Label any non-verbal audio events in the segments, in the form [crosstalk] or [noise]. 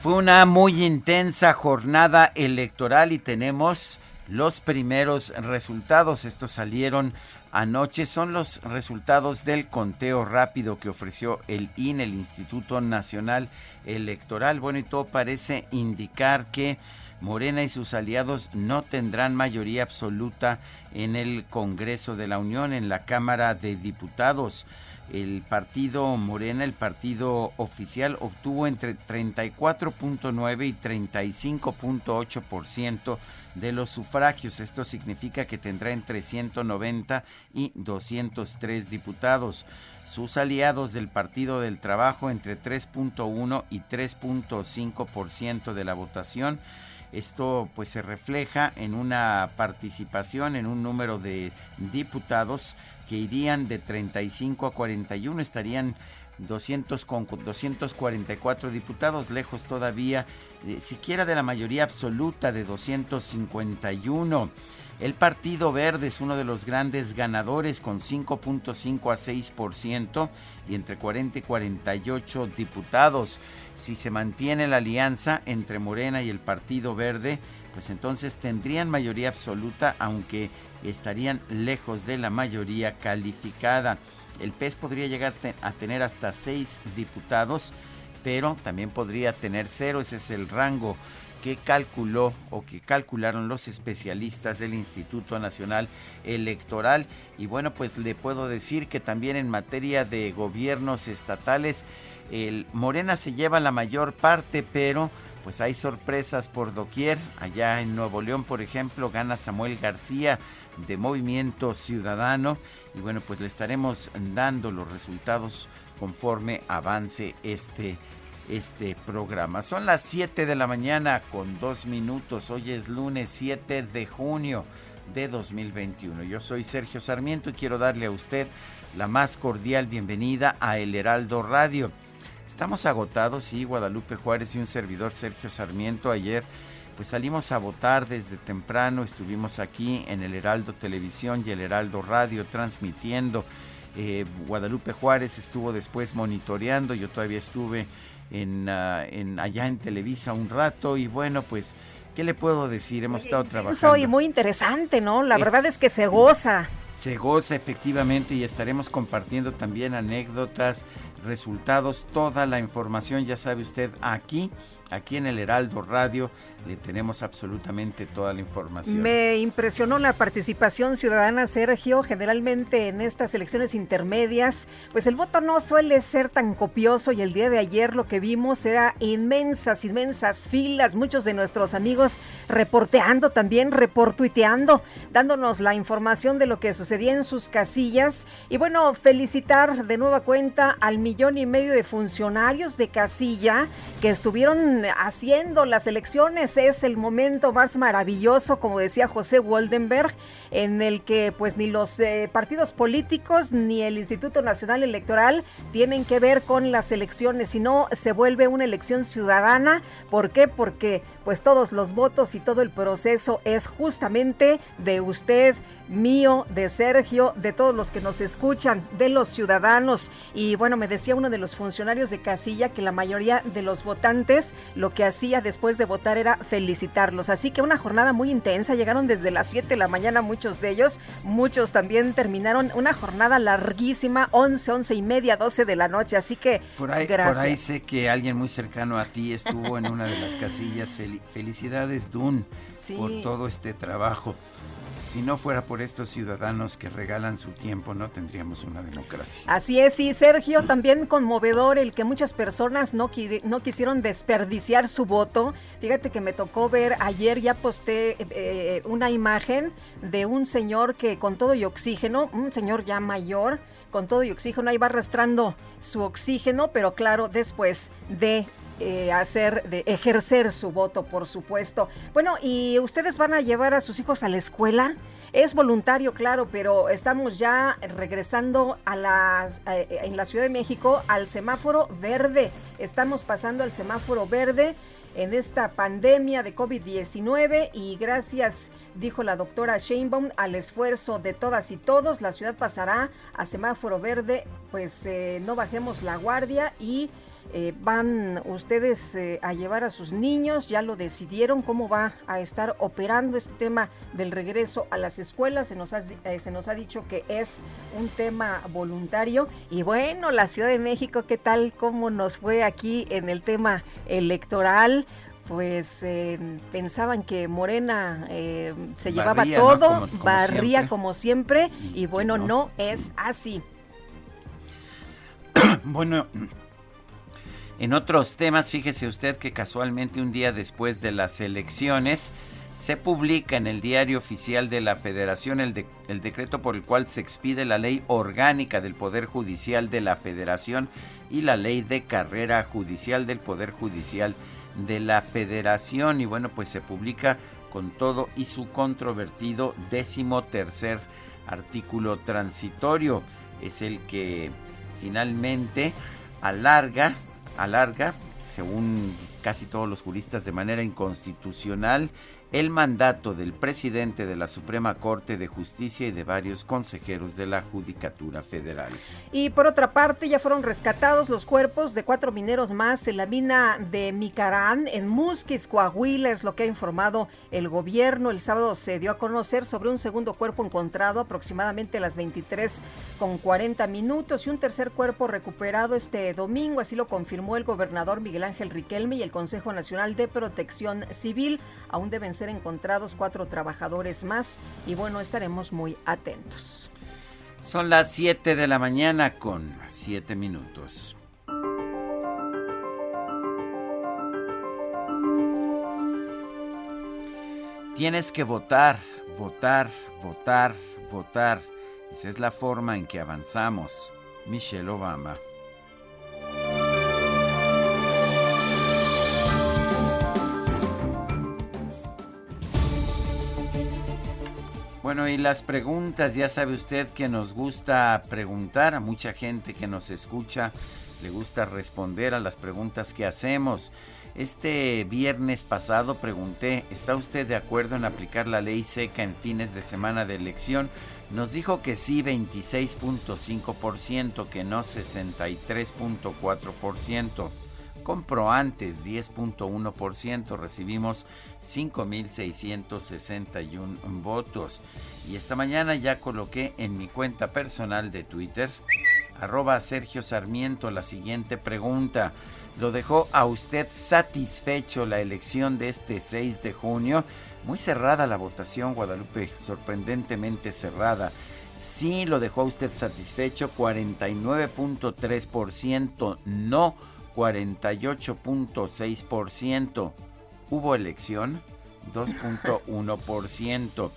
Fue una muy intensa jornada electoral y tenemos los primeros resultados. Estos salieron anoche. Son los resultados del conteo rápido que ofreció el INE, el Instituto Nacional Electoral. Bueno, y todo parece indicar que Morena y sus aliados no tendrán mayoría absoluta en el Congreso de la Unión, en la Cámara de Diputados el partido Morena, el partido oficial, obtuvo entre 34.9 y 35.8% de los sufragios. Esto significa que tendrá entre 190 y 203 diputados. Sus aliados del Partido del Trabajo entre 3.1 y 3.5% de la votación. Esto pues se refleja en una participación en un número de diputados que irían de 35 a 41, estarían 200 con 244 diputados, lejos todavía eh, siquiera de la mayoría absoluta de 251. El Partido Verde es uno de los grandes ganadores con 5.5 a 6% y entre 40 y 48 diputados. Si se mantiene la alianza entre Morena y el Partido Verde, pues entonces tendrían mayoría absoluta, aunque estarían lejos de la mayoría calificada. El PES podría llegar a tener hasta seis diputados, pero también podría tener cero. Ese es el rango que calculó o que calcularon los especialistas del Instituto Nacional Electoral. Y bueno, pues le puedo decir que también en materia de gobiernos estatales, el Morena se lleva la mayor parte, pero pues hay sorpresas por doquier. Allá en Nuevo León, por ejemplo, gana Samuel García de Movimiento Ciudadano y bueno, pues le estaremos dando los resultados conforme avance este este programa. Son las 7 de la mañana con dos minutos. Hoy es lunes 7 de junio de 2021. Yo soy Sergio Sarmiento y quiero darle a usted la más cordial bienvenida a El Heraldo Radio. Estamos agotados, sí, Guadalupe Juárez y un servidor Sergio Sarmiento ayer pues salimos a votar desde temprano, estuvimos aquí en el Heraldo Televisión y el Heraldo Radio transmitiendo. Eh, Guadalupe Juárez estuvo después monitoreando, yo todavía estuve en, ah, en, allá en Televisa un rato y bueno, pues, ¿qué le puedo decir? Hemos estado trabajando. Soy muy interesante, ¿no? La verdad es que se goza. Se goza efectivamente y estaremos compartiendo también anécdotas, resultados, toda la información, ya sabe usted, aquí Aquí en el Heraldo Radio le tenemos absolutamente toda la información. Me impresionó la participación ciudadana, Sergio. Generalmente en estas elecciones intermedias, pues el voto no suele ser tan copioso y el día de ayer lo que vimos era inmensas, inmensas filas. Muchos de nuestros amigos reporteando también, reportuiteando, dándonos la información de lo que sucedía en sus casillas. Y bueno, felicitar de nueva cuenta al millón y medio de funcionarios de casilla que estuvieron haciendo las elecciones. Es el momento más maravilloso, como decía José Waldenberg, en el que pues ni los eh, partidos políticos ni el Instituto Nacional Electoral tienen que ver con las elecciones, sino se vuelve una elección ciudadana. ¿Por qué? Porque pues todos los votos y todo el proceso es justamente de usted, mío, de Sergio, de todos los que nos escuchan, de los ciudadanos. Y bueno, me decía uno de los funcionarios de casilla que la mayoría de los votantes lo que hacía después de votar era felicitarlos. Así que una jornada muy intensa, llegaron desde las 7 de la mañana muchos de ellos, muchos también terminaron una jornada larguísima, 11, 11 y media, 12 de la noche. Así que por ahí, gracias. Por ahí sé que alguien muy cercano a ti estuvo en una de las casillas. felicidades, Dun, por todo este trabajo si no fuera por estos ciudadanos que regalan su tiempo, no tendríamos una democracia. Así es, y Sergio, también conmovedor el que muchas personas no, quisieron desperdiciar su voto. Fíjate que me tocó ver, ayer ya posté eh, una imagen de un señor que con todo y oxígeno, un señor ya mayor, con todo y oxígeno, ahí va arrastrando su oxígeno, pero claro, después de eh, hacer, de ejercer su voto, por supuesto. Bueno, ¿y ustedes van a llevar a sus hijos a la escuela? Es voluntario, claro, pero estamos ya regresando a las, eh, en la Ciudad de México al semáforo verde. Estamos pasando al semáforo verde en esta pandemia de COVID-19 y gracias, dijo la doctora Sheinbaum, al esfuerzo de todas y todos, la ciudad pasará a semáforo verde, pues eh, no bajemos la guardia y eh, van ustedes eh, a llevar a sus niños, ya lo decidieron, cómo va a estar operando este tema del regreso a las escuelas. Se nos ha, eh, se nos ha dicho que es un tema voluntario. Y bueno, la Ciudad de México, ¿qué tal? ¿Cómo nos fue aquí en el tema electoral? pues pensaban que Morena se llevaba todo, barría como siempre, y, bueno, no es así. [clears throat] bueno, en otros temas, fíjese usted que casualmente un día después de las elecciones se publica en el diario oficial de la Federación el, decreto por el cual se expide la ley orgánica del Poder Judicial de la Federación y la ley de carrera judicial del Poder Judicial de la Federación. Y bueno, pues se publica con todo y su controvertido décimo tercer artículo transitorio. Es el que finalmente alarga alarga, según casi todos los juristas, de manera inconstitucional el mandato del presidente de la Suprema Corte de Justicia y de varios consejeros de la Judicatura Federal. Y por otra parte, ya fueron rescatados los cuerpos de cuatro mineros más en la mina de Micarán, en Musquis, Coahuila, es lo que ha informado el gobierno. El sábado se dio a conocer sobre un segundo cuerpo encontrado aproximadamente a las 23 con 40 minutos y un tercer cuerpo recuperado este domingo, así lo confirmó el gobernador Miguel Ángel Riquelme y el Consejo Nacional de Protección Civil. Aún deben ser encontrados cuatro trabajadores más y bueno, estaremos muy atentos. Son las 7 de la mañana con 7 minutos. Tienes que votar, votar, votar, votar. Esa es la forma en que avanzamos. Michelle Obama. Bueno, y las preguntas, ya sabe usted que nos gusta preguntar a mucha gente que nos escucha, le gusta responder a las preguntas que hacemos. Este viernes pasado pregunté, ¿está usted de acuerdo en aplicar la ley seca en fines de semana de elección? Nos dijo que sí 26.5%, que no 63.4% compró antes 10.1%, recibimos 5.661 votos. Y esta mañana ya coloqué en mi cuenta personal de Twitter, arroba Sergio Sarmiento, la siguiente pregunta. ¿Lo dejó a usted satisfecho la elección de este 6 de junio? Muy cerrada la votación, Guadalupe, sorprendentemente cerrada. Sí lo dejó a usted satisfecho, 49.3%, no 48.6%. Hubo elección, 2.1%.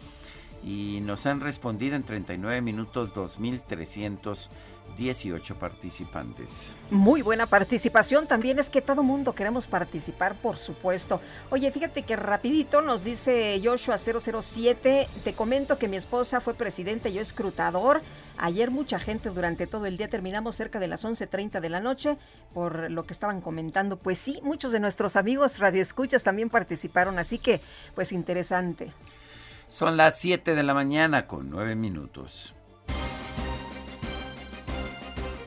y nos han respondido en 39 minutos 2.300 18 participantes. Muy buena participación. También es que todo mundo queremos participar, por supuesto. Oye, fíjate que rapidito nos dice Joshua 007, te comento que mi esposa fue presidente y yo escrutador. Ayer mucha gente durante todo el día terminamos cerca de las 11.30 de la noche por lo que estaban comentando. Pues sí, muchos de nuestros amigos radioescuchas también participaron, así que pues interesante. Son las 7 de la mañana con 9 minutos.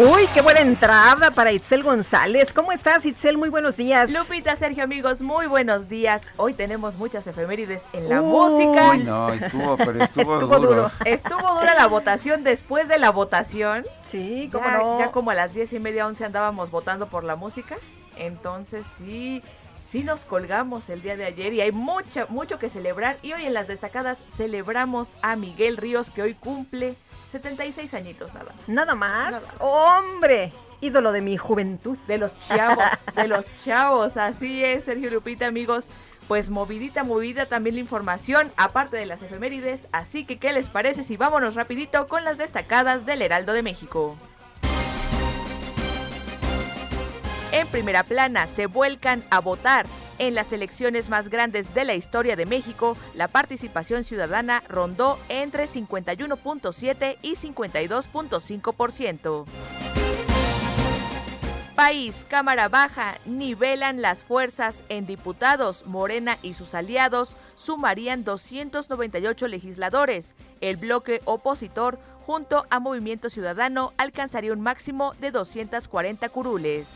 Uy, qué buena entrada para Itzel González. ¿Cómo estás, Itzel? Muy buenos días. Lupita, Sergio, amigos, muy buenos días. Hoy tenemos muchas efemérides en la Uy. música. Uy, no, estuvo, pero estuvo, Estuvo duro. duro. Estuvo dura la votación después de la votación. Sí, cómo Ya, no. ya como a las diez y media, once andábamos votando por la música. Entonces sí, sí nos colgamos el día de ayer y hay mucho, mucho que celebrar. Y hoy en las destacadas celebramos a Miguel Ríos, que hoy cumple 76 añitos nada más. Nada más. Nada más. Hombre, ídolo de mi juventud. De los chavos, de los chavos, así es, Sergio Lupita, amigos. Pues movidita, movida también la información, aparte de las efemérides. Así que, ¿qué les parece si vámonos rapidito con las destacadas del Heraldo de México? En primera plana, se vuelcan a votar. En las elecciones más grandes de la historia de México, la participación ciudadana rondó entre 51.7 y 52.5%. País, Cámara Baja, nivelan las fuerzas en diputados. Morena y sus aliados sumarían 298 legisladores. El bloque opositor, junto a Movimiento Ciudadano, alcanzaría un máximo de 240 curules.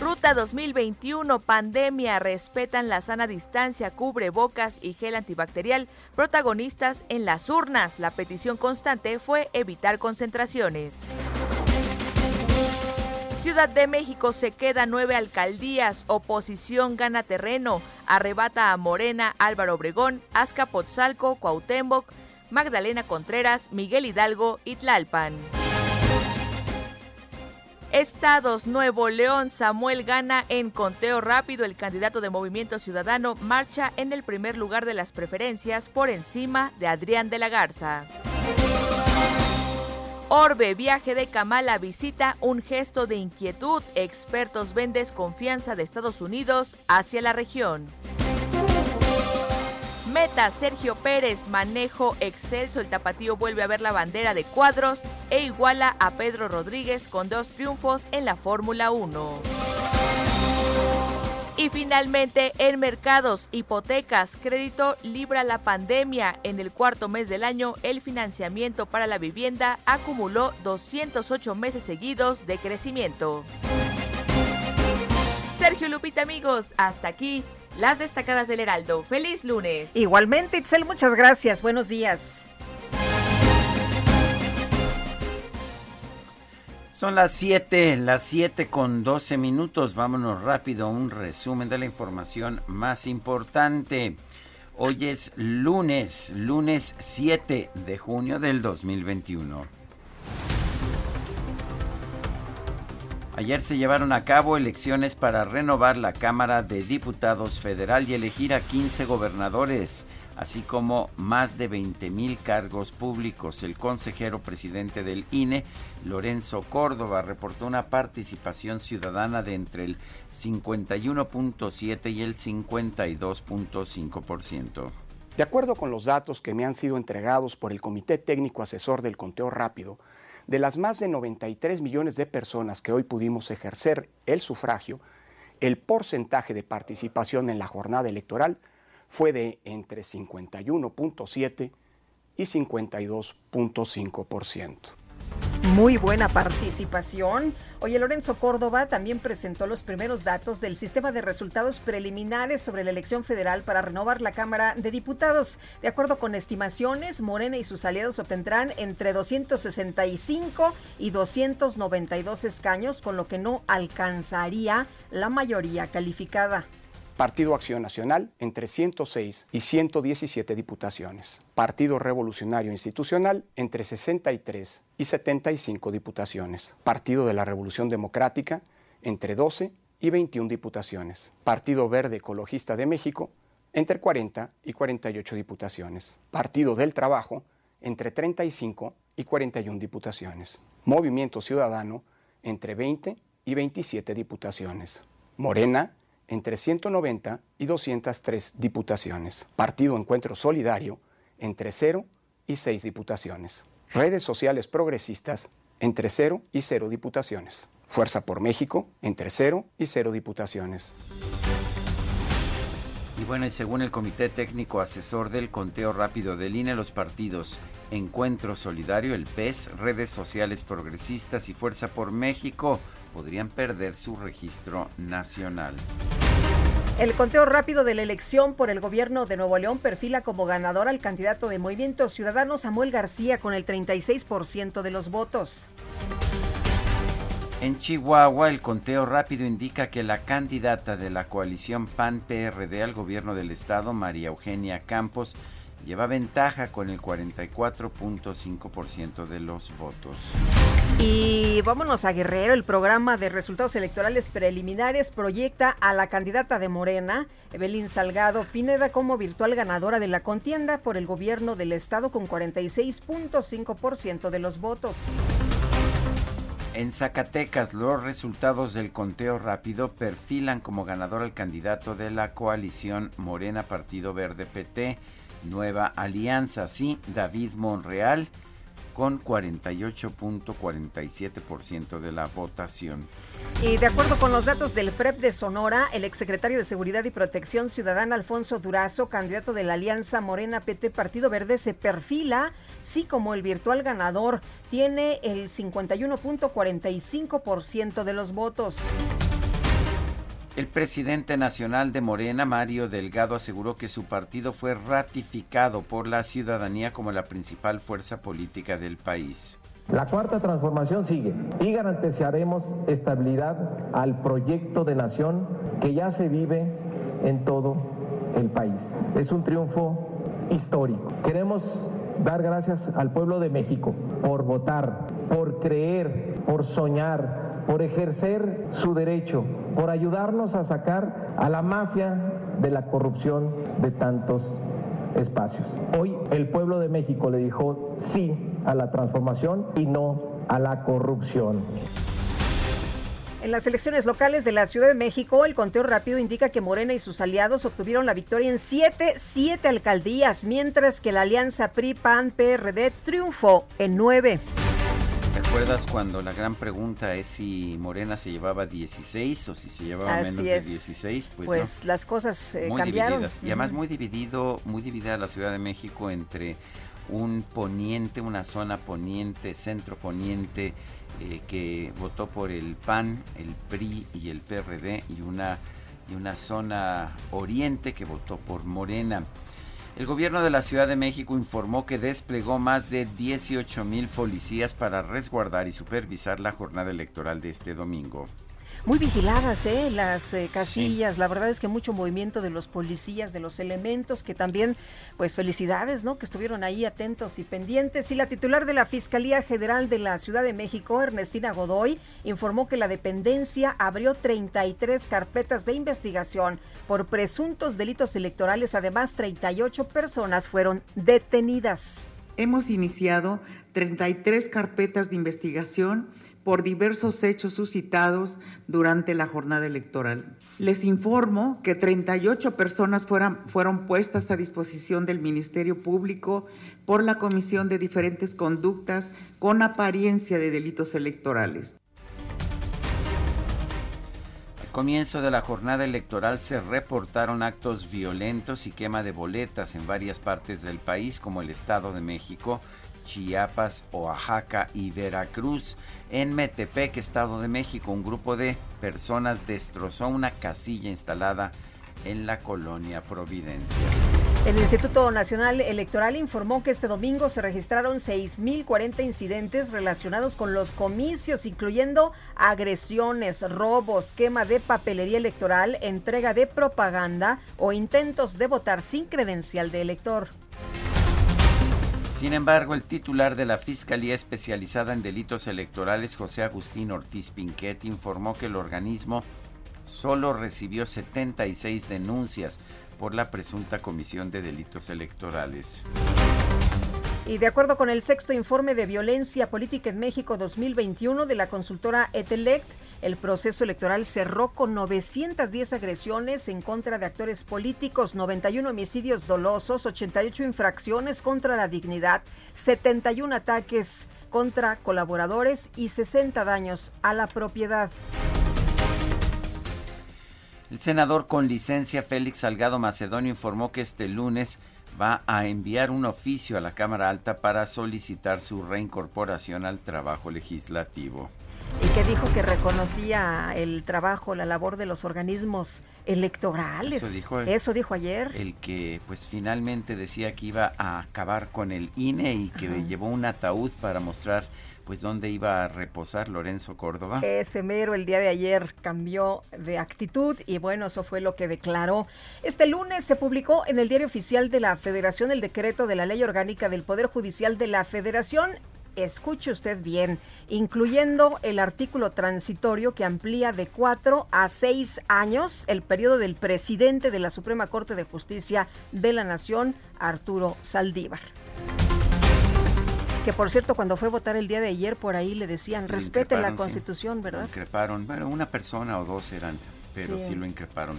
Ruta 2021, pandemia, respetan la sana distancia, cubre bocas y gel antibacterial. Protagonistas en las urnas. La petición constante fue evitar concentraciones. Ciudad de México se queda nueve alcaldías, oposición gana terreno, arrebata a Morena, Álvaro Obregón, Azcapotzalco, Cuauhtémoc, Magdalena Contreras, Miguel Hidalgo y Tlalpan. Estados Nuevo León, Samuel gana en conteo rápido. El candidato de Movimiento Ciudadano marcha en el primer lugar de las preferencias por encima de Adrián de la Garza. Orbe, viaje de Kamala, visita un gesto de inquietud. Expertos ven desconfianza de Estados Unidos hacia la región. Meta, Sergio Pérez, manejo excelso. El tapatío vuelve a ver la bandera de cuadros e iguala a Pedro Rodríguez con dos triunfos en la Fórmula 1. Y finalmente, en mercados, hipotecas, crédito libra la pandemia. En el cuarto mes del año, el financiamiento para la vivienda acumuló 208 meses seguidos de crecimiento. Sergio Lupita, amigos, hasta aquí las destacadas del Heraldo. ¡Feliz lunes! Igualmente, Itzel, muchas gracias. Buenos días. Son las 7, las 7 con 12 minutos. Vámonos rápido a un resumen de la información más importante. Hoy es lunes, lunes 7 de junio del 2021. Ayer se llevaron a cabo elecciones para renovar la Cámara de Diputados Federal y elegir a 15 gobernadores, así como más de 20 mil cargos públicos. El consejero presidente del INE, Lorenzo Córdoba, reportó una participación ciudadana de entre el 51.7 y el 52.5%. De acuerdo con los datos que me han sido entregados por el Comité Técnico Asesor del Conteo Rápido, de las más de 93 millones de personas que hoy pudimos ejercer el sufragio, el porcentaje de participación en la jornada electoral fue de entre 51.7 y 52.5%. Muy buena participación. Oye, Lorenzo Córdoba también presentó los primeros datos del sistema de resultados preliminares sobre la elección federal para renovar la Cámara de Diputados. De acuerdo con estimaciones, Morena y sus aliados obtendrán entre 265 y 292 escaños, con lo que no alcanzaría la mayoría calificada. Partido Acción Nacional entre 106 y 117 diputaciones. Partido Revolucionario Institucional entre 63 y 75 diputaciones. Partido de la Revolución Democrática entre 12 y 21 diputaciones. Partido Verde Ecologista de México entre 40 y 48 diputaciones. Partido del Trabajo entre 35 y 41 diputaciones. Movimiento Ciudadano entre 20 y 27 diputaciones. Morena entre 190 y 203 diputaciones. Partido Encuentro Solidario entre 0 y 6 diputaciones. Redes sociales progresistas entre 0 y 0 diputaciones. Fuerza por México entre 0 y 0 diputaciones. Y bueno, y según el Comité Técnico Asesor del Conteo Rápido del INE, los partidos Encuentro Solidario, el PES, Redes Sociales Progresistas y Fuerza por México podrían perder su registro nacional. El conteo rápido de la elección por el gobierno de Nuevo León perfila como ganador al candidato de Movimiento Ciudadano Samuel García con el 36% de los votos. En Chihuahua, el conteo rápido indica que la candidata de la coalición PAN-PRD al gobierno del estado, María Eugenia Campos, lleva ventaja con el 44.5% de los votos. Y vámonos a Guerrero. El programa de resultados electorales preliminares proyecta a la candidata de Morena, Evelyn Salgado Pineda, como virtual ganadora de la contienda por el gobierno del estado con 46.5% de los votos. En Zacatecas, los resultados del conteo rápido perfilan como ganador al candidato de la coalición Morena Partido Verde PT Nueva Alianza, sí, David Monreal, con 48.47% de la votación. Y de acuerdo con los datos del PREP de Sonora, el exsecretario de Seguridad y Protección Ciudadana Alfonso Durazo, candidato de la Alianza Morena PT Partido Verde, se perfila, sí, como el virtual ganador, tiene el 51.45% de los votos. El presidente nacional de Morena, Mario Delgado, aseguró que su partido fue ratificado por la ciudadanía como la principal fuerza política del país. La cuarta transformación sigue y garantizaremos estabilidad al proyecto de nación que ya se vive en todo el país. Es un triunfo histórico. Queremos dar gracias al pueblo de México por votar, por creer, por soñar, por ejercer su derecho, por ayudarnos a sacar a la mafia de la corrupción de tantos espacios. Hoy el pueblo de México le dijo sí a la transformación y no a la corrupción. En las elecciones locales de la Ciudad de México, el conteo rápido indica que Morena y sus aliados obtuvieron la victoria en siete, siete alcaldías, mientras que la alianza PRI-PAN-PRD triunfó en nueve. ¿Recuerdas cuando la gran pregunta es si Morena se llevaba 16 o si se llevaba menos de 16? Pues, pues las cosas eh, cambiaron. Y además muy dividido, muy dividida la Ciudad de México entre un poniente, una zona poniente, centro poniente, eh, que votó por el PAN, el PRI y el PRD, y una, y una zona oriente que votó por Morena. El gobierno de la Ciudad de México informó que desplegó más de 18 mil policías para resguardar y supervisar la jornada electoral de este domingo muy vigiladas ¿eh? las eh, casillas. La verdad es que mucho movimiento de los policías, de los elementos, que también, pues felicidades, ¿no? Que estuvieron ahí atentos y pendientes. Y la titular de la Fiscalía General de la Ciudad de México, Ernestina Godoy, informó que la dependencia abrió 33 carpetas de investigación por presuntos delitos electorales. Además, 38 personas fueron detenidas. Hemos iniciado 33 carpetas de investigación por diversos hechos suscitados durante la jornada electoral. Les informo que 38 personas fueron, fueron puestas a disposición del Ministerio Público por la comisión de diferentes conductas con apariencia de delitos electorales. Al comienzo de la jornada electoral se reportaron actos violentos y quema de boletas en varias partes del país como el Estado de México, Chiapas, Oaxaca y Veracruz. En Metepec, Estado de México, un grupo de personas destrozó una casilla instalada en la colonia Providencia. El Instituto Nacional Electoral informó que este domingo se registraron 6.040 incidentes relacionados con los comicios, incluyendo agresiones, robos, quema de papelería electoral, entrega de propaganda o intentos de votar sin credencial de elector. Sin embargo, el titular de la Fiscalía Especializada en Delitos Electorales, José Agustín Ortiz Pinquet, informó que el organismo solo recibió 76 denuncias por la presunta comisión de delitos electorales. Y de acuerdo con el sexto informe de violencia política en México 2021 de la consultora Etelect, el proceso electoral cerró con 910 agresiones en contra de actores políticos, 91 homicidios dolosos, 88 infracciones contra la dignidad, 71 ataques contra colaboradores y 60 daños a la propiedad. El senador con licencia Félix Salgado Macedonio informó que este lunes va a enviar un oficio a la Cámara Alta para solicitar su reincorporación al trabajo legislativo. Y que dijo que reconocía el trabajo, la labor de los organismos electorales. Eso dijo, Eso dijo ayer. El que pues finalmente decía que iba a acabar con el INE y que llevó un ataúd para mostrar pues dónde iba a reposar Lorenzo Córdoba. Ese mero el día de ayer cambió de actitud y bueno, eso fue lo que declaró. Este lunes se publicó en el diario oficial de la Federación el decreto de la Ley Orgánica del Poder Judicial de la Federación. Escuche usted bien, incluyendo el artículo transitorio que amplía de cuatro a seis años el periodo del presidente de la Suprema Corte de Justicia de la Nación, Arturo Saldívar. Que por cierto, cuando fue a votar el día de ayer, por ahí le decían, respete la constitución, ¿verdad? Lo increparon, bueno, una persona o dos eran, pero sí, lo increparon.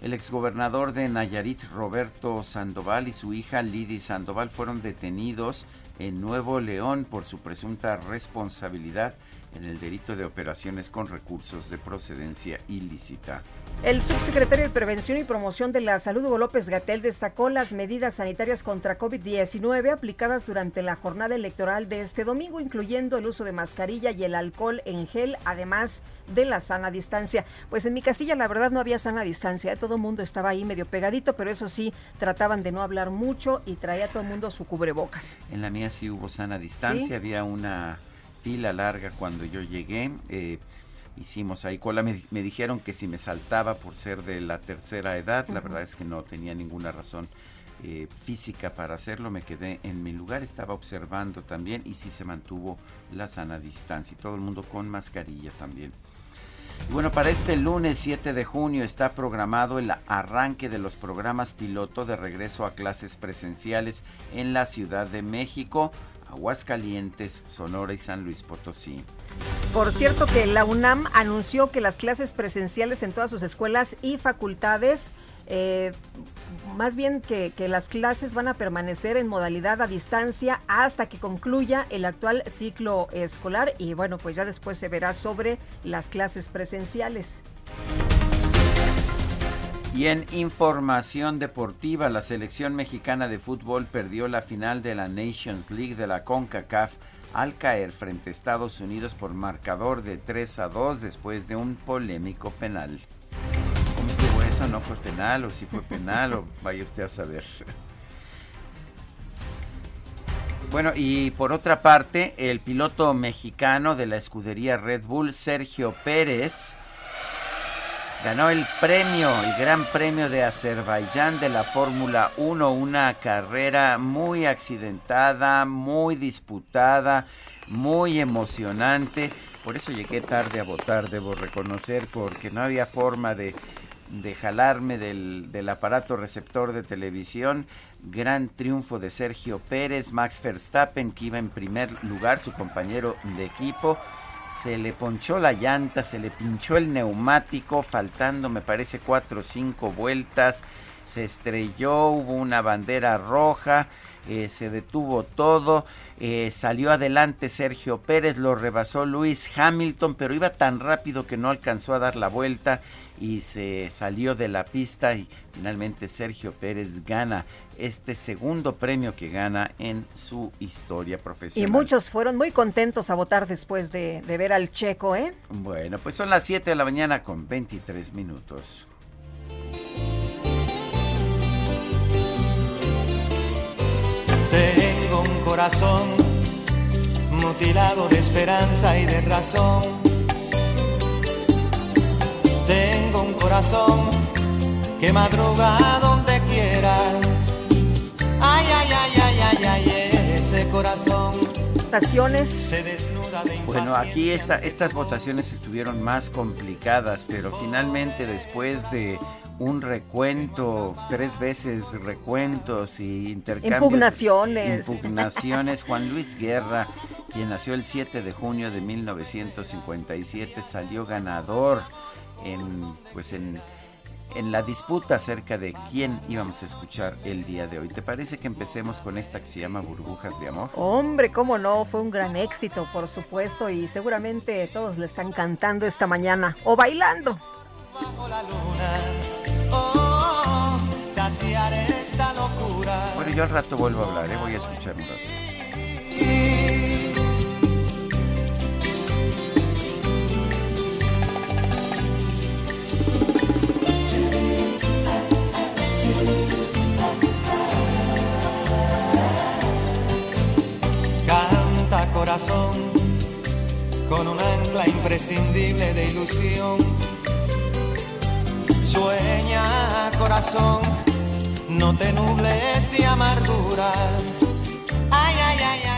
El exgobernador de Nayarit, Roberto Sandoval, y su hija Lidy Sandoval fueron detenidos en Nuevo León por su presunta responsabilidad en el delito de operaciones con recursos de procedencia ilícita. El subsecretario de Prevención y Promoción de la Salud, Hugo López Gatel, destacó las medidas sanitarias contra COVID-19 aplicadas durante la jornada electoral de este domingo, incluyendo el uso de mascarilla y el alcohol en gel, además de la sana distancia. Pues en mi casilla la verdad no había sana distancia, todo el mundo estaba ahí medio pegadito, pero eso sí, trataban de no hablar mucho y traía todo el mundo su cubrebocas. En la mía sí hubo sana distancia, había una fila larga cuando yo llegué. Eh, hicimos ahí cola. Me, dijeron que si me saltaba por ser de la tercera edad, la verdad es que no tenía ninguna razón eh, física para hacerlo. Me quedé en mi lugar, estaba observando también y sí se mantuvo la sana distancia y todo el mundo con mascarilla también. Y bueno, para este lunes 7 de junio está programado el arranque de los programas piloto de regreso a clases presenciales en la Ciudad de México. Aguascalientes, Sonora y San Luis Potosí. Por cierto que la UNAM anunció que las clases presenciales en todas sus escuelas y facultades, eh, más bien que, que, las clases van a permanecer en modalidad a distancia hasta que concluya el actual ciclo escolar y bueno, pues ya después se verá sobre las clases presenciales. Y en información deportiva, la selección mexicana de fútbol perdió la final de la Nations League de la CONCACAF al caer frente a Estados Unidos por marcador de 3 a 2 después de un polémico penal. ¿Cómo estuvo eso? ¿No fue penal o si fue penal o [laughs] vaya usted a saber? Bueno, y por otra parte, el piloto mexicano de la escudería Red Bull, Sergio Pérez, ganó el premio, el Gran Premio de Azerbaiyán de la Fórmula 1, una carrera muy accidentada, muy disputada, muy emocionante. Por eso llegué tarde a votar, debo reconocer, porque no había forma de, de jalarme del, del aparato receptor de televisión. Gran triunfo de Sergio Pérez, Max Verstappen, que iba en primer lugar, su compañero de equipo se le ponchó la llanta, se le pinchó el neumático, faltando me parece cuatro o cinco vueltas, se estrelló, hubo una bandera roja, eh, se detuvo todo, eh, salió adelante Sergio Pérez, lo rebasó Luis Hamilton, pero iba tan rápido que no alcanzó a dar la vuelta y se salió de la pista y finalmente Sergio Pérez gana este segundo premio que gana en su historia profesional. Y muchos fueron muy contentos a votar después de, de ver al checo, ¿eh? Bueno, pues son las 7 de la mañana con 23 minutos. corazón, mutilado de esperanza y de razón. Tengo un corazón que madruga donde quiera. Votaciones. Se desnuda de Bueno, aquí esta, estas votaciones estuvieron más complicadas, pero finalmente después de un recuento, tres veces recuentos y intercambios. Impugnaciones. Impugnaciones. Juan [laughs] Luis Guerra, quien nació el 7 de junio de 1957, salió ganador en, pues en, en la disputa acerca de quién íbamos a escuchar el día de hoy. ¿Te parece que empecemos con esta que se llama Burbujas de Amor? Hombre, cómo no, fue un gran éxito, por supuesto, y seguramente todos le están cantando esta mañana o bailando. bajo la luna. Oh, saciar esta locura. Bueno, yo al rato vuelvo a hablar, ¿eh? voy a escuchar un rato. Con un ancla imprescindible de ilusión. Sueña corazón, no te nubles de amargura. Ay, ay, ay, ay.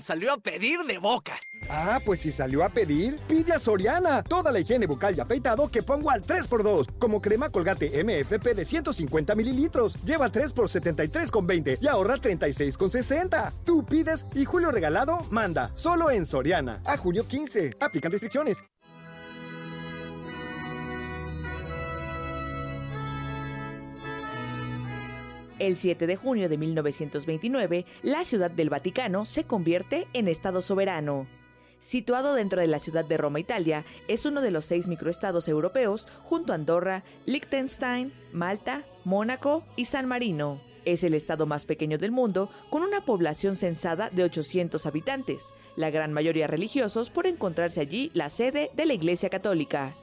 Salió a pedir de boca. Ah, pues si salió a pedir, pide a Soriana. Toda la higiene bucal y afeitado que pongo al 3x2. Como crema colgate MFP de 150 mililitros. Lleva 3 por 73,20 y ahorra 36,60. Tú pides y Julio Regalado manda. Solo en Soriana. A junio 15. Aplican restricciones. El 7 de junio de 1929, la Ciudad del Vaticano se convierte en Estado soberano. Situado dentro de la ciudad de Roma, Italia, es uno de los seis microestados europeos junto a Andorra, Liechtenstein, Malta, Mónaco y San Marino. Es el estado más pequeño del mundo, con una población censada de 800 habitantes, la gran mayoría religiosos por encontrarse allí la sede de la Iglesia Católica.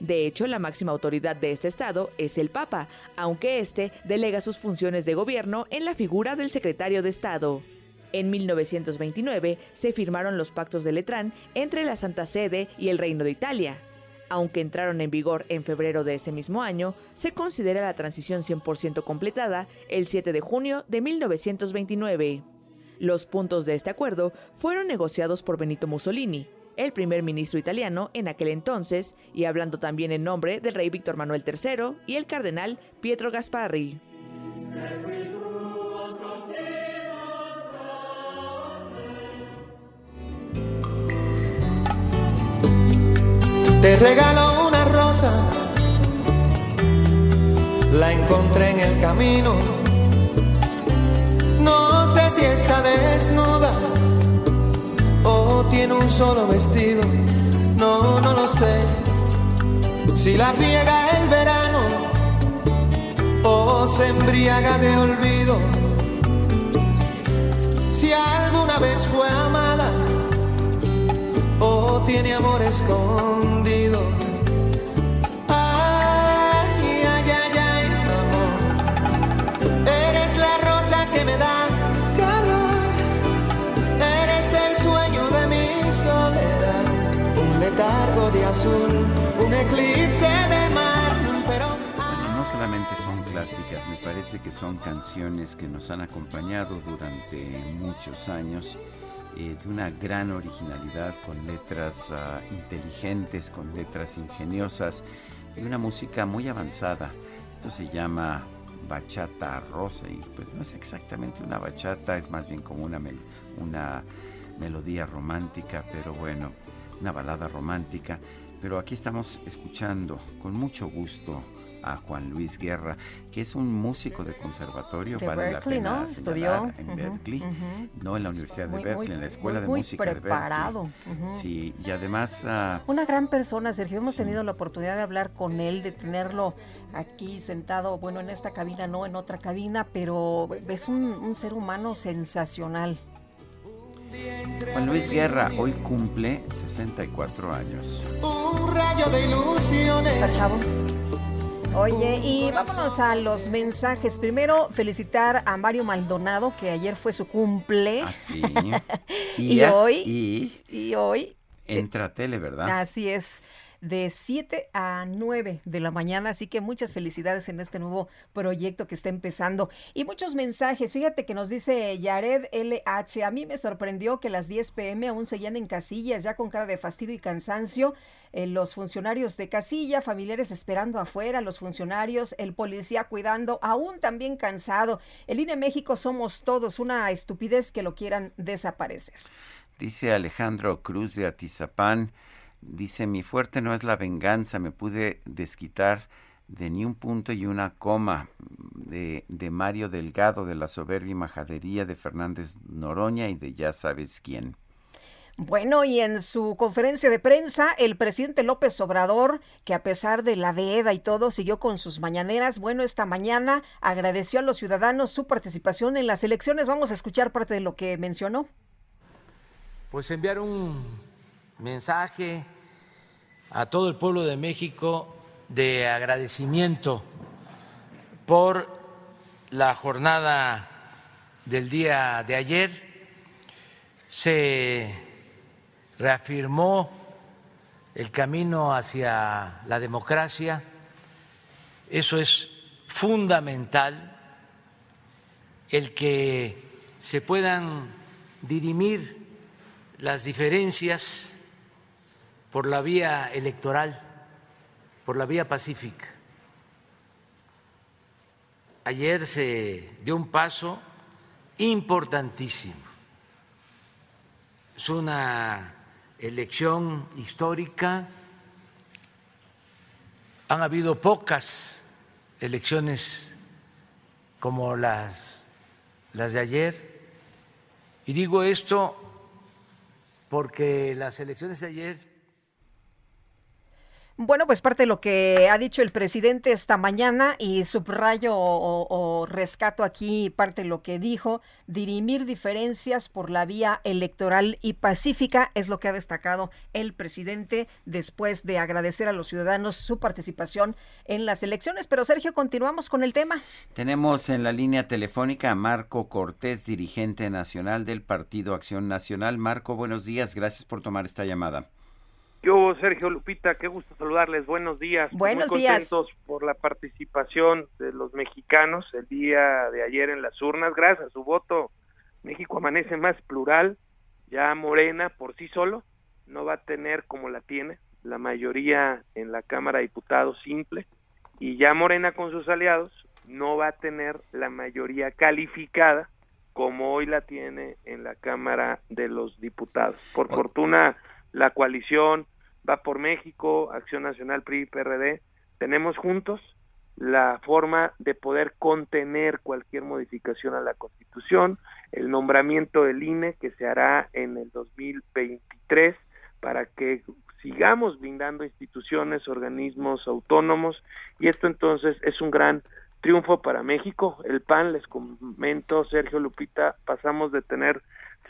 De hecho, la máxima autoridad de este estado es el Papa, aunque éste delega sus funciones de gobierno en la figura del secretario de Estado. En 1929 se firmaron los pactos de Letrán entre la Santa Sede y el Reino de Italia. Aunque entraron en vigor en febrero de ese mismo año, se considera la transición 100% completada el 7 de junio de 1929. Los puntos de este acuerdo fueron negociados por Benito Mussolini, el primer ministro italiano en aquel entonces, y hablando también en nombre del rey Víctor Manuel III y el cardenal Pietro Gasparri. Te regalo una rosa, la encontré en el camino. No sé si está desnuda o tiene un solo vestido. No, no lo sé. Si la riega el verano o se embriaga de olvido. Si alguna vez fue amada o tiene amor escondido. De azul, un eclipse de mar. Pero no solamente son clásicas, me parece que son canciones que nos han acompañado durante muchos años, eh, de una gran originalidad, con letras ah, inteligentes, con letras ingeniosas y una música muy avanzada. Esto se llama bachata rosa y pues no es exactamente una bachata, es más bien como una, mel- una melodía romántica, pero bueno, una balada romántica. Pero aquí estamos escuchando con mucho gusto a Juan Luis Guerra, que es un músico de conservatorio, De vale Berkeley, la pena ¿no? Estudió. en Berkeley, no en la Universidad de Berkeley, muy, en la Escuela de Música de preparado, Berkeley. ujú. Sí, y además ah, Una gran persona, Sergio. Hemos tenido la oportunidad de hablar con él, de tenerlo aquí sentado, bueno, en esta cabina, no en otra cabina, pero es un, un ser humano sensacional. Juan Luis Guerra hoy cumple 64 años. Un rayo de ilusiones. Está chavo. Oye, y vámonos a los mensajes. Primero, felicitar a Mario Maldonado, que ayer fue su cumple. Así. [laughs] Y ya- hoy- Y Y hoy, entra a tele, ¿verdad? así es, de 7 a 9 de la mañana. Así que muchas felicidades en este nuevo proyecto que está empezando. Y muchos mensajes. Fíjate que nos dice Yared LH. A mí me sorprendió que las 10 pm aún seguían en casillas, ya con cara de fastidio y cansancio. Eh, los funcionarios de casilla, familiares esperando afuera, los funcionarios, el policía cuidando, aún también cansado. El INE México somos todos una estupidez que lo quieran desaparecer. Dice Alejandro Cruz de Atizapán, dice, mi fuerte no es la venganza, me pude desquitar de ni un punto y una coma de, de Mario Delgado, de la soberbia y majadería de Fernández Noroña y de ya sabes quién. Bueno, y en su conferencia de prensa, el presidente López Obrador, que a pesar de la veda y todo, siguió con sus mañaneras. Bueno, esta mañana agradeció a los ciudadanos su participación en las elecciones. Vamos a escuchar parte de lo que mencionó. pues enviar un mensaje a todo el pueblo de México de agradecimiento por la jornada del día de ayer. Se reafirmó el camino hacia la democracia. Eso es fundamental, el que se puedan dirimir las diferencias por la vía electoral, por la vía pacífica. Ayer se dio un paso importantísimo. Es una elección histórica. Han habido pocas elecciones como las, las de ayer. Y digo esto porque las elecciones de ayer Bueno, pues parte de lo que ha dicho el presidente esta mañana y subrayo o, o rescato aquí parte de lo que dijo, dirimir diferencias por la vía electoral y pacífica es lo que ha destacado el presidente después de agradecer a los ciudadanos su participación en las elecciones. Pero Sergio, continuamos con el tema. Tenemos en la línea telefónica a Marco Cortés, dirigente nacional del Partido Acción Nacional. Marco, buenos días, gracias por tomar esta llamada. Yo, Sergio Lupita, qué gusto saludarles. Buenos días. Buenos Muy días. contentos por la participación de los mexicanos el día de ayer en las urnas. Gracias a su voto, México amanece más plural. Ya Morena por sí solo no va a tener como la tiene la mayoría en la Cámara de Diputados simple y ya Morena con sus aliados no va a tener la mayoría calificada como hoy la tiene en la Cámara de los Diputados. Por fortuna, la coalición va por México, Acción Nacional, PRI, PRD, tenemos juntos la forma de poder contener cualquier modificación a la Constitución, el nombramiento del INE que se hará en el 2023 para que sigamos brindando instituciones, organismos autónomos y esto entonces es un gran triunfo para México. El PAN, les comento, Sergio Lupita, pasamos de tener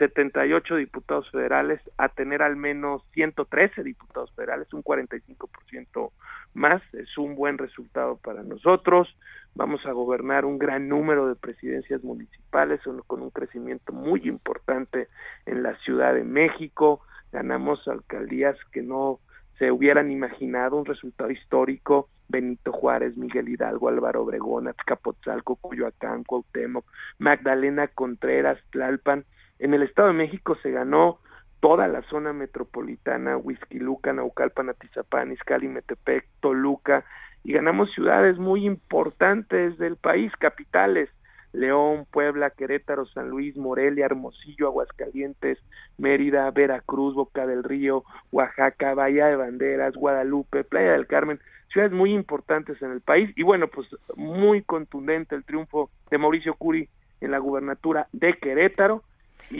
78 diputados federales a tener al menos 113 diputados federales, un 45% más, es un buen resultado para nosotros. Vamos a gobernar un gran número de presidencias municipales con un crecimiento muy importante en la Ciudad de México. Ganamos alcaldías que no se hubieran imaginado, un resultado histórico. Benito Juárez, Miguel Hidalgo, Álvaro Obregón, Azcapotzalco, Coyoacán, Cuauhtémoc, Magdalena Contreras, Tlalpan. En el Estado de México se ganó toda la zona metropolitana, Huizquiluca, Naucalpan, Atizapán, Izcalli, Metepec, Toluca, y ganamos ciudades muy importantes del país, capitales, León, Puebla, Querétaro, San Luis, Morelia, Hermosillo, Aguascalientes, Mérida, Veracruz, Boca del Río, Oaxaca, Bahía de Banderas, Guadalupe, Playa del Carmen, ciudades muy importantes en el país y bueno, pues muy contundente el triunfo de Mauricio Curi en la gubernatura de Querétaro.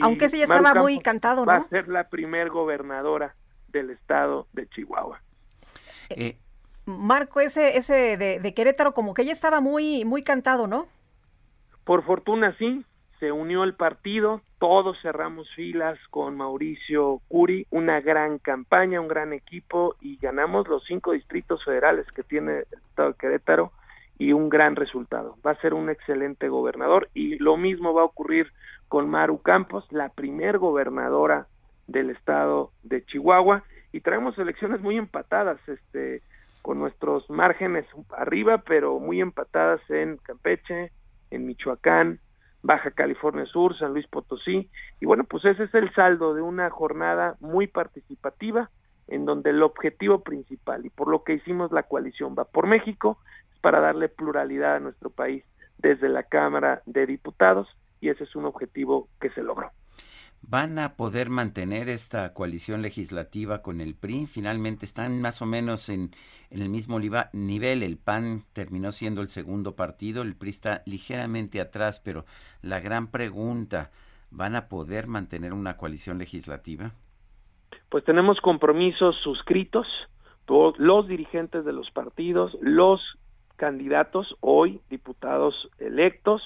Aunque ese ya estaba muy cantado, ¿no? Va a ser la primer gobernadora del estado de Chihuahua. Eh, Marco, ese, ese de, de, Querétaro como que ya estaba muy, muy cantado, ¿no? Por fortuna sí, se unió el partido, todos cerramos filas con Mauricio Curi, una gran campaña, un gran equipo y ganamos los cinco distritos federales que tiene el estado de Querétaro y un gran resultado. Va a ser un excelente gobernador y lo mismo va a ocurrir con Maru Campos, la primer gobernadora del estado de Chihuahua y traemos elecciones muy empatadas, este con nuestros márgenes arriba, pero muy empatadas en Campeche, en Michoacán, Baja California Sur, San Luis Potosí, y bueno, pues ese es el saldo de una jornada muy participativa, en donde el objetivo principal y por lo que hicimos la coalición va por México, para darle pluralidad a nuestro país desde la Cámara de Diputados, y ese es un objetivo que se logró. ¿Van a poder mantener esta coalición legislativa con el PRI? Finalmente están más o menos en, en, el mismo nivel. El PAN terminó siendo el segundo partido, el PRI está ligeramente atrás, pero la gran pregunta, ¿van a poder mantener una coalición legislativa? Pues tenemos compromisos suscritos, todos los dirigentes de los partidos, los candidatos, hoy diputados electos.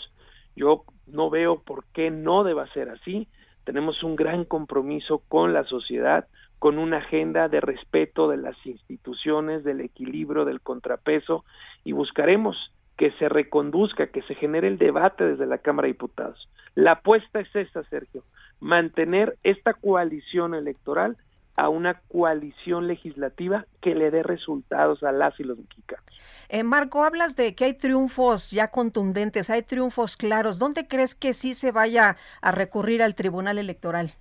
Yo no veo por qué no deba ser así tenemos un gran compromiso con la sociedad, con una agenda de respeto de las instituciones, del equilibrio, del contrapeso, y buscaremos que se reconduzca, que se genere el debate desde la Cámara de Diputados. La apuesta es esta, Sergio, mantener esta coalición electoral a una coalición legislativa que le dé resultados a las y los mexicanos. Eh, Marco, hablas de que hay triunfos ya contundentes, hay triunfos claros. ¿Dónde crees que sí se vaya a recurrir al Tribunal Electoral?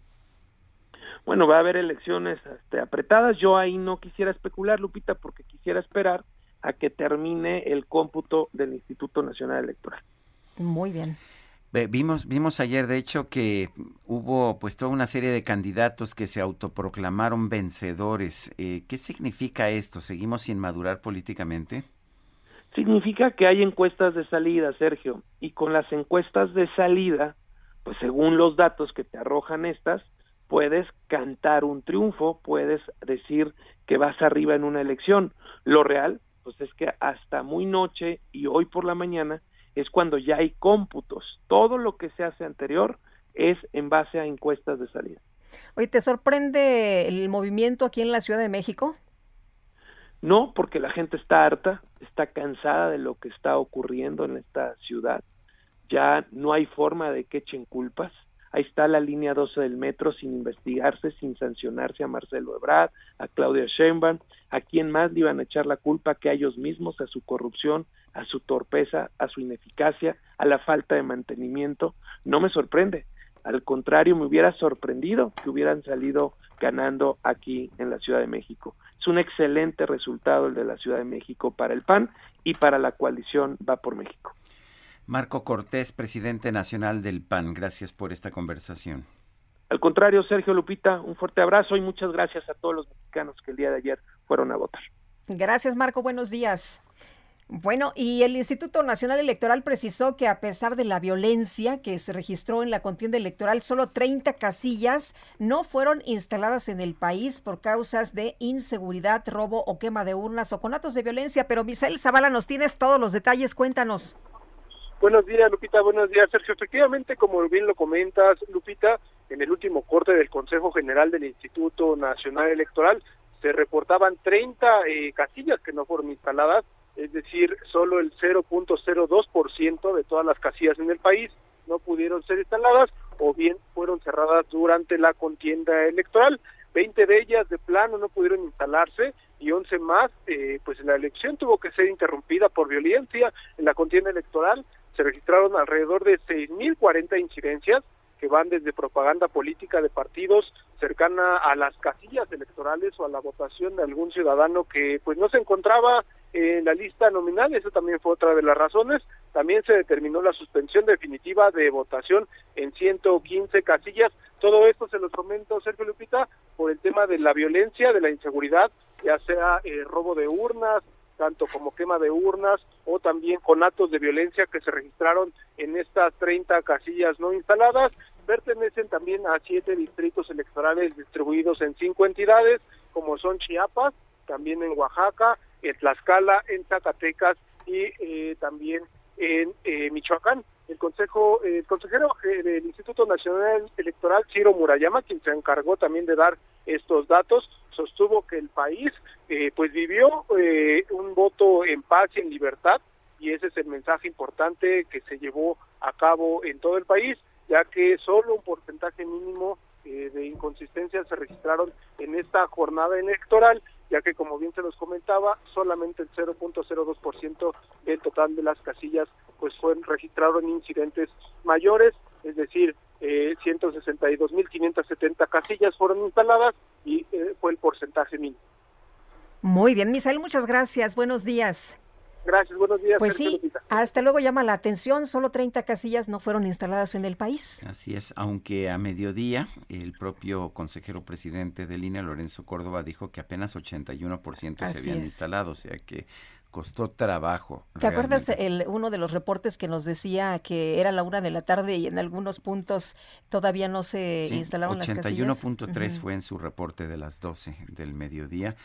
Bueno, va a haber elecciones este, apretadas. Yo ahí no quisiera especular, Lupita, porque quisiera esperar a que termine el cómputo del Instituto Nacional Electoral. Muy bien. Vimos, vimos ayer, de hecho, que hubo pues toda una serie de candidatos que se autoproclamaron vencedores. Eh, ¿Qué significa esto? ¿Seguimos sin madurar políticamente? Significa que hay encuestas de salida, Sergio, y con las encuestas de salida, pues según los datos que te arrojan estas, puedes cantar un triunfo, puedes decir que vas arriba en una elección. Lo real, pues es que hasta muy noche y hoy por la mañana es cuando ya hay cómputos. Todo lo que se hace anterior es en base a encuestas de salida. Oye, ¿te sorprende el movimiento aquí en la Ciudad de México? No, porque la gente está harta, está cansada de lo que está ocurriendo en esta ciudad. Ya no hay forma de que echen culpas. Ahí está la línea 12 del metro sin investigarse, sin sancionarse a Marcelo Ebrard, a Claudia Sheinbaum, a quién más le iban a echar la culpa que a ellos mismos, a su corrupción, a su torpeza, a su ineficacia, a la falta de mantenimiento. No me sorprende. Al contrario, me hubiera sorprendido que hubieran salido ganando aquí en la Ciudad de México. Es un excelente resultado el de la Ciudad de México para el PAN y para la coalición Va por México. Marco Cortés, presidente nacional del PAN, gracias por esta conversación. Al contrario, Sergio Lupita, un fuerte abrazo y muchas gracias a todos los mexicanos que el día de ayer fueron a votar. Gracias, Marco. Buenos días. Bueno, y el Instituto Nacional Electoral precisó que a pesar de la violencia que se registró en la contienda electoral, solo 30 casillas no fueron instaladas en el país por causas de inseguridad, robo o quema de urnas o con actos de violencia. Pero Misael Zavala, nos tienes todos los detalles, cuéntanos. Buenos días, Lupita. Buenos días, Sergio. Efectivamente, como bien lo comentas, Lupita, en el último corte del Consejo General del Instituto Nacional Electoral se reportaban 30 eh, casillas que no fueron instaladas es decir, solo el 0.02% de todas las casillas en el país no pudieron ser instaladas o bien fueron cerradas durante la contienda electoral. 20 de ellas de plano no pudieron instalarse y 11 más, eh, pues la elección tuvo que ser interrumpida por violencia. En la contienda electoral se registraron alrededor de 6.040 incidencias que van desde propaganda política de partidos cercana a las casillas electorales o a la votación de algún ciudadano que pues no se encontraba en la lista nominal, eso también fue otra de las razones, también se determinó la suspensión definitiva de votación en 115 casillas. Todo esto se los comento, Sergio Lupita, por el tema de la violencia, de la inseguridad, ya sea eh, robo de urnas, tanto como quema de urnas o también con actos de violencia que se registraron en estas 30 casillas no instaladas. Pertenecen también a siete distritos electorales distribuidos en cinco entidades, como son Chiapas, también en Oaxaca, en Tlaxcala, en Zacatecas y eh, también en eh, Michoacán. El consejo, el consejero eh, del Instituto Nacional Electoral, Ciro Murayama, quien se encargó también de dar estos datos, sostuvo que el país eh, pues vivió eh, un voto en paz y en libertad y ese es el mensaje importante que se llevó a cabo en todo el país, ya que solo un porcentaje mínimo eh, de inconsistencias se registraron en esta jornada electoral, ya que como bien se nos comentaba, solamente el 0.02% del total de las casillas pues fueron registraron incidentes mayores, es decir, eh, 162.570 casillas fueron instaladas y eh, fue el porcentaje mínimo. Muy bien, Misael, muchas gracias. Buenos días. Gracias, buenos días. Pues Sergio sí, Lupita. hasta luego llama la atención, solo 30 casillas no fueron instaladas en el país. Así es, aunque a mediodía el propio consejero presidente de línea, Lorenzo Córdoba, dijo que apenas 81% se Así habían es. instalado, o sea que costó trabajo. ¿Te acuerdas el, uno de los reportes que nos decía que era la una de la tarde y en algunos puntos todavía no se Sí, instalaban las casillas? 81.3 Ujú. fue en su reporte de las 12 del mediodía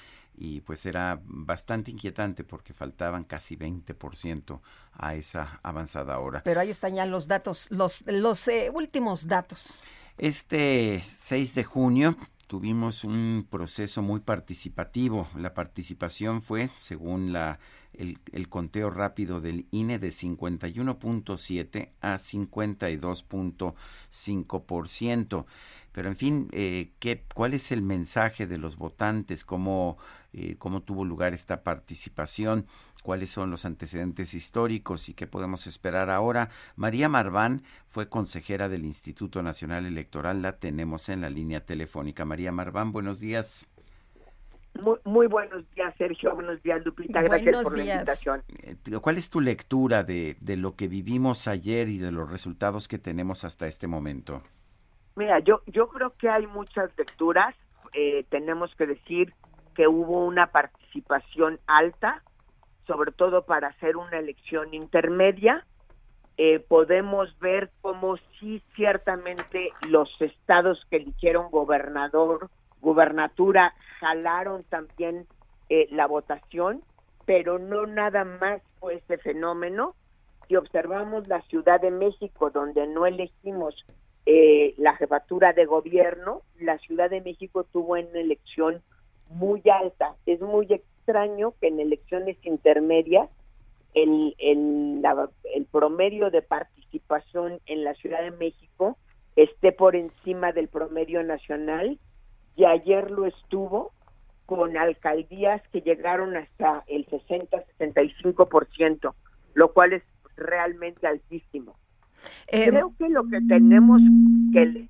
y pues era bastante inquietante porque faltaban casi 20% a esa avanzada hora. Pero ahí están ya los datos, los, los eh, últimos datos. Este 6 de junio tuvimos un proceso muy participativo. La participación fue, según la, el, el conteo rápido del INE, de 51.7 a 52.5%. Pero en fin, eh, ¿qué, ¿cuál es el mensaje de los votantes? ¿Cómo, eh, ¿Cómo tuvo lugar esta participación? ¿Cuáles son los antecedentes históricos y qué podemos esperar ahora? María Marván fue consejera del Instituto Nacional Electoral. La tenemos en la línea telefónica. María Marván, buenos días. Muy, muy buenos días, Sergio. Buenos días, Lupita. Gracias Buenos por la días. invitación. Eh, ¿Cuál es tu lectura de, de lo que vivimos ayer y de los resultados que tenemos hasta este momento? Mira, yo, yo creo que hay muchas lecturas. Eh, tenemos que decir que hubo una participación alta, sobre todo para hacer una elección intermedia. Eh, podemos ver cómo sí ciertamente los estados que eligieron gobernador, gubernatura, jalaron también eh, la votación, pero no nada más fue ese fenómeno. Si observamos la Ciudad de México, donde no elegimos eh, la jefatura de gobierno, la Ciudad de México tuvo una elección muy alta. Es muy extraño que en elecciones intermedias el, el, la- el promedio de participación en la Ciudad de México esté por encima del promedio nacional y ayer lo estuvo con alcaldías que llegaron hasta el 60-65%, lo cual es realmente altísimo. Eh, Creo que lo que tenemos que...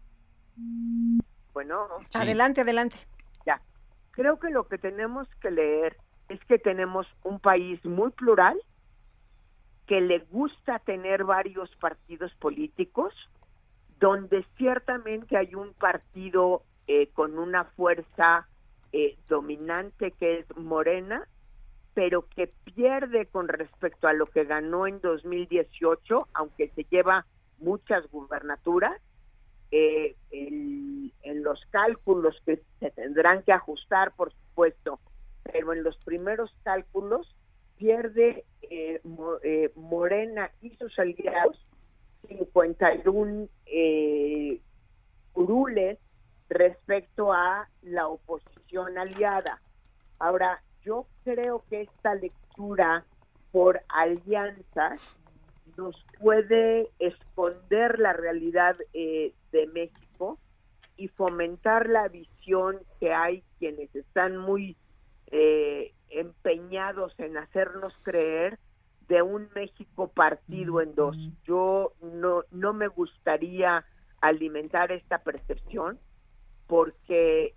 Bueno, Adelante, adelante. Creo que lo que tenemos que leer es que tenemos un país muy plural, que le gusta tener varios partidos políticos, donde ciertamente hay un partido eh, con una fuerza eh, dominante que es Morena, pero que pierde con respecto a lo que ganó en 2018, aunque se lleva muchas gubernaturas, eh, cálculos que se tendrán que ajustar, por supuesto, pero en los primeros cálculos pierde eh, eh, Morena y sus aliados 51 eh, curules respecto a la oposición aliada. Ahora, yo creo que esta lectura por alianzas nos puede esconder la realidad eh, de México y fomentar la visión que hay quienes están muy eh, empeñados en hacernos creer de un México partido en dos. Yo no, no me gustaría alimentar esta percepción porque,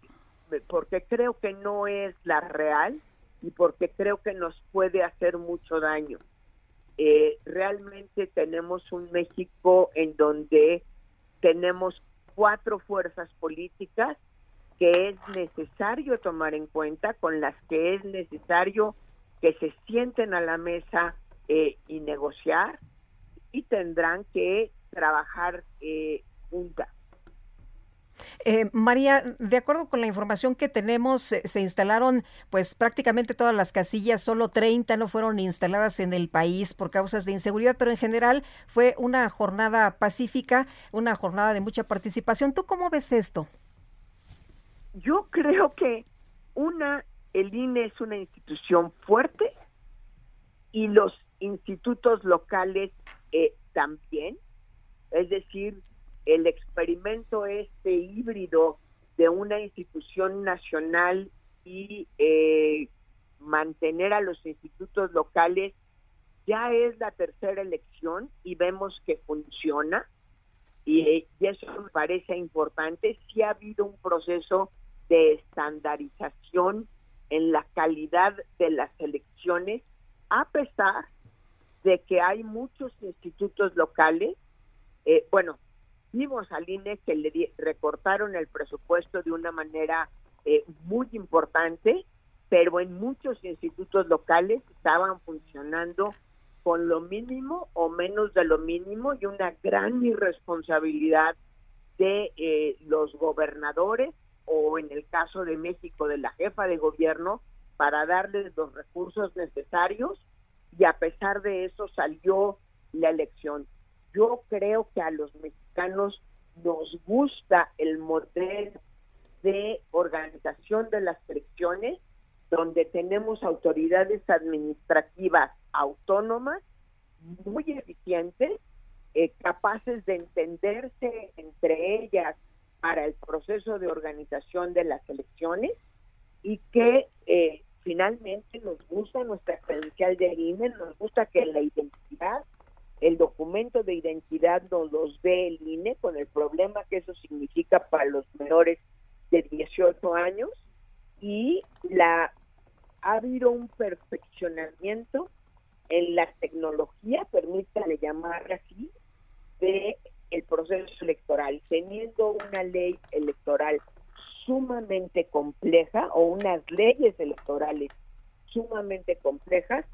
porque creo que no es la real y porque creo que nos puede hacer mucho daño. eh, realmente tenemos un México en donde tenemos cuatro fuerzas políticas que es necesario tomar en cuenta, con las que es necesario que se sienten a la mesa eh, y negociar y tendrán que trabajar eh, juntas. Eh, María, de acuerdo con la información que tenemos, se, instalaron pues prácticamente todas las casillas, solo 30 no fueron instaladas en el país por causas de inseguridad, pero en general fue una jornada pacífica, una jornada de mucha participación. ¿Tú cómo ves esto? Yo creo que una, el INE es una institución fuerte y los institutos locales eh, también, es decir, el experimento este híbrido de una institución nacional y eh, mantener a los institutos locales ya es la tercera elección y vemos que funciona y, y eso me parece importante. Sí ha habido un proceso de estandarización en la calidad de las elecciones, a pesar de que hay muchos institutos locales, eh, bueno, vimos al INE que le recortaron el presupuesto de una manera eh, muy importante, pero en muchos institutos locales estaban funcionando con lo mínimo o menos de lo mínimo y una gran irresponsabilidad de eh, los gobernadores o en el caso de México de la jefa de gobierno para darles los recursos necesarios y a pesar de eso salió la elección. Yo creo que a los mexicanos nos gusta el modelo de organización de las elecciones donde tenemos autoridades administrativas autónomas muy eficientes, eh, capaces de entenderse entre ellas para el proceso de organización de las elecciones y que eh, finalmente nos gusta nuestra credencial de INE, nos gusta que la identidad, el documento de identidad nos los ve el INE con el problema que eso significa para los menores de 18 años. Y la ha habido un perfeccionamiento en la tecnología, permítale llamar así, de el proceso electoral, teniendo una ley electoral sumamente compleja o unas leyes electorales sumamente complejas,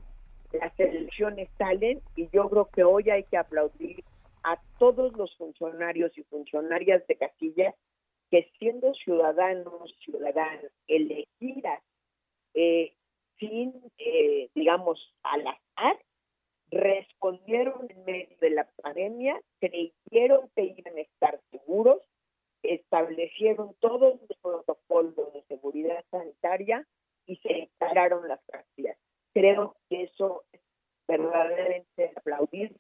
las elecciones salen y yo creo que hoy hay que aplaudir a todos los funcionarios y funcionarias de Castilla que siendo ciudadanos, ciudadanas elegidas eh, sin, eh, digamos, al azar, respondieron en medio de la pandemia, creyeron que iban a estar seguros, establecieron todos los protocolos de seguridad sanitaria y se instalaron las prácticas. Creo que eso es verdaderamente aplaudir.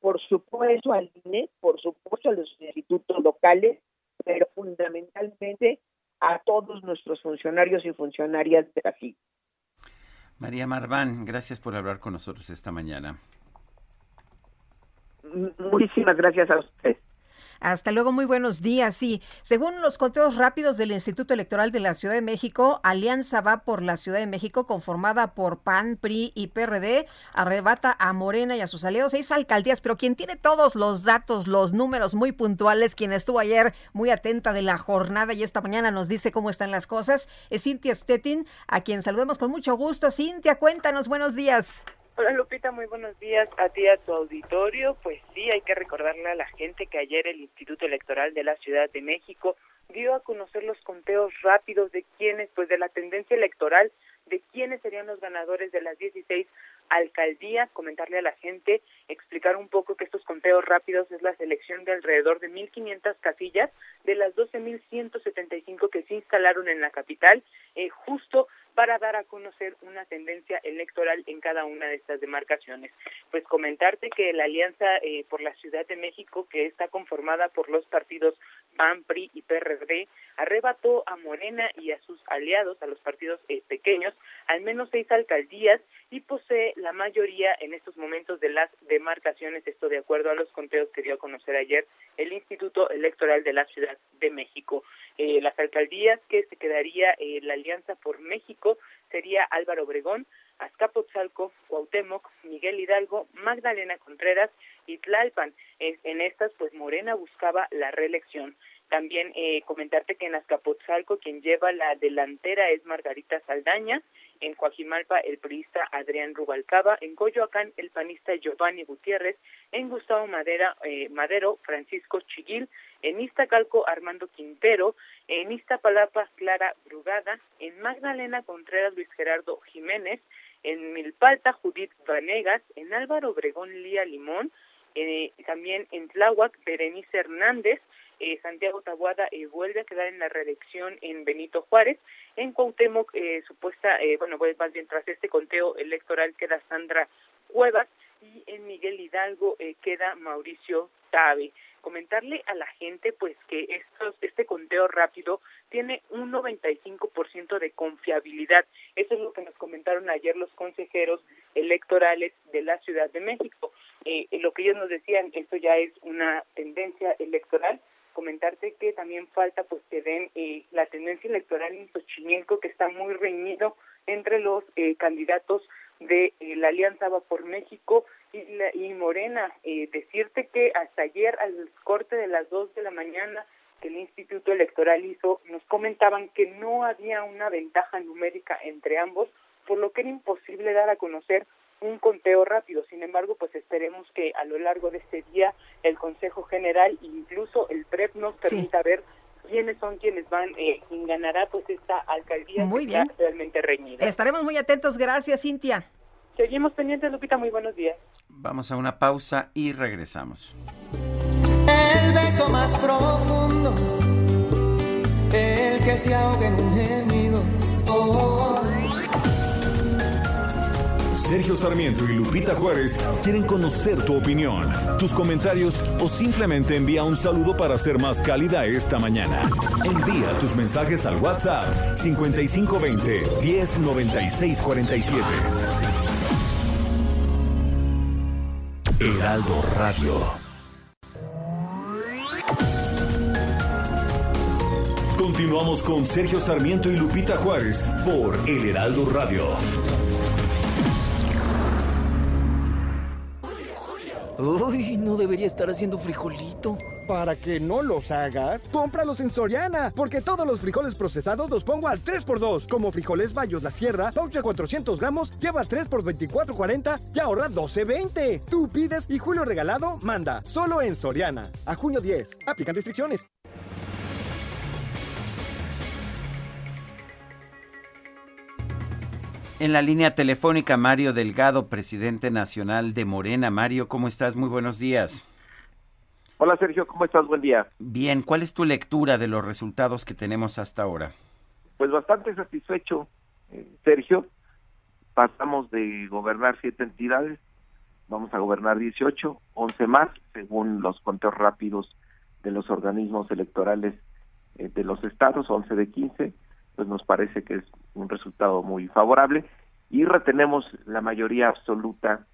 Por supuesto al INE, por supuesto a los institutos locales, pero fundamentalmente a todos nuestros funcionarios y funcionarias de la FI. María Marván, gracias por hablar con nosotros esta mañana. Muchísimas gracias a usted. Hasta luego, muy buenos días. Sí, según los conteos rápidos del Instituto Electoral de la Ciudad de México, Alianza va por la Ciudad de México, conformada por PAN, PRI y PRD, arrebata a Morena y a sus aliados seis alcaldías, pero quien tiene todos los datos, los números muy puntuales, quien estuvo ayer muy atenta de la jornada y esta mañana nos dice cómo están las cosas, es Cintia Stettin, a quien saludemos con mucho gusto. Cintia, cuéntanos, buenos días. Hola Lupita, muy buenos días a ti a tu auditorio. Pues sí, hay que recordarle a la gente que ayer el Instituto Electoral de la Ciudad de México dio a conocer los conteos rápidos de quiénes, pues de la tendencia electoral, de quiénes serían los ganadores de las 16 alcaldías, comentarle a la gente, explicar un poco que estos conteos rápidos es la selección de alrededor de 1.500 casillas de las 12.175 que se instalaron en la capital, eh, justo para dar a conocer una tendencia electoral en cada una de estas demarcaciones. Pues comentarte que la Alianza eh, por la Ciudad de México, que está conformada por los partidos PAN, PRI y PRD, arrebató a Morena y a sus aliados, a los partidos eh, pequeños, al menos seis alcaldías y posee la mayoría en estos momentos de las demarcaciones, esto de acuerdo a los conteos que dio a conocer ayer el Instituto Electoral de la Ciudad de México. Eh, las alcaldías que se quedaría la Alianza por México sería Álvaro Obregón, Azcapotzalco, Cuauhtémoc, Miguel Hidalgo, Magdalena Contreras y Tlalpan. En estas, pues Morena buscaba la reelección. También eh, comentarte que en Azcapotzalco quien lleva la delantera es Margarita Saldaña, en Coajimalpa el priista Adrián Rubalcaba, en Coyoacán el panista Giovanni Gutiérrez, en Gustavo Madera, eh, Madero Francisco Chiguil, en Iztacalco Armando Quintero, en Iztapalapa Clara Brugada, en Magdalena Contreras Luis Gerardo Jiménez, en Milpalta Judith Vanegas, en Álvaro Obregón Lía Limón, eh, también en Tláhuac Berenice Hernández, eh, Santiago Tabuada eh, vuelve a quedar en la reelección en Benito Juárez. En Cuauhtémoc, eh, supuesta, eh, bueno, pues más bien tras este conteo electoral queda Sandra Cuevas y en Miguel Hidalgo eh, queda Mauricio Tabe. Comentarle a la gente pues que estos, este conteo rápido tiene un 95% de confiabilidad. Eso es lo que nos comentaron ayer los consejeros electorales de la Ciudad de México. Eh, lo que ellos nos decían, esto ya es una tendencia electoral, comentarte que también falta pues que den eh, la tendencia electoral en Xochimilco que está muy reñido entre los eh, candidatos de eh, la Alianza Va por México y, la, y Morena. Eh, decirte que hasta ayer al corte de las dos de la mañana que el Instituto Electoral hizo, nos comentaban que no había una ventaja numérica entre ambos, por lo que era imposible dar a conocer un conteo rápido. Sin embargo, pues esperemos que a lo largo de este día el Consejo General e incluso el PREP nos permita sí. ver quiénes son quienes van, eh, quién ganará pues esta alcaldía muy que bien. está realmente reñida. Estaremos muy atentos. Gracias, Cintia. Seguimos pendientes, Lupita. Muy buenos días. Vamos a una pausa y regresamos. El beso más profundo, el que se ahoga en un gemido. Oh. Sergio Sarmiento y Lupita Juárez quieren conocer tu opinión, tus comentarios o simplemente envía un saludo para ser más cálida esta mañana. Envía tus mensajes al WhatsApp 5520 109647. Heraldo Radio. Continuamos con Sergio Sarmiento y Lupita Juárez por El Heraldo Radio. Uy, no debería estar haciendo frijolito. Para que no los hagas, cómpralos en Soriana, porque todos los frijoles procesados los pongo al 3x2, como frijoles Bayos La Sierra, pouch de 400 gramos, lleva 3 por 24.40 y ahorra 12.20. Tú pides y Julio Regalado manda, solo en Soriana. A junio 10, aplican restricciones. En la línea telefónica, Mario Delgado, presidente nacional de Morena. Mario, ¿cómo estás? Muy buenos días. Hola Sergio, ¿cómo estás? Buen día. Bien, ¿cuál es tu lectura de los resultados que tenemos hasta ahora? Pues bastante satisfecho, eh, Sergio. Pasamos de gobernar siete entidades, vamos a gobernar 18, 11 más, según los conteos rápidos de los organismos electorales eh, de los estados, 11 de 15, pues nos parece que es un resultado muy favorable y retenemos la mayoría absoluta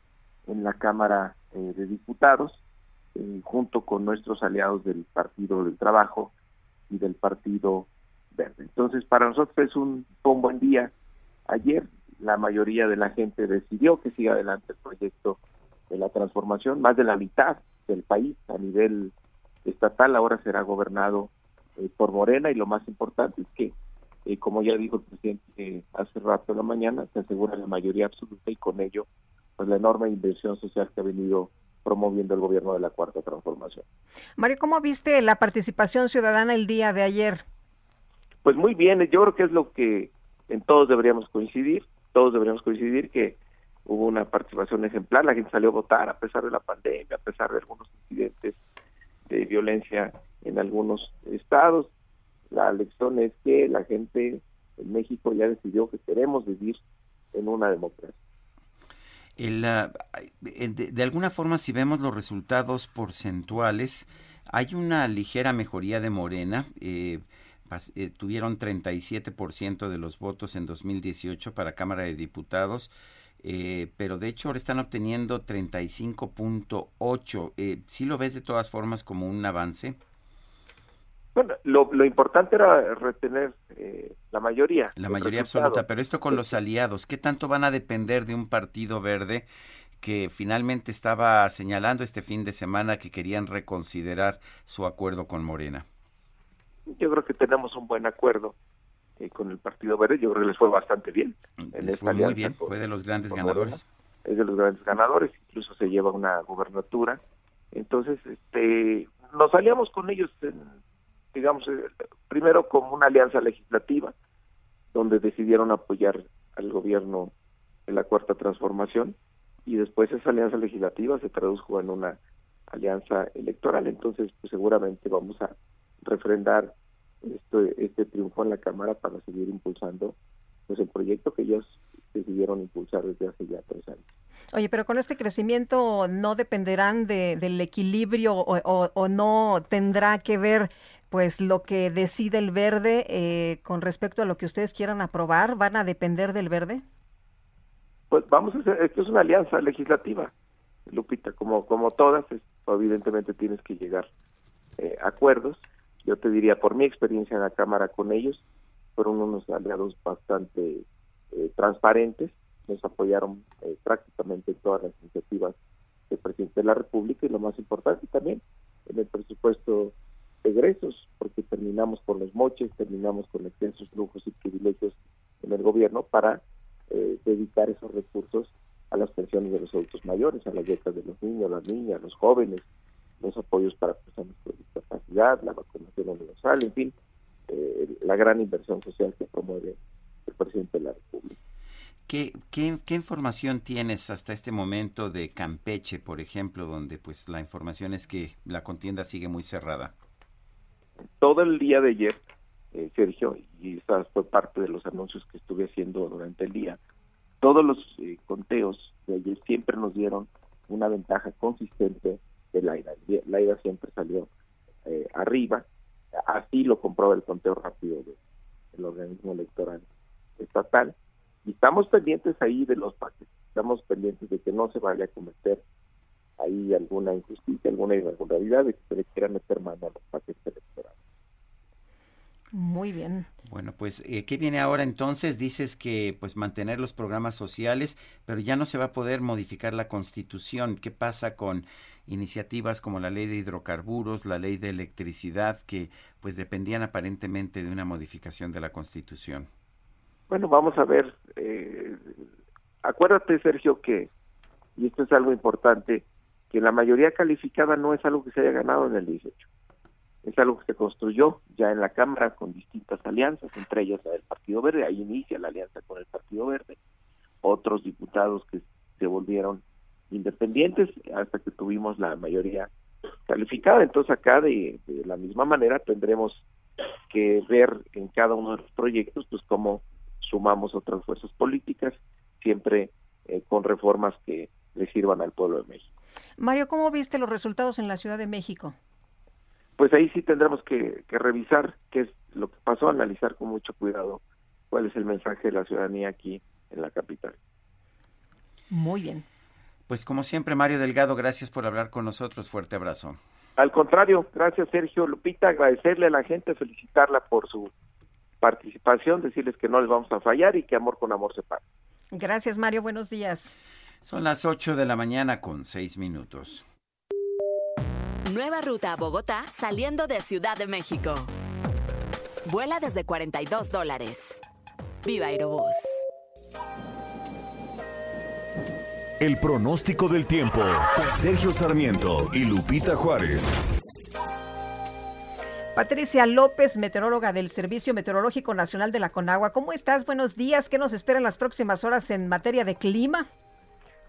en la Cámara eh, de Diputados, eh, junto con nuestros aliados del Partido del Trabajo y del Partido Verde. Entonces, para nosotros es un, buen día. Ayer la mayoría de la gente decidió que siga adelante el proyecto de la transformación. Más de la mitad del país a nivel estatal ahora será gobernado eh, por Morena y lo más importante es que eh, como ya dijo el presidente eh, hace rato en la mañana, se asegura la mayoría absoluta y con ello pues la enorme inversión social que ha venido promoviendo el gobierno de la Cuarta Transformación. Mario, ¿cómo viste la participación ciudadana el día de ayer? Pues muy bien, yo creo que es lo que en todos deberíamos coincidir, todos deberíamos coincidir que hubo una participación ejemplar, la gente salió a votar a pesar de la pandemia, a pesar de algunos incidentes de violencia en algunos estados, la lección es que la gente en México ya decidió que queremos vivir en una democracia. El, uh, de, de, alguna forma, si vemos los resultados porcentuales, hay una ligera mejoría de Morena. Eh, eh, tuvieron 37% de los votos en 2018 para Cámara de Diputados, eh, pero de hecho ahora están obteniendo 35.8. ¿Sí lo ves de todas formas como un avance? Bueno, lo, lo importante era retener eh, la mayoría. La mayoría absoluta, pero esto con los aliados, ¿qué tanto van a depender de un partido verde que finalmente estaba señalando este fin de semana que querían reconsiderar su acuerdo con Morena? Yo creo que tenemos un buen acuerdo eh, con el Partido Verde, yo creo que les fue bastante bien. En Les fue muy bien, con- fue de los grandes ganadores. Morena. Es de los grandes ganadores, incluso se lleva una gubernatura. Entonces, este, nos aliamos con ellos, en, digamos, eh, primero como una alianza legislativa, donde decidieron apoyar al gobierno en la cuarta transformación, y después esa alianza legislativa se tradujo en una alianza electoral. Entonces, pues seguramente vamos a refrendar este, este triunfo en la Cámara para seguir impulsando pues el proyecto que ellos decidieron impulsar desde hace ya tres años. Oye, pero con este crecimiento no dependerán de, del equilibrio o no tendrá que ver pues lo que decide el verde eh, con respecto a lo que ustedes quieran aprobar. ¿Van a depender del verde? Pues vamos a hacer, esto es una alianza legislativa, Lupita, como, como todas, evidentemente tienes que llegar eh, a acuerdos. Yo te diría, por mi experiencia en la Cámara con ellos, fueron unos aliados bastante eh, transparentes, nos apoyaron eh, prácticamente en todas las iniciativas del presidente de la República y lo más importante también en el presupuesto egresos, porque terminamos con los moches, terminamos con extensos lujos y privilegios en el gobierno para eh, dedicar esos recursos a las pensiones de los adultos mayores, a las becas de los niños, las niñas, los jóvenes, los apoyos para personas con discapacidad, la vacunación universal, en fin, eh, la gran inversión social que promueve el presidente de la República. ¿Qué, qué, qué información tienes hasta este momento de Campeche, por ejemplo, donde pues la información es que la contienda sigue muy cerrada? Todo el día de ayer, eh, Sergio, y esa fue parte de los anuncios que estuve haciendo durante el día, todos los eh, conteos de ayer siempre nos dieron una ventaja consistente de Laira. Laira siempre salió eh, arriba, así lo comprueba el conteo rápido de- del organismo electoral estatal. Y estamos pendientes ahí de los paquetes, estamos pendientes de que no se vaya a cometer ahí alguna injusticia, alguna irregularidad, de que se le quiera meter mano a los paquetes electorales. Muy bien. Bueno, pues, eh, ¿qué viene ahora entonces? Dices que pues mantener los programas sociales, pero ya no se va a poder modificar la Constitución. ¿Qué pasa con iniciativas como la ley de hidrocarburos, la ley de electricidad, que pues dependían aparentemente de una modificación de la Constitución? Bueno, vamos a ver. eh, acuérdate, Sergio, que, y esto es algo importante, que la mayoría calificada no es algo que se haya ganado en el 18. Es algo que se construyó ya en la Cámara con distintas alianzas, entre ellas la del Partido Verde. Ahí inicia la alianza con el Partido Verde. Otros diputados que se volvieron independientes hasta que tuvimos la mayoría calificada. Entonces acá de, la misma manera tendremos que ver en cada uno de los proyectos pues cómo sumamos otras fuerzas políticas, siempre eh, con reformas que le sirvan al pueblo de México. Mario, ¿cómo viste los resultados en la Ciudad de México? Pues ahí sí tendremos que, que revisar qué es lo que pasó, analizar con mucho cuidado cuál es el mensaje de la ciudadanía aquí en la capital. Muy bien. Pues como siempre, Mario Delgado, gracias por hablar con nosotros. Fuerte abrazo. Al contrario, gracias Sergio Lupita, agradecerle a la gente, felicitarla por su participación, decirles que no les vamos a fallar y que amor con amor se paga. Gracias, Mario. Buenos días. Son las 8 de la mañana con 6 minutos. Nueva ruta a Bogotá saliendo de Ciudad de México. Vuela desde 42 dólares. Viva Aerobús. El pronóstico del tiempo. Sergio Sarmiento y Lupita Juárez. Patricia López, meteoróloga del Servicio Meteorológico Nacional de la Conagua. ¿Cómo estás? Buenos días. ¿Qué nos espera en las próximas horas en materia de clima?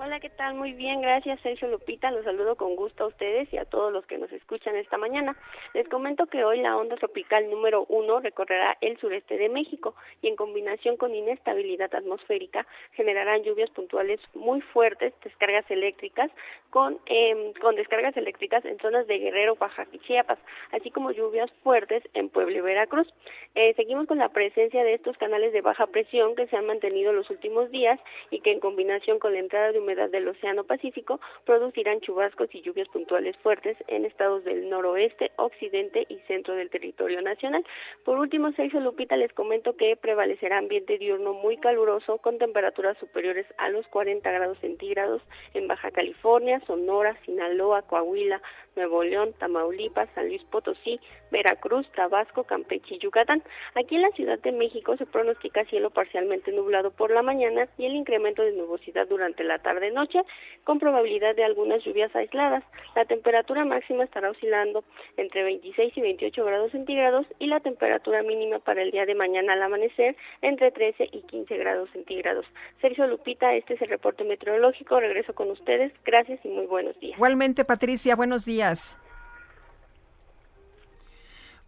Hola, ¿qué tal? Muy bien, gracias Sergio Lupita. Los saludo con gusto a ustedes y a todos los que nos escuchan esta mañana. Les comento que hoy la onda tropical número uno recorrerá el sureste de México y en combinación con inestabilidad atmosférica generarán lluvias puntuales muy fuertes, descargas eléctricas con, eh, con descargas eléctricas en zonas de Guerrero, Oaxaca y Chiapas, así como lluvias fuertes en Puebla y Veracruz. Eh, seguimos con la presencia de estos canales de baja presión que se han mantenido los últimos días y que en combinación con la entrada de humedad del Océano Pacífico producirán chubascos y lluvias puntuales fuertes en estados del noroeste, occidente y centro del territorio nacional. Por último, Sergio Lupita, les comento que prevalecerá ambiente diurno muy caluroso con temperaturas superiores a los 40 grados centígrados en Baja California, Sonora, Sinaloa, Coahuila, Nuevo León, Tamaulipas, San Luis Potosí, Veracruz, Tabasco, Campeche y Yucatán. Aquí en la Ciudad de México se pronostica cielo parcialmente nublado por la mañana y el incremento de nubosidad durante la tarde-noche, con probabilidad de algunas lluvias aisladas. La temperatura máxima estará oscilando entre 26 y 28 grados centígrados y la temperatura mínima para el día de mañana al amanecer entre 13 y 15 grados centígrados. Sergio Lupita, este es el reporte meteorológico. Regreso con ustedes. Gracias y muy buenos días. Igualmente, Patricia, buenos días.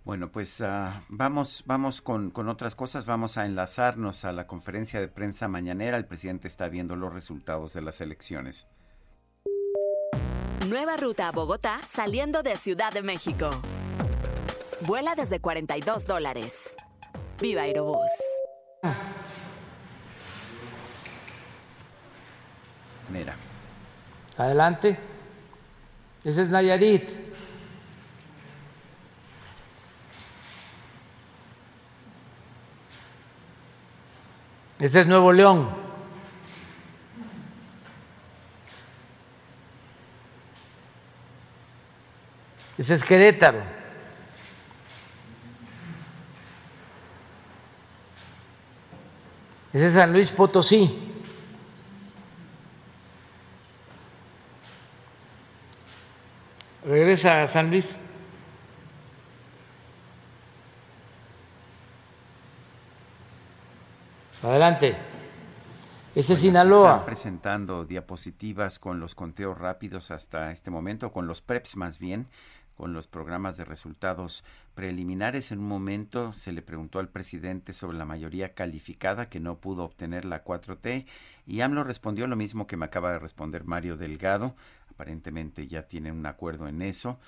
Bueno, pues ah, vamos, vamos con, con, otras cosas. Vamos a enlazarnos a la conferencia de prensa mañanera. El presidente está viendo los resultados de las elecciones. Nueva ruta a Bogotá saliendo de Ciudad de México. Vuela desde 42 dólares. Viva Aerobús. Mira. Adelante. Ese es Nayarit. Ese es Nuevo León. Ese es Querétaro. Ese es San Luis Potosí. Regresa a San Luis. Adelante. Ese es Sinaloa. Están presentando diapositivas con los conteos rápidos hasta este momento, con los PREPs más bien, con los programas de resultados preliminares. En un momento se le preguntó al presidente sobre la mayoría calificada que no pudo obtener la 4T y AMLO respondió lo mismo que me acaba de responder Mario Delgado. Aparentemente ya tienen un acuerdo en eso.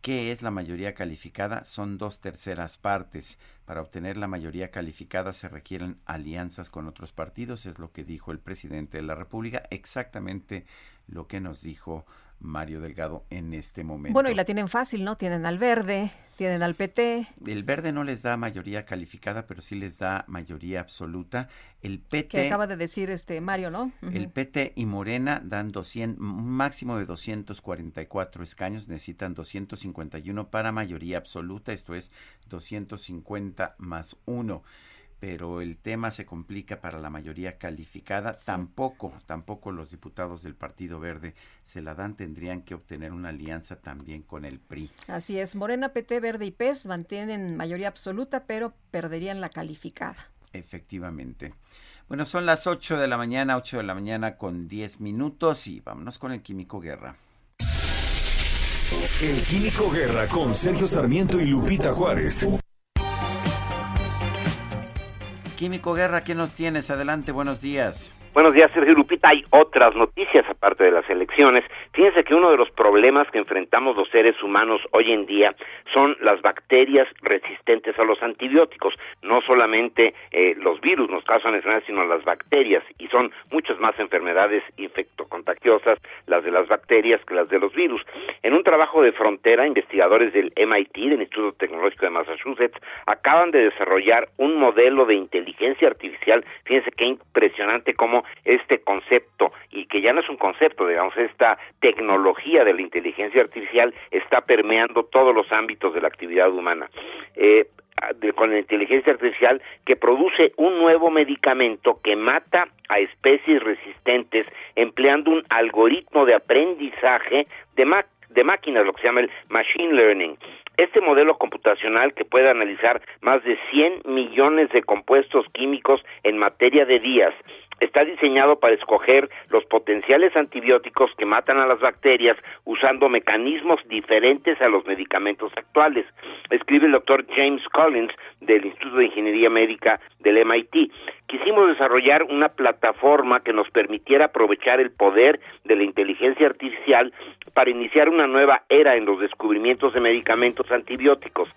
¿Qué es la mayoría calificada? Son dos terceras partes. Para obtener la mayoría calificada se requieren alianzas con otros partidos, es lo que dijo el presidente de la República, exactamente lo que nos dijo Mario Delgado en este momento. Bueno, y la tienen fácil, ¿no? Tienen al verde, tienen al PT. El verde no les da mayoría calificada, pero sí les da mayoría absoluta. El PT. Que acaba de decir este Mario, ¿no? El PT y Morena dan 200, un máximo de 244 escaños, necesitan 251 para mayoría absoluta, esto es 250 más 1 pero el tema se complica para la mayoría calificada. Tampoco, tampoco los diputados del Partido Verde se la dan, tendrían que obtener una alianza también con el PRI. Así es, Morena, PT, Verde y PES mantienen mayoría absoluta, pero perderían la calificada. Efectivamente. Bueno, son las 8 de la mañana, 8 de la mañana con 10 minutos y vámonos con el Químico Guerra. El Químico Guerra con Sergio Sarmiento y Lupita Juárez. Químico Guerra, ¿qué nos tienes? Adelante, buenos días. Buenos días, Sergio Lupita. Hay otras noticias aparte de las elecciones. Fíjense que uno de los problemas que enfrentamos los seres humanos hoy en día son las bacterias resistentes a los antibióticos. No solamente eh, los virus nos causan enfermedades, sino las bacterias. Y son muchas más enfermedades infectocontagiosas las de las bacterias que las de los virus. En un trabajo de frontera, investigadores del MIT, del Instituto Tecnológico de Massachusetts, acaban de desarrollar un modelo de inteligencia artificial. Fíjense qué impresionante cómo este concepto, y que ya no es un concepto, digamos, esta tecnología de la inteligencia artificial está permeando todos los ámbitos de la actividad humana. Eh, con la inteligencia artificial que produce un nuevo medicamento que mata a especies resistentes empleando un algoritmo de aprendizaje de, de máquinas, lo que se llama el machine learning. Este modelo computacional que puede analizar más de 100 millones de compuestos químicos en materia de días está diseñado para escoger los potenciales antibióticos que matan a las bacterias usando mecanismos diferentes a los medicamentos actuales. Escribe el doctor James Collins del Instituto de Ingeniería Médica del MIT. Quisimos desarrollar una plataforma que nos permitiera aprovechar el poder de la inteligencia artificial para iniciar una nueva era en los descubrimientos de medicamentos antibióticos.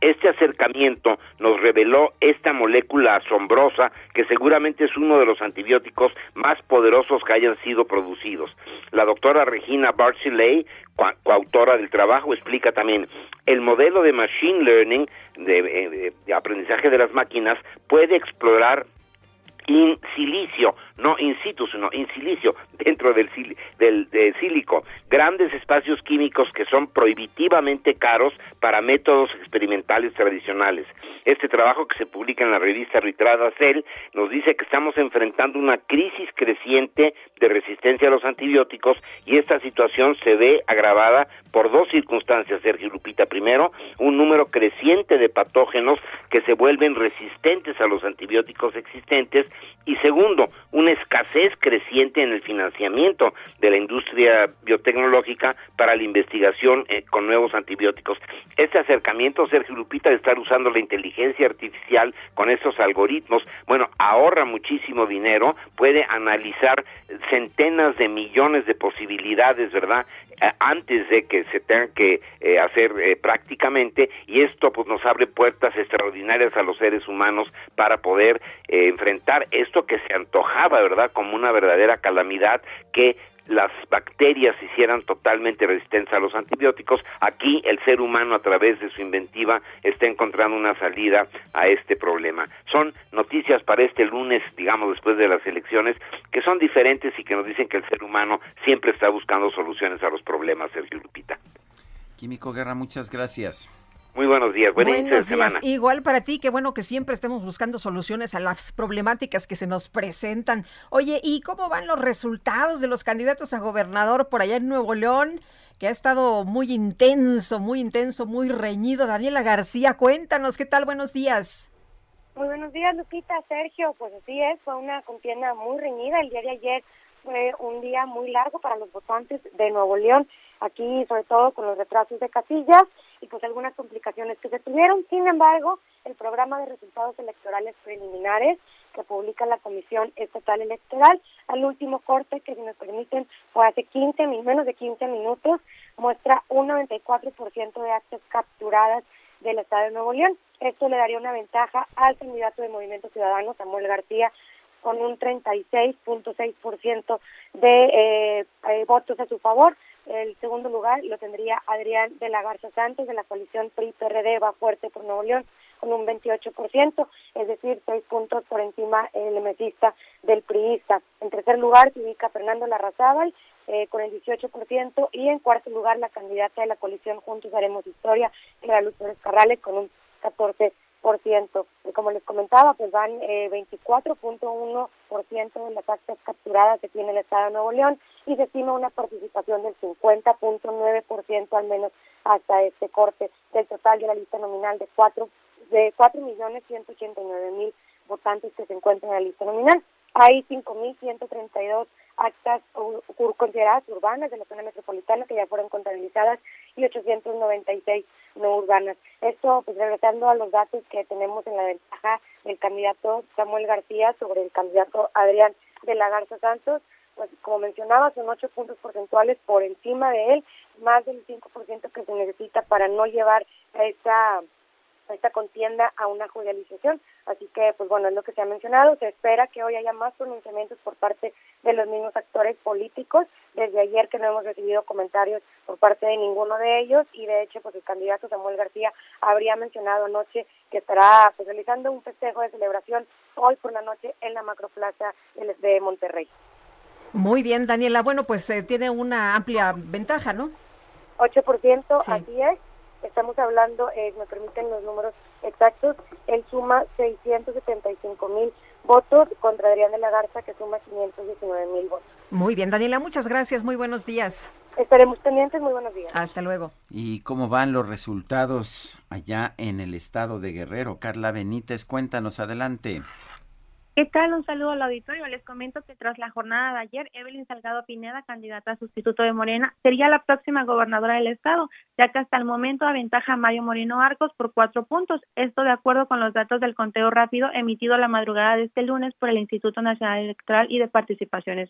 Este acercamiento nos reveló esta molécula asombrosa que seguramente es uno de los antibióticos más poderosos que hayan sido producidos. La doctora Regina Barcilay, coautora del trabajo, explica también el modelo de machine learning, de, eh, de aprendizaje de las máquinas, puede explorar in silicio, no in situ, sino in silicio, [laughs] dentro del, del, sílico, grandes espacios químicos que son prohibitivamente caros para métodos experimentales tradicionales. Este trabajo que se publica en la revista Ritrada Cell nos dice que estamos enfrentando una crisis creciente de resistencia a los antibióticos y esta situación se ve agravada por dos circunstancias, Sergio Lupita. Primero, un número creciente de patógenos que se vuelven resistentes a los antibióticos existentes y segundo, una escasez creciente en el financiamiento de la industria biotecnológica para la investigación eh, con nuevos antibióticos. Este acercamiento, Sergio Lupita, de estar usando la inteligencia artificial con estos algoritmos, bueno, ahorra muchísimo dinero, puede analizar centenas de millones de posibilidades, ¿verdad? Eh, antes de que se tengan que eh, hacer prácticamente y esto pues nos abre puertas extraordinarias a los seres humanos para poder enfrentar esto que se antojaba, ¿verdad? Como una verdadera calamidad que las bacterias se hicieran totalmente resistentes a los antibióticos. Aquí el ser humano a través de su inventiva está encontrando una salida a este problema. Son noticias para este lunes, digamos después de las elecciones, que son diferentes y que nos dicen que el ser humano siempre está buscando soluciones a los problemas, Sergio Lupita. Químico Guerra, muchas gracias. Muy buenos días, buen inicio de semana. Igual para ti, qué bueno que siempre estemos buscando soluciones a las problemáticas que se nos presentan. Oye, ¿y cómo van los resultados de los candidatos a gobernador por allá en Nuevo León? Que ha estado muy intenso, muy intenso, muy reñido. Daniela García, cuéntanos, ¿qué tal? Buenos días. Muy buenos días, Lupita, Sergio. Pues así es, fue una contienda muy reñida. El día de ayer fue un día muy largo para los votantes de Nuevo León. Aquí, sobre todo, con los retrasos de casillas y pues algunas complicaciones que se tuvieron. Sin embargo, el programa de resultados electorales preliminares que publica la Comisión Estatal Electoral al último corte que si nos permiten fue hace 15 menos de 15 minutos muestra un 94% de actas capturadas del Estado de Nuevo León. Esto le daría una ventaja al candidato de Movimiento Ciudadano Samuel García con un 36.6% de eh, eh, votos a su favor el segundo lugar lo tendría Adrián de la Garza Santos de la coalición PRI-PRD va fuerte por Nuevo León con un 28%, es decir, seis puntos por encima el mesista del priista. En tercer lugar se ubica Fernando Larrazábal eh, con el 18% y en cuarto lugar la candidata de la coalición Juntos Haremos Historia, era Luz Pérez Carrales con un 14% por ciento. Como les comentaba, pues van eh, 24.1% de las actas capturadas que tiene el Estado de Nuevo León y se estima una participación del 50.9% al menos hasta este corte del total de la lista nominal de 4 de 4.189.000 votantes que se encuentran en la lista nominal. Hay 5.132 actas consideradas urbanas de la zona metropolitana que ya fueron contabilizadas y 896 no urbanas. Esto, pues regresando a los datos que tenemos en la ventaja del candidato Samuel García sobre el candidato Adrián de la Garza Santos, pues como mencionaba, son ocho puntos porcentuales por encima de él, más del 5% que se necesita para no llevar a esta esta contienda a una judicialización. Así que, pues bueno, es lo que se ha mencionado. Se espera que hoy haya más pronunciamientos por parte de los mismos actores políticos. Desde ayer que no hemos recibido comentarios por parte de ninguno de ellos y de hecho, pues el candidato Samuel García habría mencionado anoche que estará pues, realizando un festejo de celebración hoy por la noche en la macroplaza de Monterrey. Muy bien, Daniela. Bueno, pues eh, tiene una amplia ventaja, ¿no? 8%, así es estamos hablando, eh, me permiten los números exactos, él suma 675 mil votos contra Adrián de la Garza que suma 519 mil votos. Muy bien, Daniela, muchas gracias, muy buenos días. Estaremos pendientes, muy buenos días. Hasta luego. ¿Y cómo van los resultados allá en el estado de Guerrero? Carla Benítez, cuéntanos adelante. ¿Qué tal? Un saludo al auditorio. Les comento que tras la jornada de ayer, Evelyn Salgado Pineda, candidata a sustituto de Morena, sería la próxima gobernadora del estado, ya que hasta el momento aventaja a Mario Moreno Arcos por cuatro puntos. Esto de acuerdo con los datos del conteo rápido emitido la madrugada de este lunes por el Instituto Nacional Electoral y de Participación,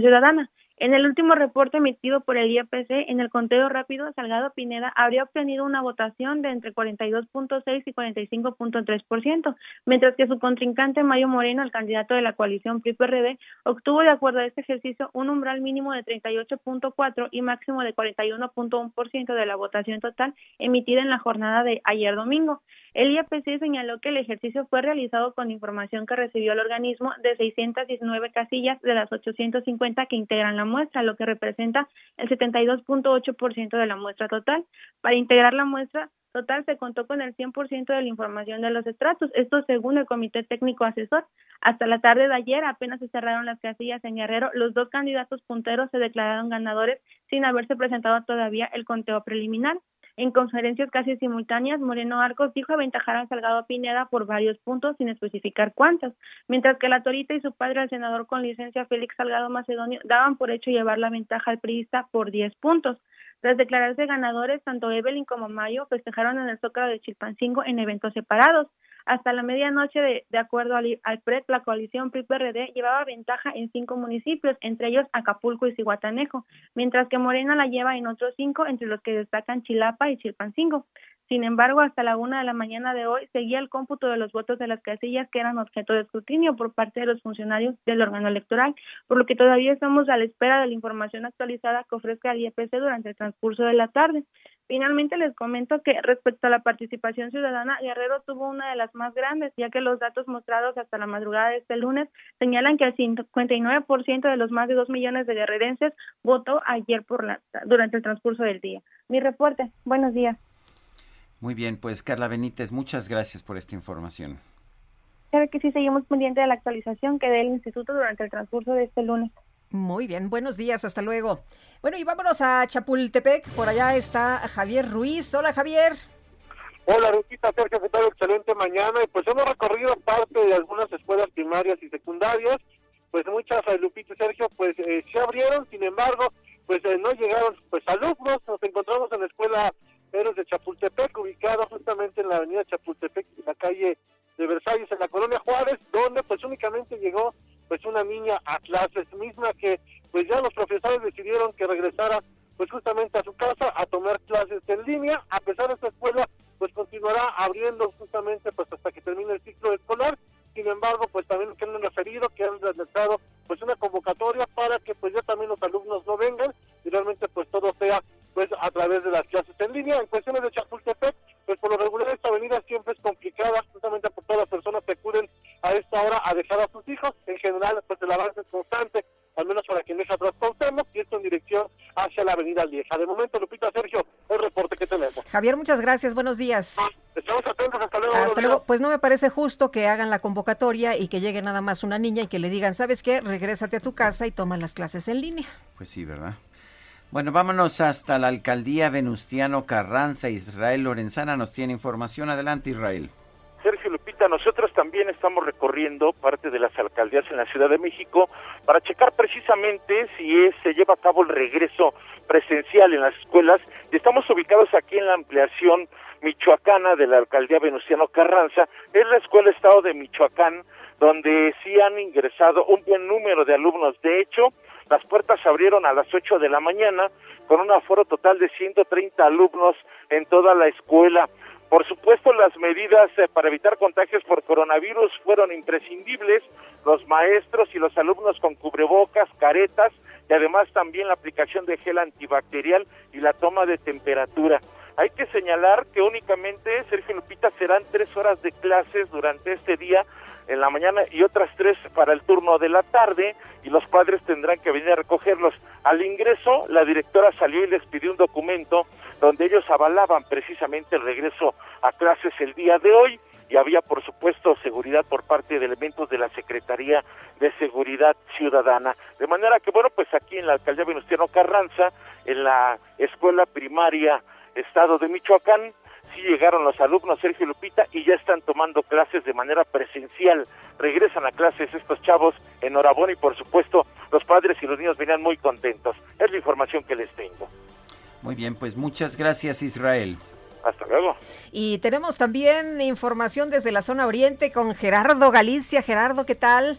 Ciudadana. En el último reporte emitido por el IEPC, en el conteo rápido, Salgado Pineda habría obtenido una votación de entre 42.6 y 45.3%, mientras que su contrincante Mario Moreno, el candidato de la coalición PRI-PRD, obtuvo de acuerdo a este ejercicio un umbral mínimo de 38.4 y máximo de 41.1% de la votación total emitida en la jornada de ayer domingo. El IAPC señaló que el ejercicio fue realizado con información que recibió el organismo de 619 casillas de las 850 que integran la muestra, lo que representa el 72.8% de la muestra total. Para integrar la muestra total se contó con el 100% de la información de los estratos, esto según el Comité Técnico Asesor. Hasta la tarde de ayer apenas se cerraron las casillas en Guerrero, los dos candidatos punteros se declararon ganadores sin haberse presentado todavía el conteo preliminar. En conferencias casi simultáneas, Moreno Arcos dijo aventajar a Salgado Pineda por varios puntos sin especificar cuántos, mientras que la Torita y su padre, el senador con licencia Félix Salgado Macedonio, daban por hecho llevar la ventaja al priista por 10 puntos. Tras declararse ganadores, tanto Evelyn como Mayo festejaron en el Zócalo de Chilpancingo en eventos separados. Hasta la medianoche, de, de acuerdo al, al PRED, la coalición PRI-PRD llevaba ventaja en cinco municipios, entre ellos Acapulco y Cihuatanejo, mientras que Morena la lleva en otros cinco, entre los que destacan Chilapa y Chilpancingo. Sin embargo, hasta la una de la mañana de hoy seguía el cómputo de los votos de las casillas que eran objeto de escrutinio por parte de los funcionarios del órgano electoral, por lo que todavía estamos a la espera de la información actualizada que ofrezca el IEPC durante el transcurso de la tarde. Finalmente les comento que respecto a la participación ciudadana, Guerrero tuvo una de las más grandes, ya que los datos mostrados hasta la madrugada de este lunes señalan que el 59% de los más de 2 millones de guerrerenses votó ayer por la, durante el transcurso del día. Mi reporte. Buenos días. Muy bien, pues Carla Benítez, muchas gracias por esta información. Claro que sí, seguimos pendiente de la actualización que dé el instituto durante el transcurso de este lunes. Muy bien, buenos días, hasta luego. Bueno, y vámonos a Chapultepec, por allá está Javier Ruiz. Hola Javier. Hola Rupita, Sergio, ¿qué tal? Excelente mañana. Y pues hemos recorrido parte de algunas escuelas primarias y secundarias. Pues muchas, eh, Lupita y Sergio, pues eh, se abrieron, sin embargo, pues eh, no llegaron pues alumnos. Nos encontramos en la escuela Héroes de Chapultepec, ubicado justamente en la avenida Chapultepec, en la calle de Versalles, en la colonia Juárez, donde pues únicamente llegó pues una niña a clases, misma que pues ya los profesores decidieron que regresara pues justamente a su casa a tomar clases en línea, a pesar de esta escuela pues continuará abriendo justamente pues hasta que termine el ciclo escolar, sin embargo pues también que han referido que han realizado pues una convocatoria para que pues ya también los alumnos no vengan y realmente pues todo sea pues a través de las clases en línea. En cuestiones de Chapultepec, pues por lo regular esta avenida siempre es complicada, justamente por todas las personas que acuden a esta hora a dejar a sus hijos. En general, pues el avance es constante, al menos para quien deja atrás Cuauhtémoc, y esto en dirección hacia la avenida Lieja. De momento, Lupita Sergio, el reporte que tenemos. Javier, muchas gracias, buenos días. Estamos atentos, hasta luego. Hasta luego. Pues no me parece justo que hagan la convocatoria y que llegue nada más una niña y que le digan, ¿sabes qué? Regrésate a tu casa y toma las clases en línea. Pues sí, ¿verdad? Bueno, vámonos hasta la alcaldía Venustiano Carranza. Israel Lorenzana nos tiene información. Adelante, Israel. Sergio Lupita, nosotros también estamos recorriendo parte de las alcaldías en la Ciudad de México para checar precisamente si es, se lleva a cabo el regreso presencial en las escuelas. Y estamos ubicados aquí en la ampliación michoacana de la alcaldía Venustiano Carranza. Es la Escuela Estado de Michoacán, donde sí han ingresado un buen número de alumnos. De hecho, las puertas se abrieron a las 8 de la mañana con un aforo total de 130 alumnos en toda la escuela. Por supuesto, las medidas eh, para evitar contagios por coronavirus fueron imprescindibles. Los maestros y los alumnos con cubrebocas, caretas y además también la aplicación de gel antibacterial y la toma de temperatura. Hay que señalar que únicamente, Sergio Lupita, serán tres horas de clases durante este día en la mañana y otras tres para el turno de la tarde y los padres tendrán que venir a recogerlos. Al ingreso, la directora salió y les pidió un documento donde ellos avalaban precisamente el regreso a clases el día de hoy y había por supuesto seguridad por parte de elementos de la Secretaría de Seguridad Ciudadana. De manera que bueno, pues aquí en la alcaldía Venustiano Carranza, en la escuela primaria Estado de Michoacán, sí llegaron los alumnos Sergio Lupita y ya están tomando clases de manera presencial. Regresan a clases estos chavos, enhorabuena y por supuesto los padres y los niños venían muy contentos. Es la información que les tengo. Muy bien, pues muchas gracias Israel. Hasta luego. Y tenemos también información desde la zona oriente con Gerardo Galicia. Gerardo, ¿qué tal?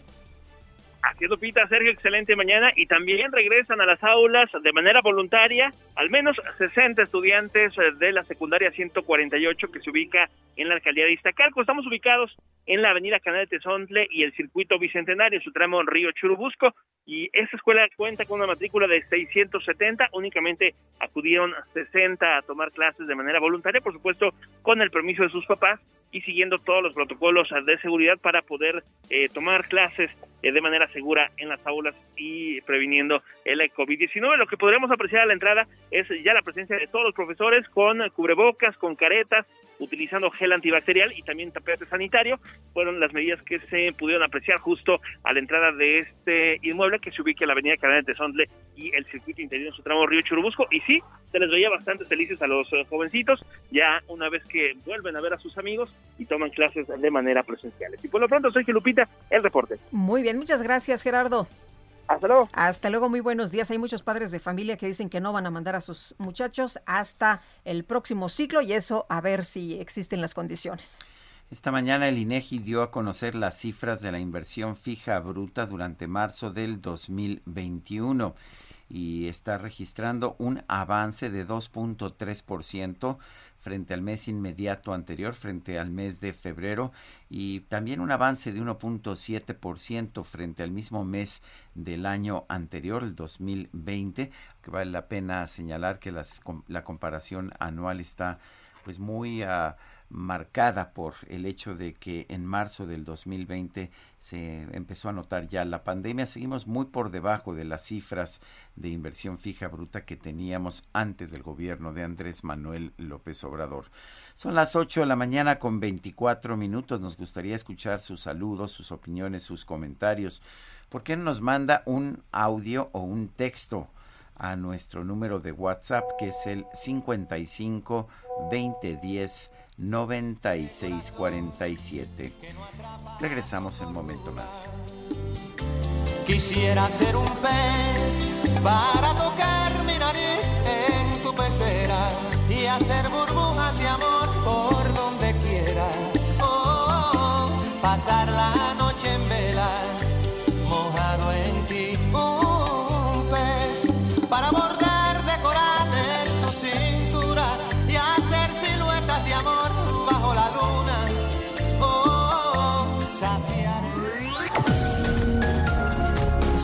Así es, Sergio, excelente mañana. Y también regresan a las aulas de manera voluntaria al menos 60 estudiantes eh, de la secundaria 148 que se ubica en la alcaldía de Iztacalco. Estamos ubicados en la avenida Canal de Tezontle y el circuito bicentenario, su tramo Río Churubusco. Y esta escuela cuenta con una matrícula de 670. Únicamente acudieron 60 a tomar clases de manera voluntaria, por supuesto, con el permiso de sus papás y siguiendo todos los protocolos de seguridad para poder eh, tomar clases de manera segura en las aulas y previniendo el COVID-19. Lo que podremos apreciar a la entrada es ya la presencia de todos los profesores con cubrebocas, con caretas, utilizando gel antibacterial y también tapete sanitario. Fueron las medidas que se pudieron apreciar justo a la entrada de este inmueble que se ubica en la avenida Canal de Sondle y el circuito interior en su tramo Río Churubusco. Y sí, se les veía bastante felices a los eh, jovencitos, ya una vez que vuelven a ver a sus amigos y toman clases de manera presencial. Y por lo pronto, soy Lupita, el reporte. Muy bien, muchas gracias, Gerardo. Hasta luego. Hasta luego, muy buenos días. Hay muchos padres de familia que dicen que no van a mandar a sus muchachos hasta el próximo ciclo y eso a ver si existen las condiciones. Esta mañana el INEGI dio a conocer las cifras de la inversión fija bruta durante marzo del 2021 y está registrando un avance de 2.3% frente al mes inmediato anterior, frente al mes de febrero, y también un avance de 1.7% frente al mismo mes del año anterior, el 2020, que vale la pena señalar que las, la comparación anual está pues muy uh, marcada por el hecho de que en marzo del 2020 se empezó a notar ya la pandemia. Seguimos muy por debajo de las cifras de inversión fija bruta que teníamos antes del gobierno de Andrés Manuel López Obrador. Son las 8 de la mañana con 24 minutos. Nos gustaría escuchar sus saludos, sus opiniones, sus comentarios. ¿Por qué no nos manda un audio o un texto? a nuestro número de WhatsApp que es el 55 2010 9647. Regresamos en un momento más. Quisiera ser un pez para tocar mi nariz en tu pecera y hacer burbujas de amor por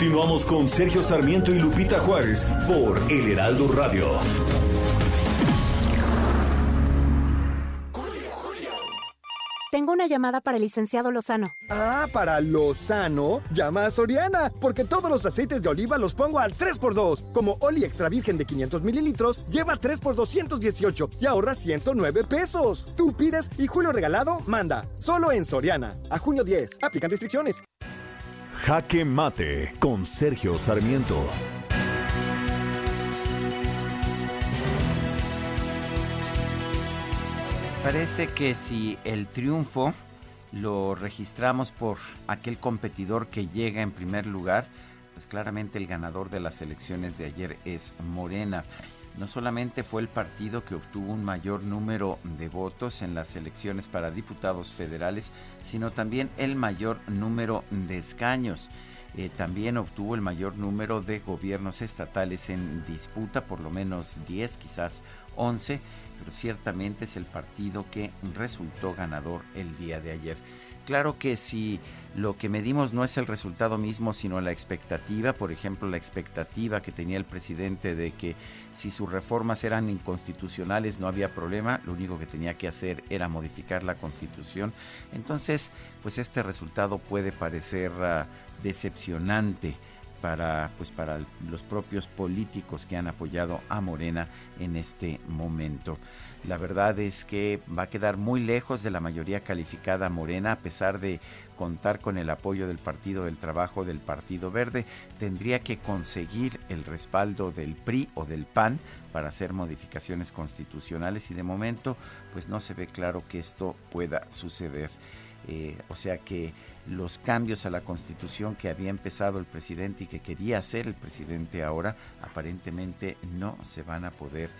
Continuamos con Sergio Sarmiento y Lupita Juárez por El Heraldo Radio. Tengo una llamada para el licenciado Lozano. Ah, para Lozano, llama a Soriana, porque todos los aceites de oliva los pongo al 3x2. Como Oli Extra Virgen de 500 mililitros, lleva 3 por 218 y ahorra 109 pesos. Tú pides y Julio Regalado manda. Solo en Soriana. A junio 10. Aplican restricciones. Jaque Mate con Sergio Sarmiento. Parece que si el triunfo lo registramos por aquel competidor que llega en primer lugar, pues claramente el ganador de las elecciones de ayer es Morena. No solamente fue el partido que obtuvo un mayor número de votos en las elecciones para diputados federales, sino también el mayor número de escaños. Eh, también obtuvo el mayor número de gobiernos estatales en disputa, por lo menos 10, quizás 11, pero ciertamente es el partido que resultó ganador el día de ayer. Claro que si lo que medimos no es el resultado mismo, sino la expectativa, por ejemplo, la expectativa que tenía el presidente de que si sus reformas eran inconstitucionales no había problema, lo único que tenía que hacer era modificar la constitución. Entonces, pues este resultado puede parecer ah, decepcionante para pues para los propios políticos que han apoyado a Morena en este momento. La verdad es que va a quedar muy lejos de la mayoría calificada Morena a pesar de contar con el apoyo del Partido del Trabajo del Partido Verde, tendría que conseguir el respaldo del PRI o del PAN para hacer modificaciones constitucionales y de momento pues no se ve claro que esto pueda suceder. Eh, o sea que los cambios a la constitución que había empezado el presidente y que quería hacer el presidente ahora aparentemente no se van a poder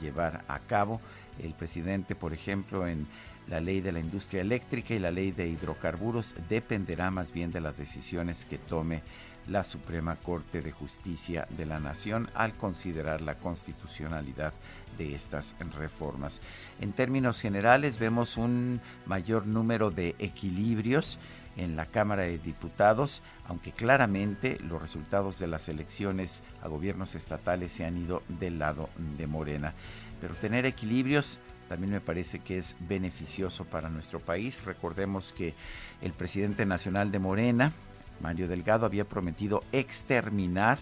llevar a cabo. El presidente, por ejemplo, en la ley de la industria eléctrica y la ley de hidrocarburos dependerá más bien de las decisiones que tome la Suprema Corte de Justicia de la Nación al considerar la constitucionalidad de estas reformas. En términos generales vemos un mayor número de equilibrios en la Cámara de Diputados, aunque claramente los resultados de las elecciones a gobiernos estatales se han ido del lado de Morena. Pero tener equilibrios también me parece que es beneficioso para nuestro país. Recordemos que el presidente nacional de Morena, Mario Delgado, había prometido exterminar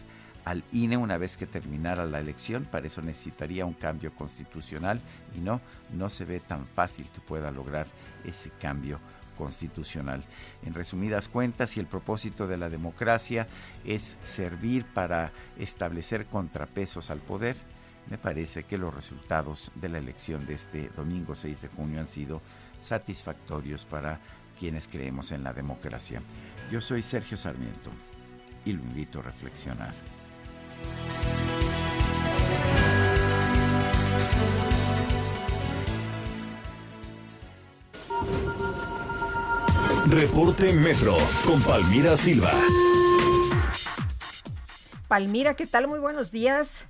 al INE una vez que terminara la elección. Para eso necesitaría un cambio constitucional y no, no se ve tan fácil que pueda lograr ese cambio constitucional. En resumidas cuentas, si el propósito de la democracia es servir para establecer contrapesos al poder, me parece que los resultados de la elección de este domingo 6 de junio han sido satisfactorios para quienes creemos en la democracia. Yo soy Sergio Sarmiento y lo invito a reflexionar. Reporte Metro con Palmira Silva. Palmira, ¿qué tal? Muy buenos días.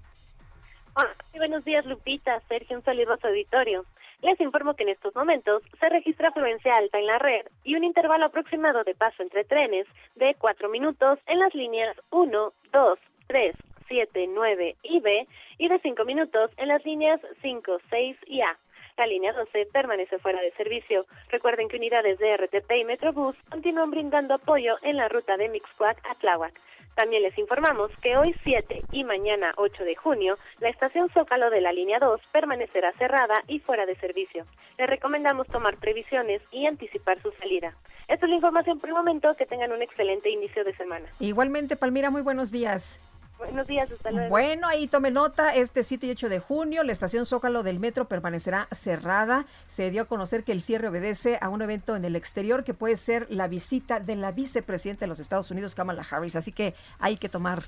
Hola, buenos días Lupita, Sergio, un saludo a su auditorio. Les informo que en estos momentos se registra afluencia alta en la red y un intervalo aproximado de paso entre trenes de 4 minutos en las líneas 1, 2, 3, 7, 9 y B y de 5 minutos en las líneas 5, 6 y A. La línea 12 permanece fuera de servicio. Recuerden que unidades de RTP y Metrobús continúan brindando apoyo en la ruta de Mixcuac a Tláhuac. También les informamos que hoy 7 y mañana 8 de junio, la estación Zócalo de la línea 2 permanecerá cerrada y fuera de servicio. Les recomendamos tomar previsiones y anticipar su salida. Esta es la información por el momento. Que tengan un excelente inicio de semana. Igualmente, Palmira, muy buenos días. Buenos días, hasta luego. Bueno, ahí tome nota, este 7 y 8 de junio la estación Zócalo del metro permanecerá cerrada. Se dio a conocer que el cierre obedece a un evento en el exterior que puede ser la visita de la vicepresidenta de los Estados Unidos, Kamala Harris. Así que hay que tomar,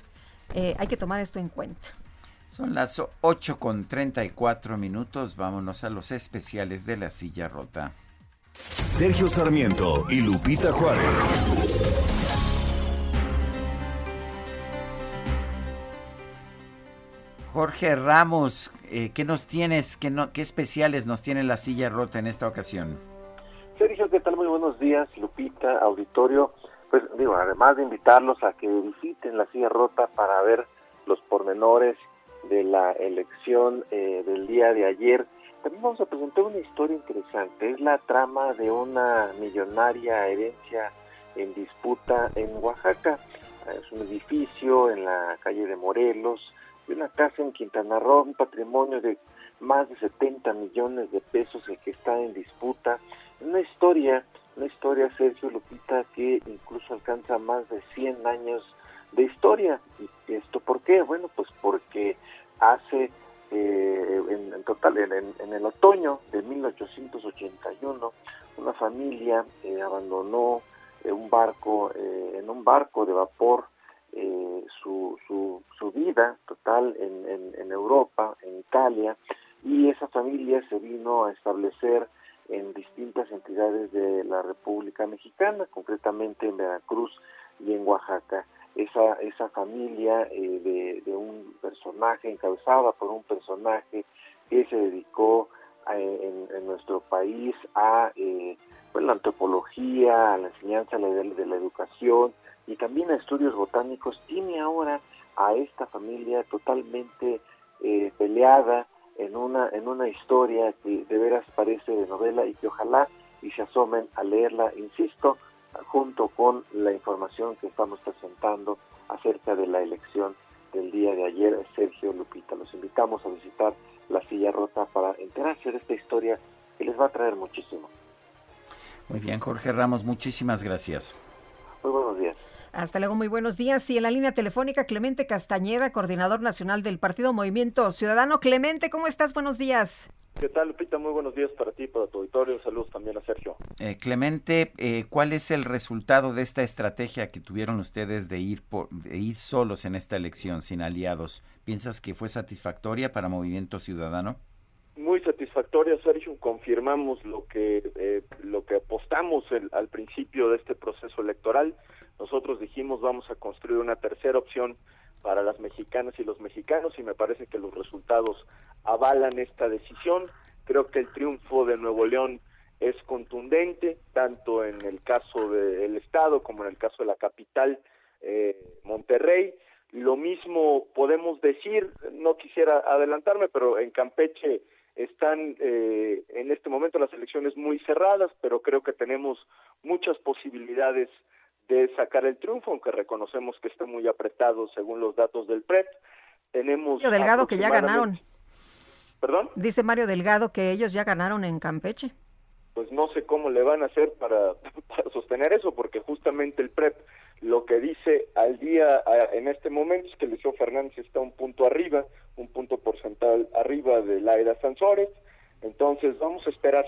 eh, hay que tomar esto en cuenta. Son las 8 con 34 minutos. Vámonos a los especiales de la silla rota. Sergio Sarmiento y Lupita Juárez. Jorge Ramos, eh, ¿qué nos tienes, qué, no, qué especiales nos tiene la silla rota en esta ocasión? Sergio, ¿qué tal? Muy buenos días, Lupita, auditorio. Pues digo, además de invitarlos a que visiten la silla rota para ver los pormenores de la elección eh, del día de ayer, también vamos a presentar una historia interesante. Es la trama de una millonaria herencia en disputa en Oaxaca. Es un edificio en la calle de Morelos, una casa en Quintana Roo, un patrimonio de más de 70 millones de pesos el que está en disputa. Una historia, una historia, Sergio Lupita, que incluso alcanza más de 100 años de historia. ¿Y esto por qué? Bueno, pues porque hace, eh, en, total, en, el otoño de 1881, una familia eh, abandonó eh, un barco, en un barco de vapor, eh, su, su, su, vida total en, en, Europa, en Italia, y esa familia se vino a establecer en distintas entidades de la República Mexicana, concretamente en Veracruz y en Oaxaca. Esa, esa familia eh, de, de, un personaje, encabezada por un personaje que se dedicó en, en, nuestro país a eh, pues la antropología, a la enseñanza de la educación y también a estudios botánicos, tiene ahora a esta familia totalmente eh, peleada en una, en una historia que de veras parece de novela y que ojalá y se asomen a leerla, insisto, junto con la información que estamos presentando acerca de la elección del día de ayer, Sergio Lupita. Los invitamos a visitar la silla rota para enterarse de esta historia que les va a traer muchísimo. Muy bien, Jorge Ramos, muchísimas gracias. Muy buenos días. Hasta luego, muy buenos días. Y en la línea telefónica, Clemente Castañeda, coordinador nacional del Partido Movimiento Ciudadano. Clemente, ¿cómo estás? Buenos días. ¿Qué tal, Lupita? Muy buenos días para ti, para tu auditorio. Saludos también a Sergio. Eh, Clemente, eh, ¿cuál es el resultado de esta estrategia que tuvieron ustedes de ir, por, de ir solos en esta elección, sin aliados? ¿Piensas que fue satisfactoria para Movimiento Ciudadano? Muy satisfactoria, Sergio. Confirmamos lo que, eh, lo que apostamos al principio de este proceso electoral nosotros dijimos vamos a construir una tercera opción para las mexicanas y los mexicanos y me parece que los resultados avalan esta decisión. Creo que el triunfo de Nuevo León es contundente, tanto en el caso del Estado como en el caso de la capital, eh, Monterrey. Lo mismo podemos decir, no quisiera adelantarme, pero en Campeche están eh, en este momento las elecciones muy cerradas, pero creo que tenemos muchas posibilidades de sacar el triunfo, aunque reconocemos que está muy apretado según los datos del PREP. Tenemos Mario Delgado que ya ganaron. ¿Perdón? Dice Mario Delgado que ellos ya ganaron en Campeche. Pues no sé cómo le van a hacer para, [laughs] sostener eso, porque justamente el PREP lo que dice al día en este momento es que Lucio Fernández está un punto arriba, un punto porcentual arriba de Laida Sansores. Entonces vamos a esperar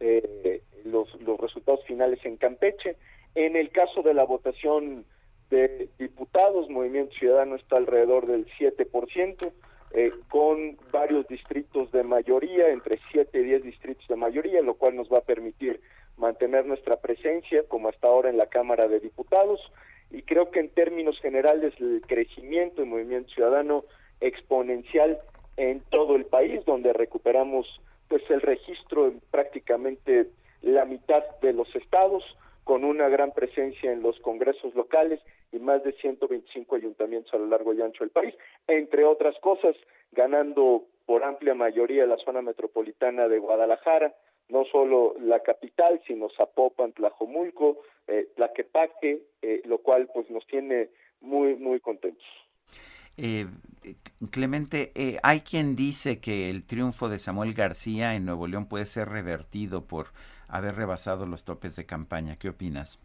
eh, los, los resultados finales en Campeche. En el caso de la votación de diputados, Movimiento Ciudadano está alrededor del 7%, eh, con varios distritos de mayoría, entre 7 y 10 distritos de mayoría, lo cual nos va a permitir mantener nuestra presencia, como hasta ahora en la Cámara de Diputados. Y creo que en términos generales el crecimiento del Movimiento Ciudadano exponencial en todo el país, donde recuperamos pues el registro en prácticamente la mitad de los estados, con una gran presencia en los congresos locales y más de 125 ayuntamientos a lo largo y ancho del país, entre otras cosas, ganando por amplia mayoría la zona metropolitana de Guadalajara, no solo la capital, sino Zapopan, Tlajomulco, eh, Tlaquepaque, eh, lo cual pues nos tiene muy, muy contentos. Eh, Clemente, eh, hay quien dice que el triunfo de Samuel García en Nuevo León puede ser revertido por haber rebasado los topes de campaña. ¿Qué opinas?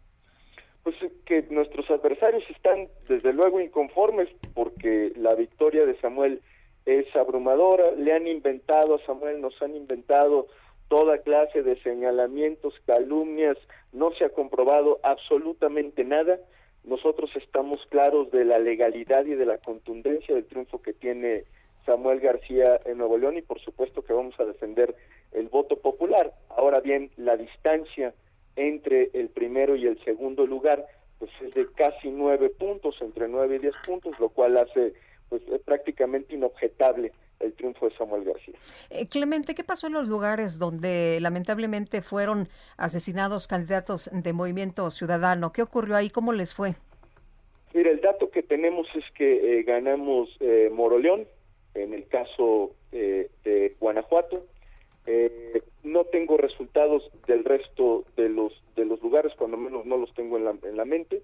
Pues que nuestros adversarios están desde luego inconformes porque la victoria de Samuel es abrumadora. Le han inventado a Samuel, nos han inventado toda clase de señalamientos, calumnias, no se ha comprobado absolutamente nada. Nosotros estamos claros de la legalidad y de la contundencia del triunfo que tiene Samuel García en Nuevo León y por supuesto que vamos a defender el voto popular. Ahora bien, la distancia entre el primero y el segundo lugar pues es de casi nueve puntos, entre nueve y diez puntos, lo cual hace pues prácticamente inobjetable el triunfo de Samuel García. Eh, Clemente, ¿qué pasó en los lugares donde lamentablemente fueron asesinados candidatos de Movimiento Ciudadano? ¿Qué ocurrió ahí? ¿Cómo les fue? Mira, el dato que tenemos es que eh, ganamos eh, Moroleón, en el caso de Guanajuato, eh, no tengo resultados del resto de los de los lugares, cuando menos no los tengo en la, en la mente,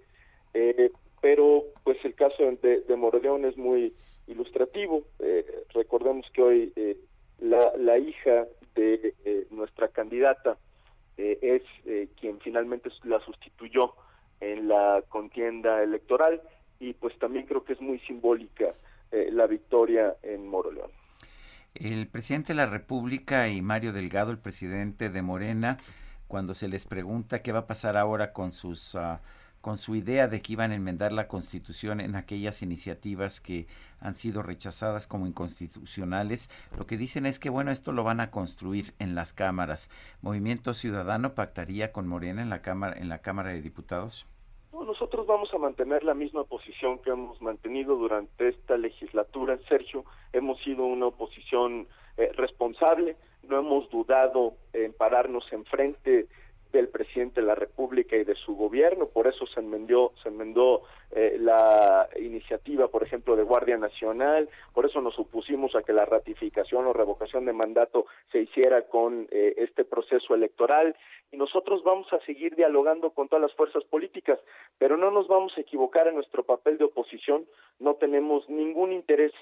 eh, pero pues el caso de, de Moroleón es muy ilustrativo. Eh, recordemos que hoy eh, la, la hija de nuestra candidata es quien finalmente la sustituyó en la contienda electoral. Y pues también creo que es muy simbólica la victoria en Moroleón. El presidente de la República y Mario Delgado, el presidente de Morena, cuando se les pregunta qué va a pasar ahora con sus uh, con su idea de que iban a enmendar la Constitución en aquellas iniciativas que han sido rechazadas como inconstitucionales, lo que dicen es que bueno, esto lo van a construir en las cámaras. ¿Movimiento Ciudadano pactaría con Morena en la Cámara en la Cámara de Diputados? Nosotros vamos a mantener la misma posición que hemos mantenido durante esta legislatura, Sergio. Hemos sido una oposición eh, responsable, no hemos dudado en pararnos enfrente del presidente de la República y de su gobierno, por eso se enmendó, se enmendó eh, la iniciativa, por ejemplo, de Guardia Nacional, por eso nos opusimos a que la ratificación o revocación de mandato se hiciera con eh, este proceso electoral. Y nosotros vamos a seguir dialogando con todas las fuerzas políticas, pero no nos vamos a equivocar en nuestro papel de oposición, no tenemos ningún interés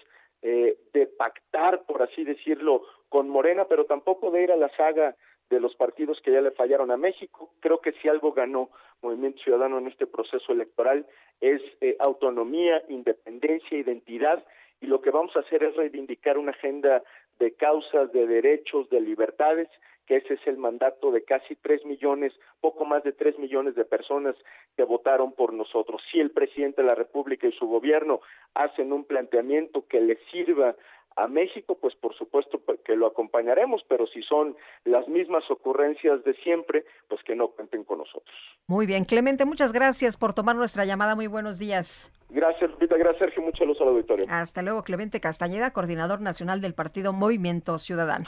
eh, de pactar, por así decirlo, con Morena, pero tampoco de ir a la saga de los partidos que ya le fallaron a México. Creo que si algo ganó Movimiento Ciudadano en este proceso electoral es eh, autonomía, independencia, identidad, y lo que vamos a hacer es reivindicar una agenda de causas, de derechos, de libertades, que ese es el mandato de casi tres millones, poco más de tres millones de personas que votaron por nosotros. Si el presidente de la República y su gobierno hacen un planteamiento que le sirva a México, pues por supuesto pues, que lo acompañaremos, pero si son las mismas ocurrencias de siempre, pues que no cuenten con nosotros. Muy bien, Clemente, muchas gracias por tomar nuestra llamada. Muy buenos días. Gracias, Lupita. Gracias, Sergio. Muchas saludos al auditorio. Hasta luego, Clemente Castañeda, coordinador nacional del partido Movimiento Ciudadano.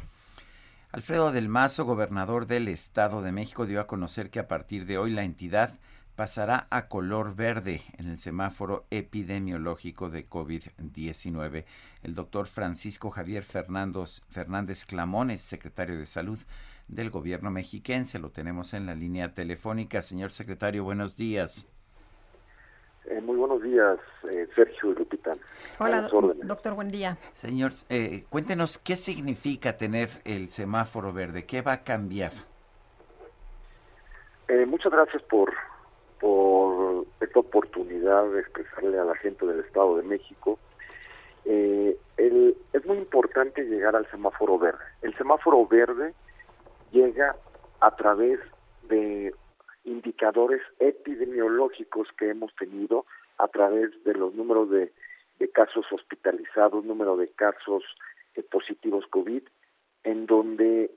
Alfredo del Mazo, gobernador del Estado de México, dio a conocer que a partir de hoy la entidad pasará a color verde en el semáforo epidemiológico de COVID-19. El doctor Francisco Javier Fernández, Fernández Clamones, secretario de Salud del gobierno mexiquense, lo tenemos en la línea telefónica. Señor secretario, buenos días. Eh, muy buenos días, eh, Sergio y Lupita. Hola, doctor, buen día. Señor, eh, cuéntenos qué significa tener el semáforo verde, qué va a cambiar. muchas gracias por, por esta oportunidad de expresarle a la gente del Estado de México. es muy importante llegar al semáforo verde. El semáforo verde llega a través de indicadores epidemiológicos que hemos tenido a través de los números de, casos hospitalizados, número de casos eh, positivos COVID, en donde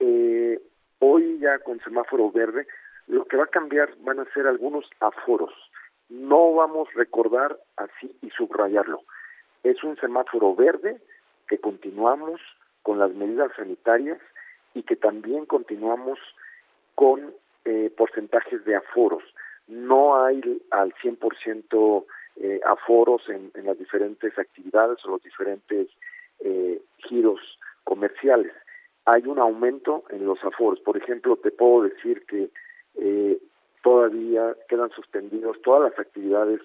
eh, hoy ya con semáforo verde, lo que va a cambiar van a ser algunos aforos. No vamos a recordar así y subrayarlo. Es un semáforo verde que continuamos con las medidas sanitarias y que también continuamos con eh, porcentajes de aforos. No hay al 100% eh, aforos en, las diferentes actividades o los diferentes eh, giros comerciales. Hay un aumento en los aforos. Por ejemplo, te puedo decir que eh, todavía quedan suspendidos todas las actividades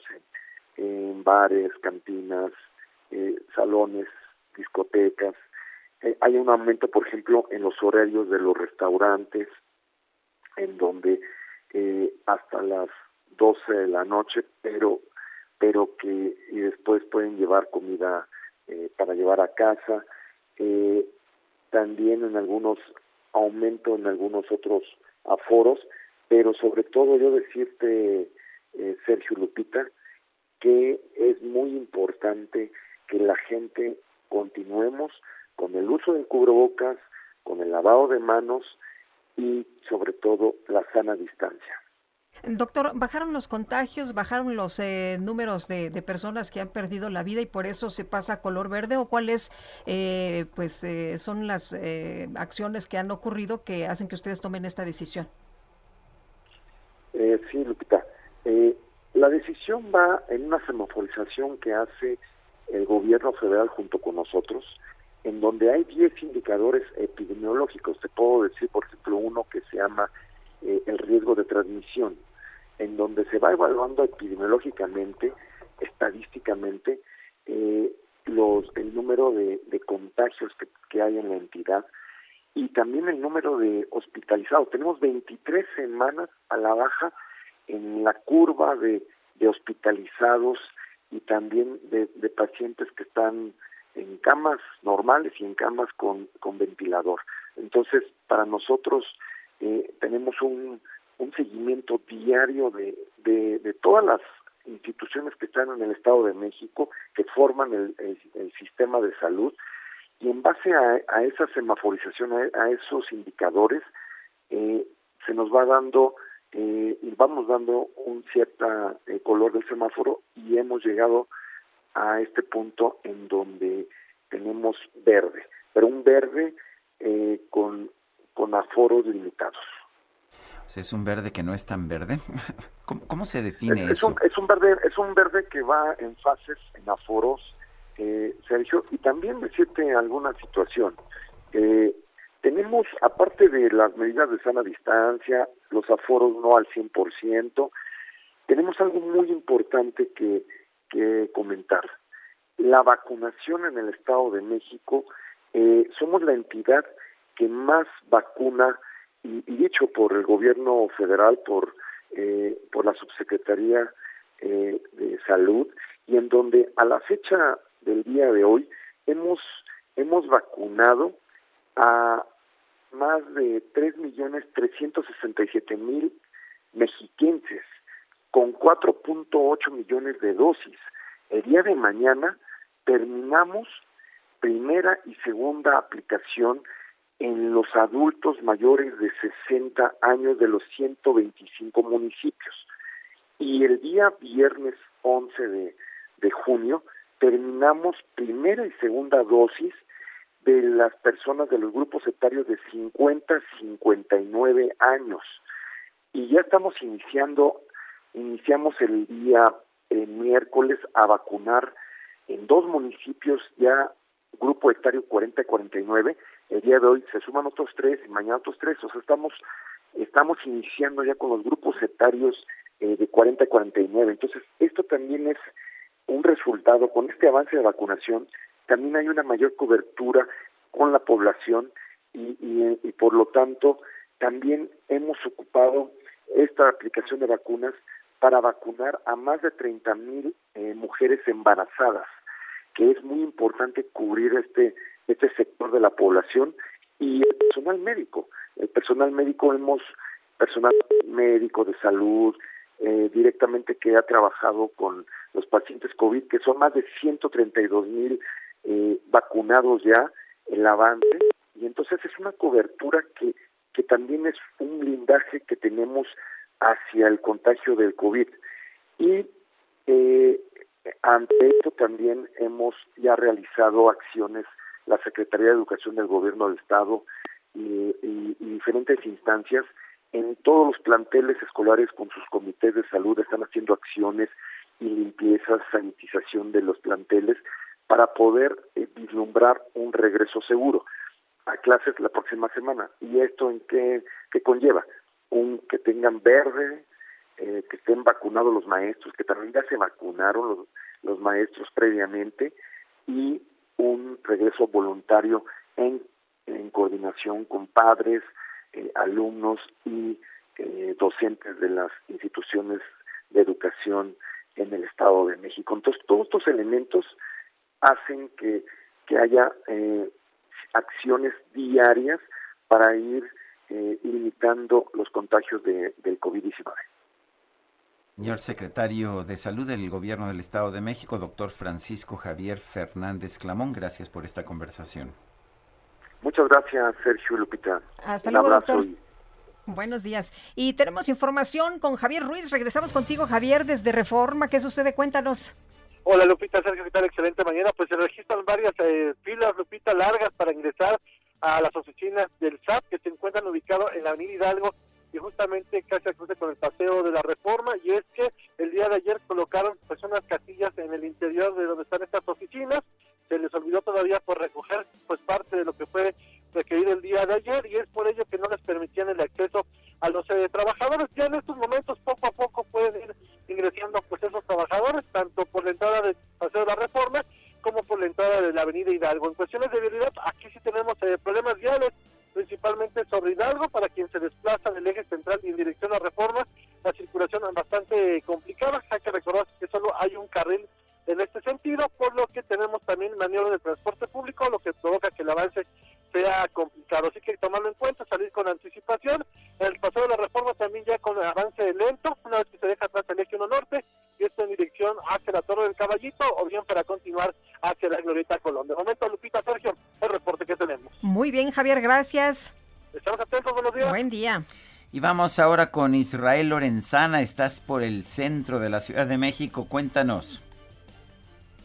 en, bares, cantinas, salones, discotecas. hay un aumento, por ejemplo, en los horarios de los restaurantes, en donde eh, hasta las 12 de la noche, pero pero que y después pueden llevar comida eh, para llevar a casa. Eh, también en algunos aumento en algunos otros aforos, pero sobre todo yo decirte, eh, Sergio Lupita, que es muy importante que la gente continuemos con el uso del cubrebocas, con el lavado de manos y sobre todo la sana distancia. Doctor, ¿bajaron los contagios, bajaron los eh, números de, personas que han perdido la vida y por eso se pasa a color verde o cuáles eh, pues eh, son las acciones que han ocurrido que hacen que ustedes tomen esta decisión? Sí, Lupita. la decisión va en una semaforización que hace el gobierno federal junto con nosotros en donde hay 10 indicadores epidemiológicos. Te puedo decir, por ejemplo, uno que se llama eh, el riesgo de transmisión, en donde se va evaluando epidemiológicamente, estadísticamente, eh, los, el número de, contagios que, hay en la entidad y también el número de hospitalizados. Tenemos 23 semanas a la baja en la curva de, hospitalizados y también de, pacientes que están en camas normales y en camas con, ventilador. Entonces, para nosotros eh, tenemos un, seguimiento diario de, todas las instituciones que están en el Estado de México, que forman el, sistema de salud, y en base a, a esa semaforización, a, esos indicadores, eh, se nos va dando eh, y vamos dando un cierto eh, color del semáforo y hemos llegado a este punto en donde tenemos verde, pero un verde eh, con, con aforos limitados. O ¿Es un verde que no es tan verde? [laughs] ¿Cómo, se define es, eso? un, es, un, verde, es un verde que va en fases, en aforos, eh, Sergio, y también decirte alguna situación. Eh, tenemos, aparte de las medidas de sana distancia, los aforos no al 100%, tenemos algo muy importante que, que comentar. La vacunación en el Estado de México, eh, somos la entidad que más vacuna, y, y dicho por el gobierno federal, por, eh, por la subsecretaría eh, de salud, y en donde a la fecha del día de hoy hemos, hemos vacunado a más de 3.367.000 mexiquenses con 4.8 millones de dosis. El día de mañana terminamos primera y segunda aplicación en los adultos mayores de 60 años de los 125 municipios. Y el día viernes 11 de, de junio terminamos primera y segunda dosis de las personas de los grupos etarios de 50 a 59 años. Y ya estamos iniciando, iniciamos el día miércoles a vacunar en dos municipios ya grupo etario 40 49. El día de hoy se suman otros tres y mañana otros tres. O sea, estamos, estamos iniciando ya con los grupos etarios eh, de 40 a 49. Entonces, esto también es un resultado, con este avance de vacunación, también hay una mayor cobertura con la población y, y, por lo tanto también hemos ocupado esta aplicación de vacunas para vacunar a más de 30 mil eh, mujeres embarazadas, que es muy importante cubrir este, este sector de la población y el personal médico. El personal médico hemos, personal médico de salud, eh, directamente que ha trabajado con los pacientes COVID, que son más de 132 mil eh, vacunados ya, el avance, y entonces es una cobertura que, que también es un blindaje que tenemos hacia el contagio del COVID. Y eh, ante esto también hemos ya realizado acciones, la Secretaría de Educación del Gobierno del Estado y diferentes instancias en todos los planteles escolares con sus comités de salud están haciendo acciones y limpieza, sanitización de los planteles para poder eh, vislumbrar un regreso seguro a clases la próxima semana. ¿Y esto en qué, qué conlleva? Un que tengan verde, eh, que estén vacunados los maestros, que también ya se vacunaron los, los maestros previamente, y un regreso voluntario en, en coordinación con padres, eh, alumnos y eh, docentes de las instituciones de educación en el Estado de México. Entonces, todos estos elementos hacen que, que haya eh, acciones diarias para ir eh, limitando los contagios de, del COVID-19. Señor secretario de Salud del Gobierno del Estado de México, doctor Francisco Javier Fernández Clamón, gracias por esta conversación. Muchas gracias, Sergio Lupita. Hasta Un luego, abrazo doctor. y- Buenos días. Y tenemos información con Javier Ruiz. Regresamos contigo, Javier, desde Reforma. ¿Qué sucede? Cuéntanos. Hola Lupita, Sergio, ¿qué tal? Excelente mañana. Pues se registran varias eh, filas, Lupita, largas para ingresar a las oficinas del SAT que se encuentran ubicados en la Avenida Hidalgo y justamente casi al cruce con el paseo de la Reforma. Y es que el día de ayer colocaron pues unas casillas en el interior de donde están estas oficinas. Se les olvidó todavía por recoger pues parte de lo que fue requerido el día de ayer y es por ello que no les permitían el acceso a los eh, trabajadores. Ya en estos momentos poco a poco pueden ir ingresando pues esos trabajadores, tanto por la entrada del Paseo de la Reforma como por la entrada de la Avenida Hidalgo. En cuestiones de vialidad, aquí sí tenemos eh, problemas viales, principalmente sobre Hidalgo, para quien se desplaza del eje central y en dirección a Reforma, la circulación es bastante complicada, hay que recordar que solo hay un carril en este sentido, por lo que tenemos también maniobra de transporte público, lo que provoca que el avance sea complicado. Así que tomarlo en cuenta, salir con anticipación. El paseo de la reforma también ya con avance lento, una vez que se deja atrás el eje 1 norte, y esto en dirección hacia la Torre del Caballito, o bien para continuar hacia la Glorieta Colón. De momento, Lupita, Sergio, el reporte que tenemos. Muy bien, Javier, gracias. Estamos atentos, buenos días. Buen día. Y vamos ahora con Israel Lorenzana. Estás por el centro de la Ciudad de México. Cuéntanos.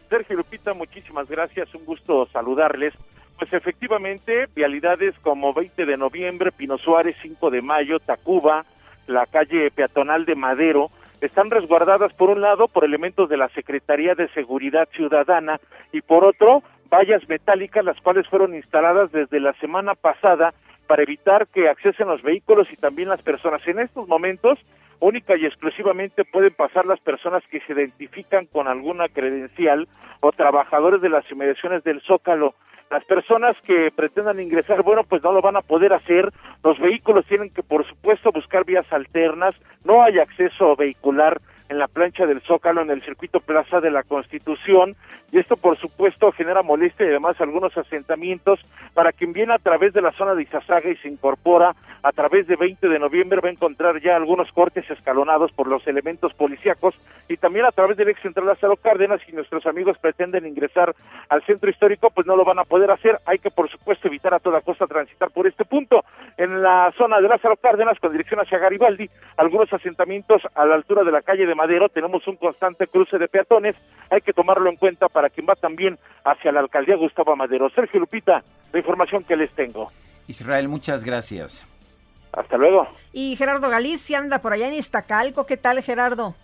Sergio Lupita, muchísimas gracias, un gusto saludarles. Pues efectivamente, vialidades como 20 de noviembre, Pino Suárez, 5 de mayo, Tacuba, la calle peatonal de Madero, están resguardadas por un lado por elementos de la Secretaría de Seguridad Ciudadana y por otro vallas metálicas las cuales fueron instaladas desde la semana pasada para evitar que accesen los vehículos y también las personas. En estos momentos, única y exclusivamente pueden pasar las personas que se identifican con alguna credencial o trabajadores de las inmediaciones del Zócalo. Las personas que pretendan ingresar, bueno, pues no lo van a poder hacer. Los vehículos tienen que, por supuesto, buscar vías alternas. No hay acceso vehicular en la plancha del Zócalo, en el circuito Plaza de la Constitución, y esto por supuesto genera molestia y además algunos asentamientos para quien viene a través de la zona de Izazaga y se incorpora a través de 20 de noviembre va a encontrar ya algunos cortes escalonados por los elementos policíacos y también a través del ex central Lázaro Cárdenas si nuestros amigos pretenden ingresar al centro histórico pues no lo van a poder hacer, hay que por supuesto evitar a toda costa transitar por este punto. En la zona de Lázaro Cárdenas con dirección hacia Garibaldi, algunos asentamientos a la altura de la calle de Madero, tenemos un constante cruce de peatones, hay que tomarlo en cuenta para quien va también hacia la alcaldía Gustavo Madero. Sergio Lupita, la información que les tengo. Israel, muchas gracias. Hasta luego. Y Gerardo Galicia anda por allá en Iztacalco. ¿Qué tal, Gerardo?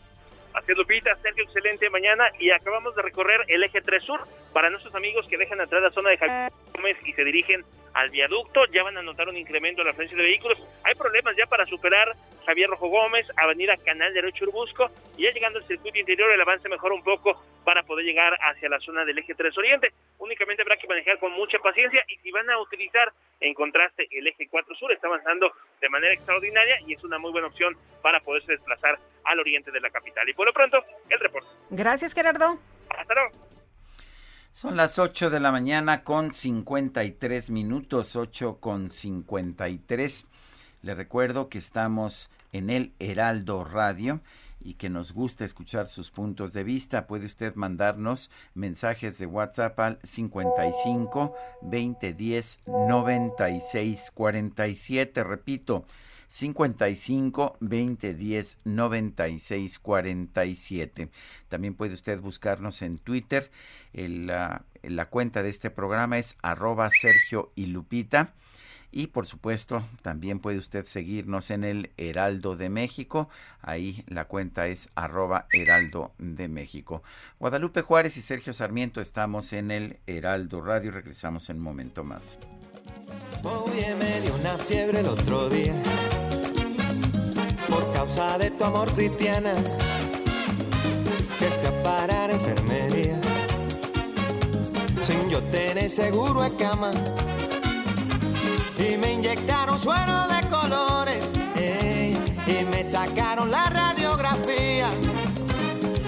Así es, Lupita, Sergio, excelente mañana y acabamos de recorrer el eje 3 Sur para nuestros amigos que dejan atrás la zona de Javier Gómez y se dirigen al viaducto, ya van a notar un incremento en la frecuencia de vehículos. Hay problemas ya para superar Javier Rojo Gómez, Avenida Canal Derecho Urbusco y ya llegando al circuito interior el avance mejora un poco para poder llegar hacia la zona del eje 3 Oriente. Únicamente habrá que manejar con mucha paciencia y si van a utilizar en contraste el eje 4 Sur está avanzando de manera extraordinaria y es una muy buena opción para poderse desplazar al oriente de la capital. Por lo pronto, el reporte. Gracias, Gerardo. Hasta luego. Son las 8 de la mañana con 53 minutos, 8 con 53. Le recuerdo que estamos en el Heraldo Radio y que nos gusta escuchar sus puntos de vista. Puede usted mandarnos mensajes de WhatsApp al 55 2010 96 47. Repito, 55 2010 96 47. También puede usted buscarnos en Twitter. la, la, cuenta de este programa es arroba Sergio y Lupita. Y por supuesto, también puede usted seguirnos en el Heraldo de México. Ahí la cuenta es arroba Heraldo de México. Guadalupe Juárez y Sergio Sarmiento estamos en el Heraldo Radio. Regresamos en un momento más. Oye, me dio una fiebre el otro día. Por causa de tu amor cristiana que fui a parar enfermería. Sin yo tener seguro de cama. Y me inyectaron suero de colores ey, y me sacaron la radiografía.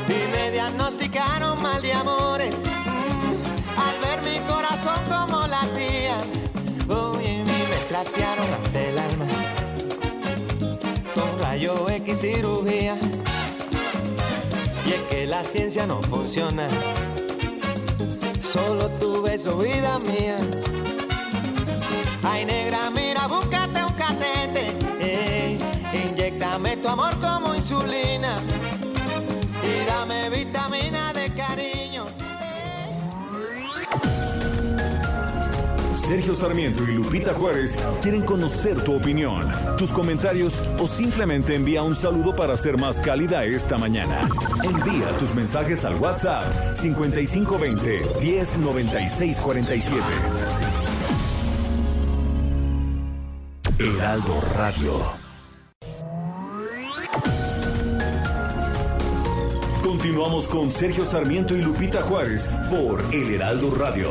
Y me diagnosticaron mal de amores y es que la ciencia no funciona. Solo tu beso vida mía. Ay, negra, mira, búscate un catete. Ey, inyectame tu amor como Sergio Sarmiento y Lupita Juárez quieren conocer tu opinión, tus comentarios o simplemente envía un saludo para ser más cálida esta mañana. Envía tus mensajes al WhatsApp 5520 109647. Heraldo Radio. Continuamos con Sergio Sarmiento y Lupita Juárez por El Heraldo Radio.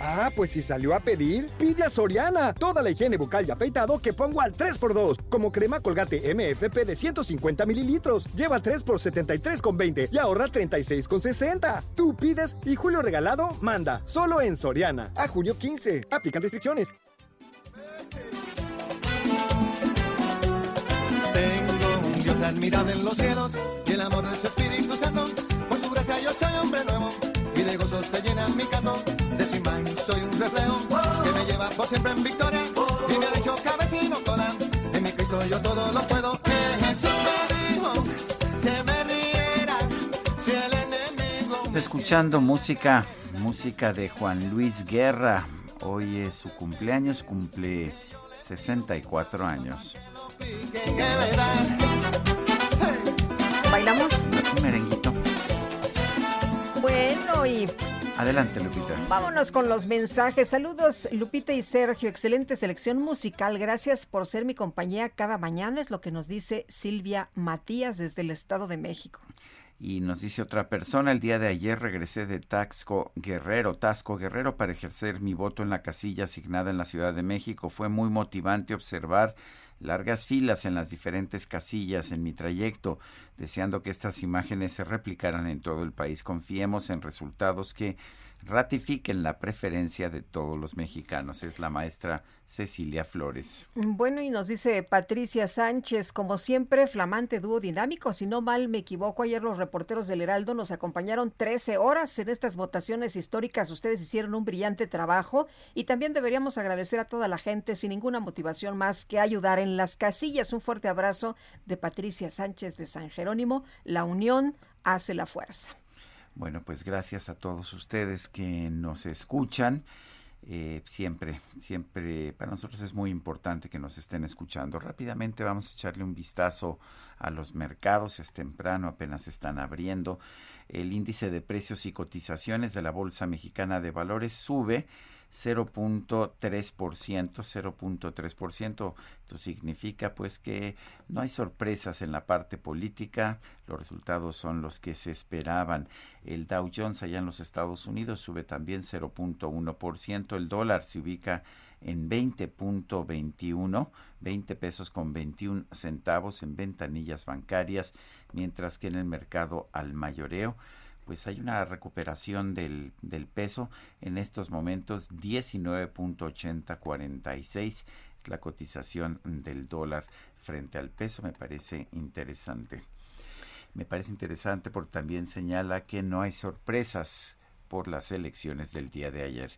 Ah, pues si salió a pedir, pide a Soriana. Toda la higiene bucal y afeitado que pongo al 3x2. Como crema colgate MFP de 150 mililitros. Lleva 3 por 73,20 y ahorra 36,60. Tú pides y Julio Regalado manda. Solo en Soriana. A junio 15. Aplican restricciones. Tengo un Dios admirable en los cielos y el amor de su Espíritu Santo. Por su gracia yo soy hombre nuevo y de gozo se llena mi canto. Reflejo que me lleva por siempre en victoria y me ha hecho cabecino cola. En mi Cristo yo todo lo puedo. Que Jesús me dijo que me riera si el enemigo. Escuchando música, música de Juan Luis Guerra. Hoy es su cumpleaños, cumple 64 años. ¿Bailamos? Un merenguito. Bueno, y Adelante, Lupita. Vámonos con los mensajes. Saludos, Lupita y Sergio. Excelente selección musical. Gracias por ser mi compañía cada mañana, es lo que nos dice Silvia Matías desde el Estado de México. Y nos dice otra persona, el día de ayer regresé de Taxco Guerrero, Tasco Guerrero, para ejercer mi voto en la casilla asignada en la Ciudad de México. Fue muy motivante observar largas filas en las diferentes casillas en mi trayecto, deseando que estas imágenes se replicaran en todo el país. Confiemos en resultados que ratifiquen la preferencia de todos los mexicanos. Es la maestra Cecilia Flores. Bueno, y nos dice Patricia Sánchez, como siempre, flamante dúo dinámico. Si no mal me equivoco, ayer los reporteros del Heraldo nos acompañaron 13 horas en estas votaciones históricas. Ustedes hicieron un brillante trabajo y también deberíamos agradecer a toda la gente sin ninguna motivación más que ayudar en las casillas. Un fuerte abrazo de Patricia Sánchez de San Jerónimo. La unión hace la fuerza. Bueno, pues gracias a todos ustedes que nos escuchan. Eh, siempre, siempre, para nosotros es muy importante que nos estén escuchando. Rápidamente vamos a echarle un vistazo a los mercados. Es temprano, apenas están abriendo. El índice de precios y cotizaciones de la Bolsa Mexicana de Valores sube 0.3%, 0.3%. Esto significa pues que no hay sorpresas en la parte política, los resultados son los que se esperaban. El Dow Jones allá en los Estados Unidos sube también 0.1%, el dólar se ubica en 20.21, 20 pesos con 21 centavos en ventanillas bancarias, mientras que en el mercado al mayoreo pues hay una recuperación del, peso en estos momentos 19.8046 es la cotización del dólar frente al peso me parece interesante me parece interesante porque también señala que no hay sorpresas por las elecciones del día de ayer.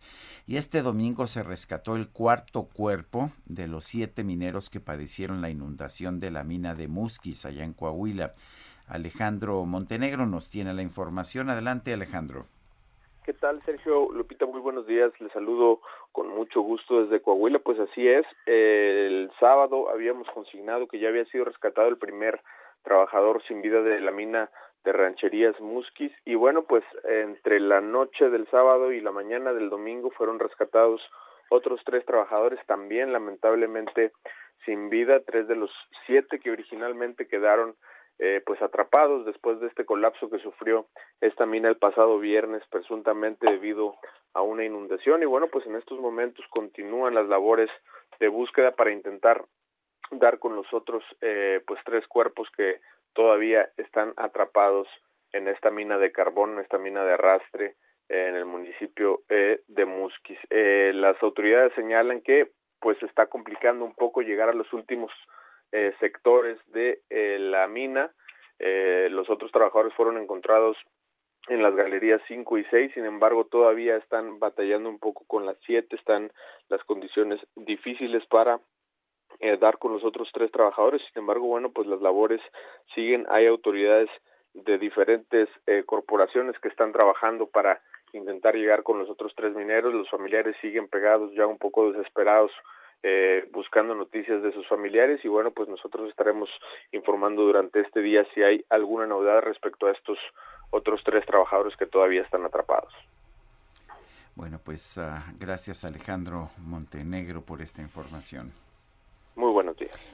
Y este domingo se rescató el cuarto cuerpo de los siete mineros que padecieron la inundación de la mina de Musquis allá en Coahuila. Alejandro Montenegro nos tiene la información. Adelante, Alejandro. ¿Qué tal, Sergio? Lupita, muy buenos días. Les saludo con mucho gusto desde Coahuila. Pues así es. El sábado habíamos consignado que ya había sido rescatado el primer trabajador sin vida de la mina de rancherías Musquis. Y bueno, pues entre la noche del sábado y la mañana del domingo fueron rescatados otros tres trabajadores también lamentablemente sin vida, tres de los siete que originalmente quedaron eh, pues atrapados después de este colapso que sufrió esta mina el pasado viernes presuntamente debido a una inundación. Y bueno pues en estos momentos continúan las labores de búsqueda para intentar dar con los otros eh, pues tres cuerpos que todavía están atrapados en esta mina de carbón en esta mina de arrastre en el municipio eh, de Musquis. Eh, las autoridades señalan que pues está complicando un poco llegar a los últimos eh, sectores de eh, la mina. Eh, los otros trabajadores fueron encontrados en las galerías 5 y 6, sin embargo todavía están batallando un poco con las 7, están las condiciones difíciles para eh, dar con los otros tres trabajadores, sin embargo, bueno, pues las labores siguen, hay autoridades de diferentes eh, corporaciones que están trabajando para intentar llegar con los otros tres mineros, los familiares siguen pegados ya un poco desesperados eh, buscando noticias de sus familiares y bueno, pues nosotros estaremos informando durante este día si hay alguna novedad respecto a estos otros tres trabajadores que todavía están atrapados. Bueno, pues uh, gracias Alejandro Montenegro por esta información.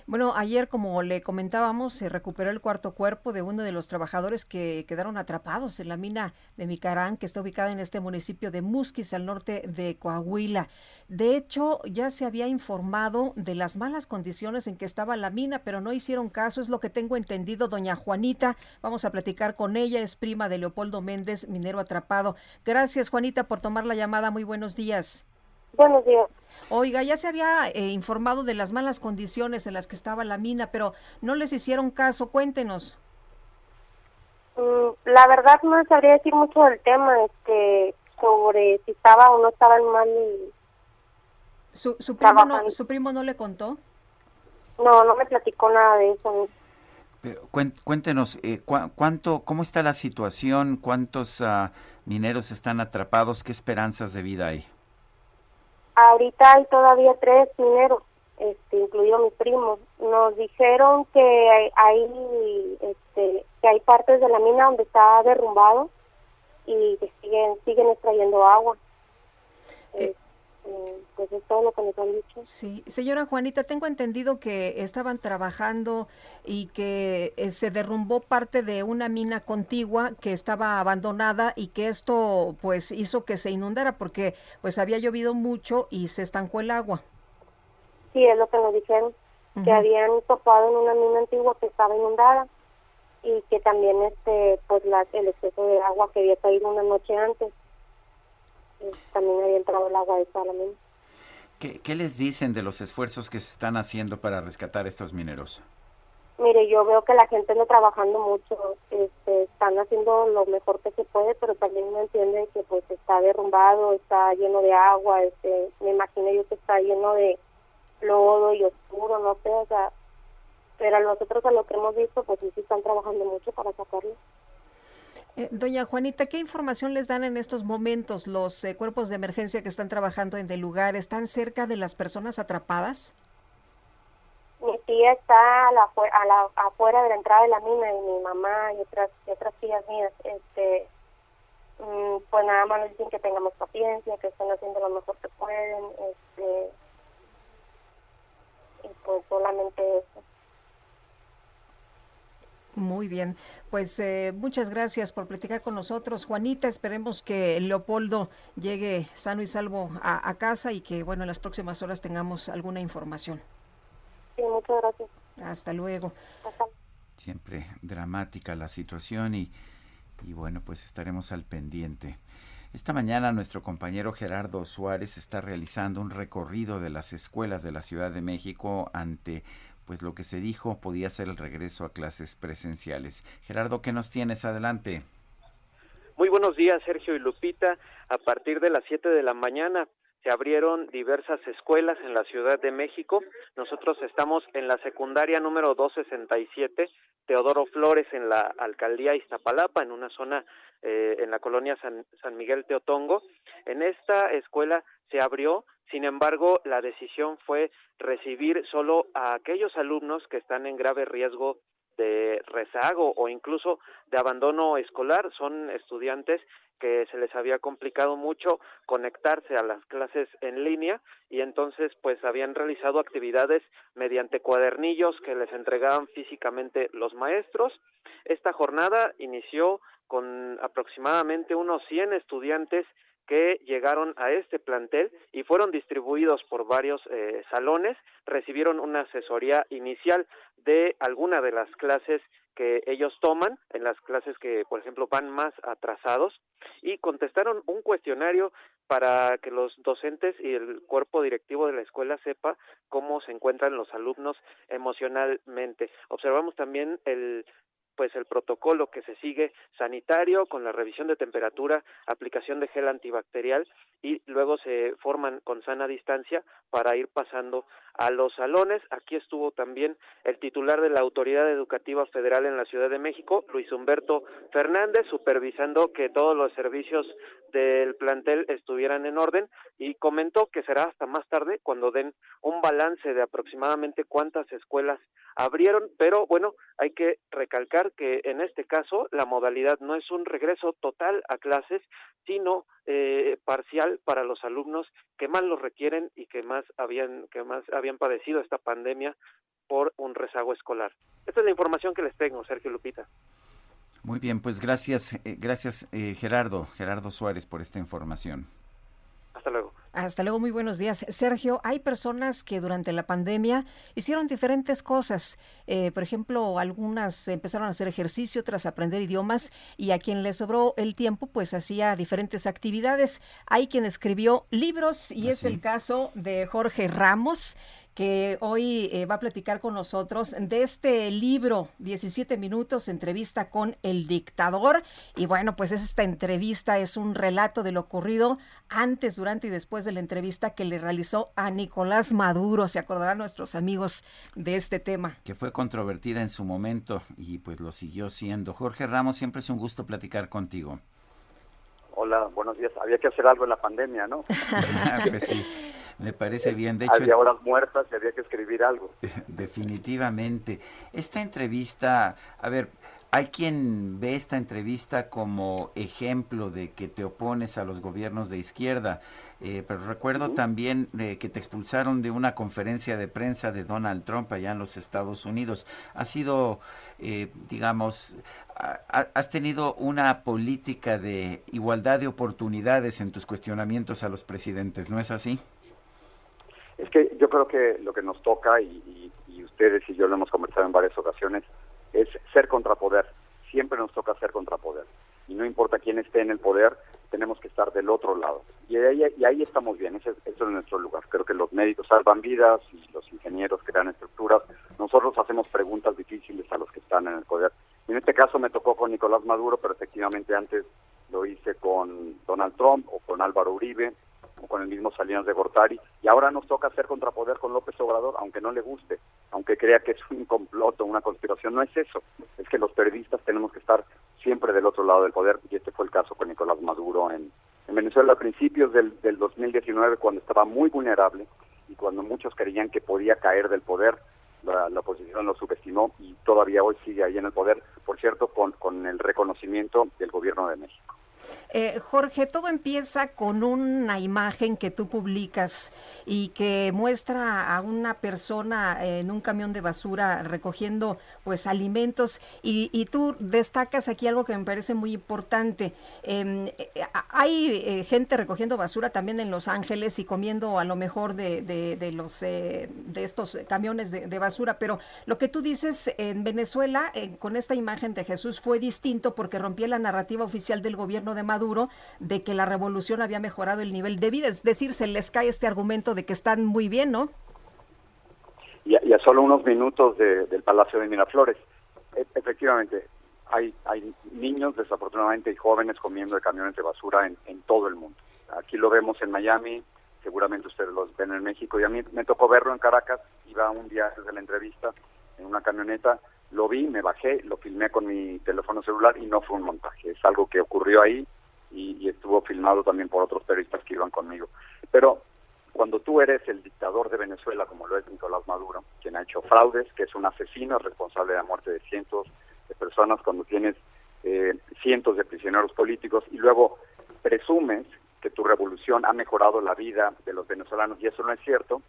Bueno, ayer, como le comentábamos, se recuperó el cuarto cuerpo de uno de los trabajadores que quedaron atrapados en la mina de Micarán, que está ubicada en este municipio de Musquis, al norte de Coahuila. De hecho, ya se había informado de las malas condiciones en que estaba la mina, pero no hicieron caso, es lo que tengo entendido. Doña Juanita, vamos a platicar con ella, es prima de Leopoldo Méndez, minero atrapado. Gracias, Juanita, por tomar la llamada. Muy buenos días. Buenos días. Oiga, ya se había eh, informado de las malas condiciones en las que estaba la mina, pero no les hicieron caso. Cuéntenos. Mm, la verdad no sabría decir mucho del tema, este, sobre si estaba o no estaba en mal. ¿Su, su, primo no, ¿Su primo no le contó? No, no me platicó nada de eso. cuéntenos, eh, ¿cuánto, ¿cómo está la situación? ¿Cuántos ah, mineros están atrapados? ¿Qué esperanzas de vida hay? Ahorita hay todavía tres mineros, este, incluido mi primo. Nos dijeron que hay, este, que hay partes de la mina donde está derrumbado y que siguen, siguen extrayendo agua. Eh, este, pues es todo lo que nos han dicho. Sí, señora Juanita, tengo entendido que estaban trabajando y que eh, se derrumbó parte de una mina contigua que estaba abandonada y que esto pues hizo que se inundara porque pues había llovido mucho y se estancó el agua. Sí, es lo que nos dijeron, que habían topado en una mina antigua que estaba inundada y que también este pues la, el exceso de agua que había caído una noche antes eh, también había entrado el agua de la mina. ¿Qué, ¿Qué les dicen de los esfuerzos que se están haciendo para rescatar estos mineros? Mire, yo veo que la gente está trabajando mucho, este, están haciendo lo mejor que se puede, pero también no entienden que pues está derrumbado, está lleno de agua, este, me imagino yo que está lleno de lodo y oscuro, no sé, o sea, pero nosotros a lo que hemos visto, pues sí, están trabajando mucho para sacarlo. Eh, doña Juanita, ¿qué información les dan en estos momentos los eh, cuerpos de emergencia que están trabajando en el lugar? ¿Están cerca de las personas atrapadas? Mi tía está a la, afuera de la entrada de la mina y mi mamá y otras, otras tías mías, este, mm, pues nada más nos dicen que tengamos paciencia, que están haciendo lo mejor que pueden, este, y pues solamente eso. Muy bien, pues eh, muchas gracias por platicar con nosotros, Juanita. Esperemos que Leopoldo llegue sano y salvo a, casa y que, bueno, en las próximas horas tengamos alguna información. Sí, muchas gracias. Hasta luego. Siempre dramática la situación y, y bueno, pues estaremos al pendiente. Esta mañana nuestro compañero Gerardo Suárez está realizando un recorrido de las escuelas de la Ciudad de México ante pues lo que se dijo podía ser el regreso a clases presenciales. Gerardo, ¿qué nos tienes adelante? Muy buenos días, Sergio y Lupita. A partir de las 7 de la mañana se abrieron diversas escuelas en la Ciudad de México. Nosotros estamos en la secundaria número 267, Teodoro Flores, en la alcaldía Iztapalapa, en una zona eh, en la colonia San, San Miguel Teotongo. En esta escuela se abrió sin embargo, la decisión fue recibir solo a aquellos alumnos que están en grave riesgo de rezago o incluso de abandono escolar. Son estudiantes que se les había complicado mucho conectarse a las clases en línea y entonces pues habían realizado actividades mediante cuadernillos que les entregaban físicamente los maestros. Esta jornada inició con aproximadamente unos 100 estudiantes que llegaron a este plantel y fueron distribuidos por varios eh, salones, recibieron una asesoría inicial de alguna de las clases que ellos toman, en las clases que, por ejemplo, van más atrasados, y contestaron un cuestionario para que los docentes y el cuerpo directivo de la escuela sepa cómo se encuentran los alumnos emocionalmente. Observamos también el pues el protocolo que se sigue sanitario con la revisión de temperatura, aplicación de gel antibacterial y luego se forman con sana distancia para ir pasando a los salones. Aquí estuvo también el titular de la Autoridad Educativa Federal en la Ciudad de México, Luis Humberto Fernández, supervisando que todos los servicios del plantel estuvieran en orden y comentó que será hasta más tarde cuando den un balance de aproximadamente cuántas escuelas abrieron, pero bueno, hay que recalcar que en este caso la modalidad no es un regreso total a clases, sino eh, parcial para los alumnos que más lo requieren y que más habían que más habían padecido esta pandemia por un rezago escolar. Esta es la información que les tengo, Sergio Lupita. Muy bien, pues gracias, eh, gracias eh, Gerardo, Gerardo Suárez por esta información. Hasta luego. Hasta luego, muy buenos días. Sergio, hay personas que durante la pandemia hicieron diferentes cosas. Eh, por ejemplo, algunas empezaron a hacer ejercicio, otras a aprender idiomas y a quien le sobró el tiempo, pues hacía diferentes actividades. Hay quien escribió libros y es el caso de Jorge Ramos, que hoy eh, va a platicar con nosotros de este libro, 17 minutos, entrevista con el dictador. Y bueno, pues esta entrevista es un relato de lo ocurrido antes, durante y después de la entrevista que le realizó a Nicolás Maduro. Se acordarán nuestros amigos de este tema. Que fue controvertida en su momento y pues lo siguió siendo. Jorge Ramos, siempre es un gusto platicar contigo. Hola, buenos días. Había que hacer algo en la pandemia, ¿no? [laughs] pues sí, me parece bien. De hecho, había horas muertas y había que escribir algo. [laughs] Definitivamente. Esta entrevista, a ver, hay quien ve esta entrevista como ejemplo de que te opones a los gobiernos de izquierda, eh, pero recuerdo también eh, que te expulsaron de una conferencia de prensa de Donald Trump allá en los Estados Unidos. Ha sido, eh, digamos, has tenido una política de igualdad de oportunidades en tus cuestionamientos a los presidentes, ¿no es así? Es que yo creo que lo que nos toca, y, ustedes y yo lo hemos conversado en varias ocasiones, es ser contrapoder. Siempre nos toca ser contrapoder. Y no importa quién esté en el poder, tenemos que estar del otro lado. Y ahí, y ahí estamos bien, ese, eso es nuestro lugar. Creo que los médicos salvan vidas y los ingenieros crean estructuras. Nosotros hacemos preguntas difíciles a los que están en el poder en este caso me tocó con Nicolás Maduro, pero efectivamente antes lo hice con Donald Trump o con Álvaro Uribe con el mismo Salinas de Gortari y ahora nos toca hacer contrapoder con López Obrador, aunque no le guste, aunque crea que es un complot o una conspiración, no es eso, es que los periodistas tenemos que estar siempre del otro lado del poder y este fue el caso con Nicolás Maduro en, Venezuela a principios del, del 2019 cuando estaba muy vulnerable y cuando muchos creían que podía caer del poder, la, la, oposición lo subestimó y todavía hoy sigue ahí en el poder, por cierto, con, con el reconocimiento del gobierno de México. Eh, Jorge, todo empieza con una imagen que tú publicas y que muestra a una persona en un camión de basura recogiendo pues alimentos y, tú destacas aquí algo que me parece muy importante. Em, eh, hay eh, gente recogiendo basura también en Los Ángeles y comiendo a lo mejor de, los de estos camiones de, de, basura, pero lo que tú dices en Venezuela con esta imagen de Jesús fue distinto porque rompía la narrativa oficial del gobierno de Maduro de que la revolución había mejorado el nivel de vida. Es decir, se les cae este argumento de que están muy bien, ¿no? Y a, solo unos minutos del Palacio de Miraflores. E, efectivamente, hay, hay niños, desafortunadamente, y jóvenes comiendo de camiones de basura en, en todo el mundo. Aquí lo vemos en Miami, seguramente ustedes los ven en México, y a mí me tocó verlo en Caracas, iba un día desde la entrevista en una camioneta, lo vi, me bajé, lo filmé con mi teléfono celular y no fue un montaje, es algo que ocurrió ahí y, estuvo filmado también por otros periodistas que iban conmigo. Pero cuando tú eres el dictador de Venezuela, como lo es Nicolás Maduro, quien ha hecho fraudes, que es un asesino responsable de la muerte de cientos de personas, cuando tienes eh, cientos de prisioneros políticos y luego presumes que tu revolución ha mejorado la vida de los venezolanos y eso no es cierto,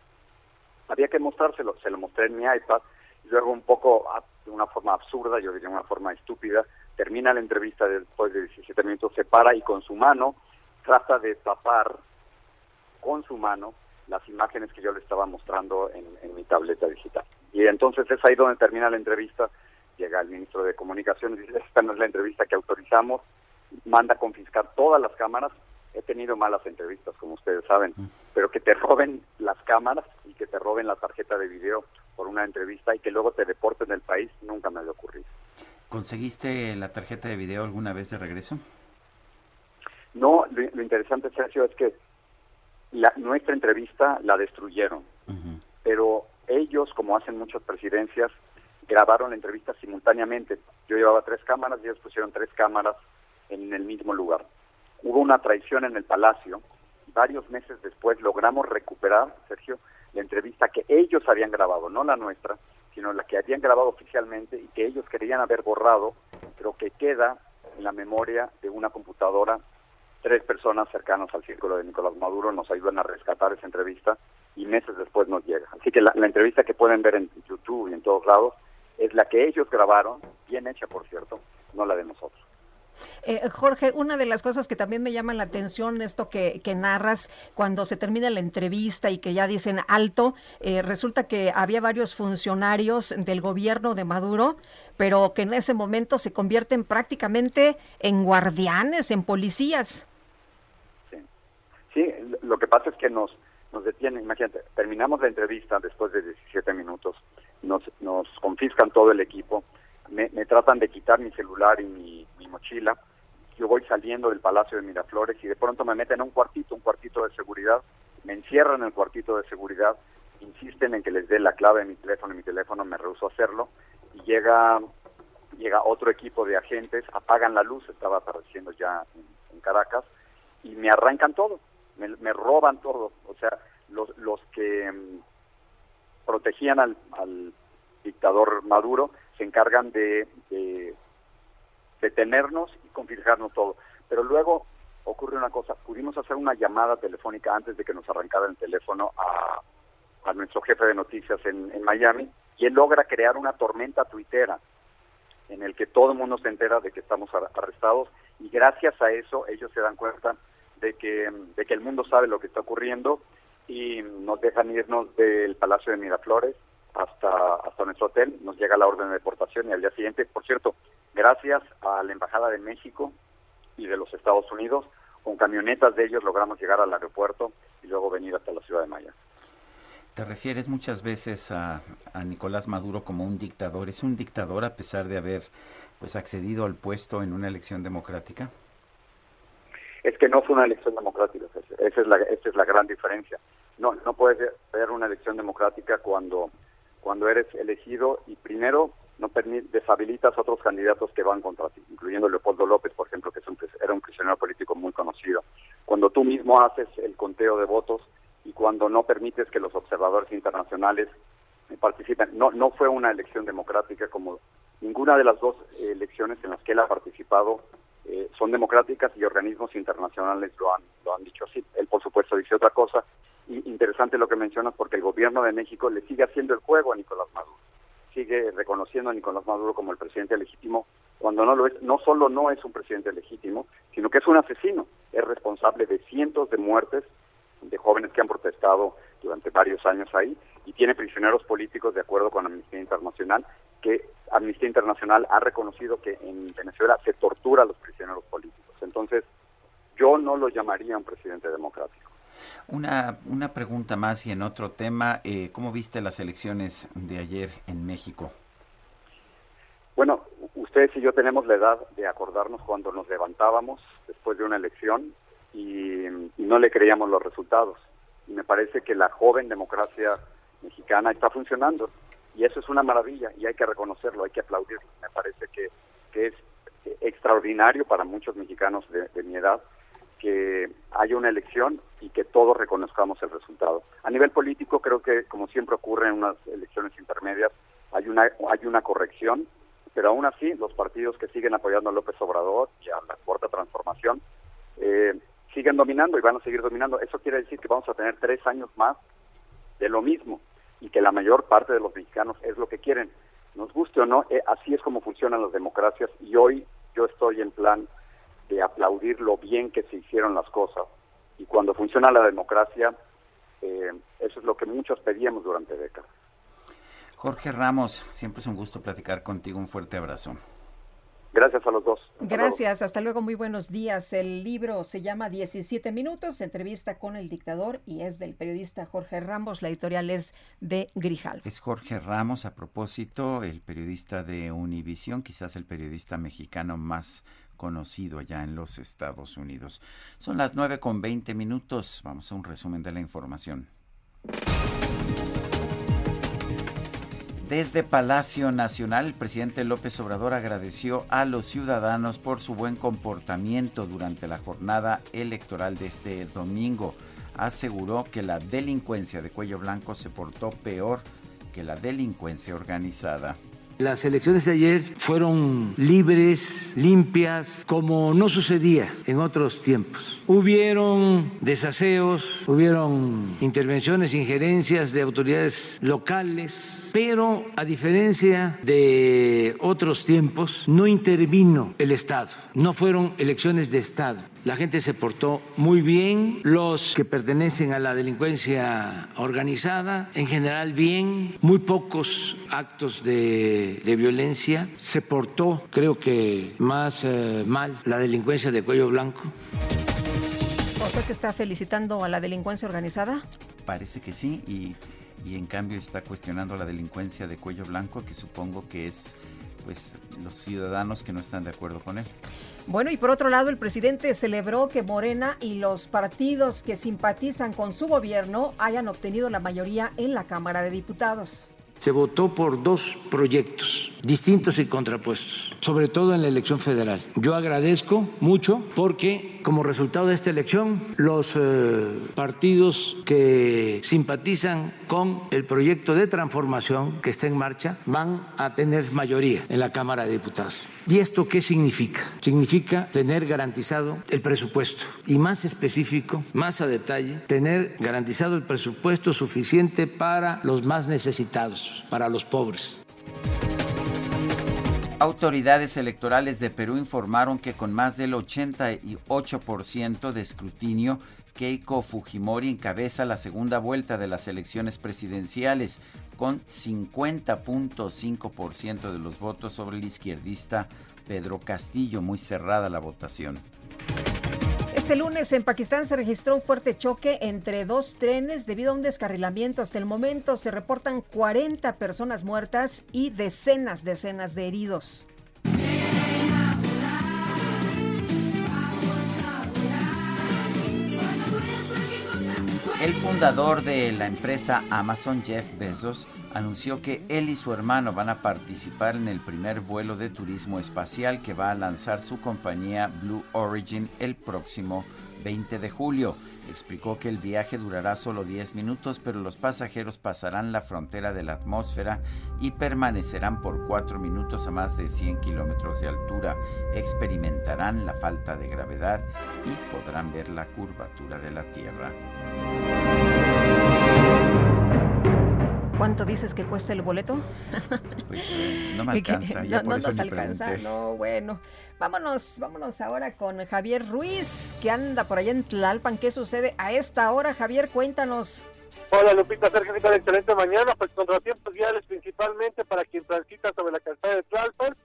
había que mostrárselo. Se lo mostré en mi iPad luego un poco de una forma absurda, yo diría una forma estúpida, termina la entrevista después de 17 minutos, se para y con su mano trata de tapar con su mano las imágenes que yo le estaba mostrando en, mi tableta digital. Y entonces es ahí donde termina la entrevista, llega el ministro de Comunicaciones y dice, esta no es la entrevista que autorizamos, manda a confiscar todas las cámaras. He tenido malas entrevistas, como ustedes saben, pero que te roben las cámaras y que te roben la tarjeta de video por una entrevista y que luego te deporten del país, nunca me había ocurrido. ¿Conseguiste la tarjeta de video alguna vez de regreso? No, lo, interesante, Sergio, es que la, nuestra entrevista la destruyeron, pero ellos, como hacen muchas presidencias, grabaron la entrevista simultáneamente. Yo llevaba tres cámaras y ellos pusieron tres cámaras en el mismo lugar. Hubo una traición en el palacio. Varios meses después logramos recuperar, Sergio, la entrevista que ellos habían grabado, no la nuestra, sino la que habían grabado oficialmente y que ellos querían haber borrado, pero que queda en la memoria de una computadora. Tres personas cercanas al círculo de Nicolás Maduro nos ayudan a rescatar esa entrevista y meses después nos llega. Así que la, la entrevista que pueden ver en YouTube y en todos lados es la que ellos grabaron, bien hecha por cierto, no la de nosotros. Eh, Jorge, una de las cosas que también me llama la atención, esto que, narras cuando se termina la entrevista y que ya dicen alto, eh, resulta que había varios funcionarios del gobierno de Maduro, pero que en ese momento se convierten prácticamente en guardianes, en policías. Sí, sí lo que pasa es que nos, nos detienen, imagínate, terminamos la entrevista después de 17 minutos, nos, nos confiscan todo el equipo, me, tratan de quitar mi celular y mi, mochila, yo voy saliendo del Palacio de Miraflores y de pronto me meten en un cuartito, un cuartito de seguridad, me encierran en el cuartito de seguridad, insisten en que les dé la clave de mi teléfono y mi teléfono me rehuso a hacerlo. Y llega llega otro equipo de agentes, apagan la luz, estaba apareciendo ya en Caracas, y me arrancan todo, me, roban todo. O sea, los, los que mm, protegían al, dictador Maduro se encargan de, detenernos y confiscarnos todo. Pero luego ocurre una cosa, pudimos hacer una llamada telefónica antes de que nos arrancara el teléfono a, nuestro jefe de noticias en, en Miami y él logra crear una tormenta tuitera en el que todo el mundo se entera de que estamos arrestados y gracias a eso ellos se dan cuenta de que, de que el mundo sabe lo que está ocurriendo y nos dejan irnos del Palacio de Miraflores hasta, hasta nuestro hotel, nos llega la orden de deportación y al día siguiente, por cierto, gracias a la Embajada de México y de los Estados Unidos, con camionetas de ellos logramos llegar al aeropuerto y luego venir hasta la ciudad de Maya. Te refieres muchas veces a, a, Nicolás Maduro como un dictador. ¿Es un dictador a pesar de haber pues accedido al puesto en una elección democrática? es que no fue una elección democrática, esa es la, esa es la gran diferencia. No, no puedes ver una elección democrática cuando, cuando eres elegido y primero no deshabilitas a otros candidatos que van contra ti, incluyendo Leopoldo López, por ejemplo, que era un prisionero político muy conocido. Cuando tú mismo haces el conteo de votos y cuando no permites que los observadores internacionales participen. No, no fue una elección democrática como ninguna de las dos elecciones en las que él ha participado eh, son democráticas y organismos internacionales lo han, lo han dicho así. Él, por supuesto, dice otra cosa. Y interesante lo que mencionas porque el gobierno de México le sigue haciendo el juego a Nicolás Maduro. Sigue reconociendo a Nicolás Maduro como el presidente legítimo, cuando no lo es. No solo no es un presidente legítimo, sino que es un asesino. Es responsable de cientos de muertes de jóvenes que han protestado durante varios años ahí y tiene prisioneros políticos de acuerdo con Amnistía Internacional que Amnistía Internacional ha reconocido que en Venezuela se tortura a los prisioneros políticos. Entonces, yo no lo llamaría un presidente democrático. Una, una pregunta más y en otro tema, eh, ¿cómo viste las elecciones de ayer en México? Bueno, ustedes y yo tenemos la edad de acordarnos cuando nos levantábamos después de una elección y, no le creíamos los resultados. Y me parece que la joven democracia mexicana está funcionando y eso es una maravilla y hay que reconocerlo, hay que aplaudirlo. Me parece que, que es extraordinario para muchos mexicanos de, mi edad que haya una elección y que todos reconozcamos el resultado. A nivel político creo que como siempre ocurre en unas elecciones intermedias hay una hay una corrección, pero aún así los partidos que siguen apoyando a López Obrador y a la cuarta transformación eh, siguen dominando y van a seguir dominando. Eso quiere decir que vamos a tener tres años más de lo mismo y que la mayor parte de los mexicanos es lo que quieren. Nos guste o no, eh, así es como funcionan las democracias y hoy yo estoy en plan de aplaudir lo bien que se hicieron las cosas. Y cuando funciona la democracia, eh, eso es lo que muchos pedíamos durante décadas. Jorge Ramos, siempre es un gusto platicar contigo. Un fuerte abrazo. Gracias a los dos. Gracias, hasta luego, muy buenos días. El libro se llama 17 minutos, entrevista con el dictador y es del periodista Jorge Ramos, la editorial es de Grijal. Es Jorge Ramos, a propósito, el periodista de Univisión, quizás el periodista mexicano más conocido allá en los Estados Unidos. Son las 9 con 20 minutos, vamos a un resumen de la información. Desde Palacio Nacional, el presidente López Obrador agradeció a los ciudadanos por su buen comportamiento durante la jornada electoral de este domingo. Aseguró que la delincuencia de cuello blanco se portó peor que la delincuencia organizada. Las elecciones de ayer fueron libres, limpias, como no sucedía en otros tiempos. Hubieron desaseos, hubieron intervenciones, injerencias de autoridades locales, pero a diferencia de otros tiempos, no intervino el Estado, no fueron elecciones de Estado. La gente se portó muy bien, los que pertenecen a la delincuencia organizada, en general bien, muy pocos actos de, violencia. Se portó, creo que más eh, mal, la delincuencia de cuello blanco. ¿Usted que está felicitando a la delincuencia organizada? parece que sí, y, y en cambio está cuestionando la delincuencia de cuello blanco, que supongo que es pues los ciudadanos que no están de acuerdo con él. Bueno, y por otro lado, el presidente celebró que Morena y los partidos que simpatizan con su gobierno hayan obtenido la mayoría en la Cámara de Diputados se votó por dos proyectos distintos y contrapuestos, sobre todo en la elección federal. Yo agradezco mucho porque como resultado de esta elección los eh, partidos que simpatizan con el proyecto de transformación que está en marcha van a tener mayoría en la Cámara de Diputados. ¿Y esto qué significa? Significa tener garantizado el presupuesto y más específico, más a detalle, tener garantizado el presupuesto suficiente para los más necesitados, para los pobres. Autoridades electorales de Perú informaron que con más del 88% de escrutinio, Keiko Fujimori encabeza la segunda vuelta de las elecciones presidenciales con 50.5% de los votos sobre el izquierdista Pedro Castillo. Muy cerrada la votación. Este lunes en Pakistán se registró un fuerte choque entre dos trenes debido a un descarrilamiento. Hasta el momento se reportan 40 personas muertas y decenas, decenas de heridos. El fundador de la empresa Amazon, Jeff Bezos, anunció que él y su hermano van a participar en el primer vuelo de turismo espacial que va a lanzar su compañía Blue Origin el próximo 20 de julio. Explicó que el viaje durará solo 10 minutos, pero los pasajeros pasarán la frontera de la atmósfera y permanecerán por 4 minutos a más de 100 kilómetros de altura. Experimentarán la falta de gravedad y podrán ver la curvatura de la Tierra. ¿Cuánto dices que cuesta el boleto? [laughs] Pues eh, no me [laughs] alcanza. no, no nos alcanza. No, bueno. Vámonos, vámonos ahora con Javier Ruiz, que anda por allá en Tlalpan. ¿Qué sucede a esta hora? Javier, cuéntanos. Hola Lupita, Sergio, ¿qué tal? Excelente mañana. Pues contratiempos viales principalmente para quien transita sobre la calzada de Tlalpan,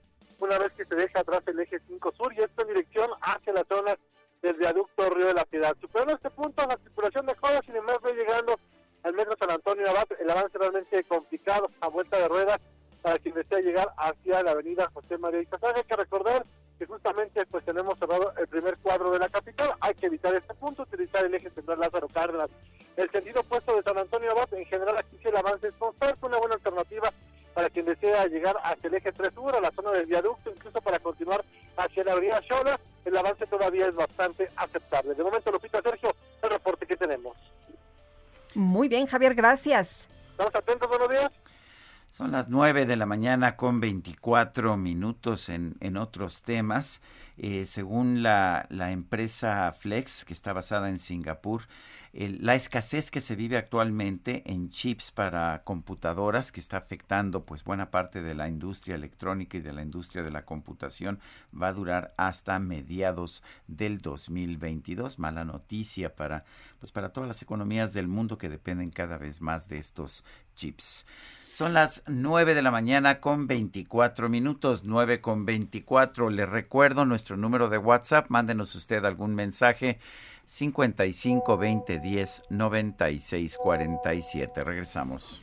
una vez que se deja atrás el eje 5 sur y esto en dirección hacia la zona del viaducto Río de la Piedad. Superando este punto, la circulación mejora, sin embargo, llegando al metro San Antonio Abad, el avance realmente complicado a vuelta de rueda para quien desea llegar hacia la avenida José María Izazaga. Hay que recordar que justamente pues tenemos cerrado el primer cuadro de la capital, hay que evitar este punto, utilizar el eje central Lázaro Cárdenas. El sentido opuesto de San Antonio Abad, en general aquí sí el avance es constante, una buena alternativa para quien desea llegar hacia el eje 3 sur, a la zona del viaducto, incluso para continuar hacia la avenida Xola, el avance todavía es bastante aceptable. De momento, Lupita Sergio, el reporte que tenemos. Muy bien, Javier, gracias. Estamos atentos, buenos días. Son las 9 de la mañana con 24 minutos en, en otros temas. Eh, según la, la, empresa Flex, que está basada en Singapur, la escasez que se vive actualmente en chips para computadoras, que está afectando pues buena parte de la industria electrónica y de la industria de la computación, va a durar hasta mediados del 2022. Mala noticia para pues para todas las economías del mundo que dependen cada vez más de estos chips. Son las 9 de la mañana con 24 minutos, 9 con 24. Le recuerdo nuestro número de WhatsApp. Mándenos usted algún mensaje. 55 20 10 96 47. Regresamos.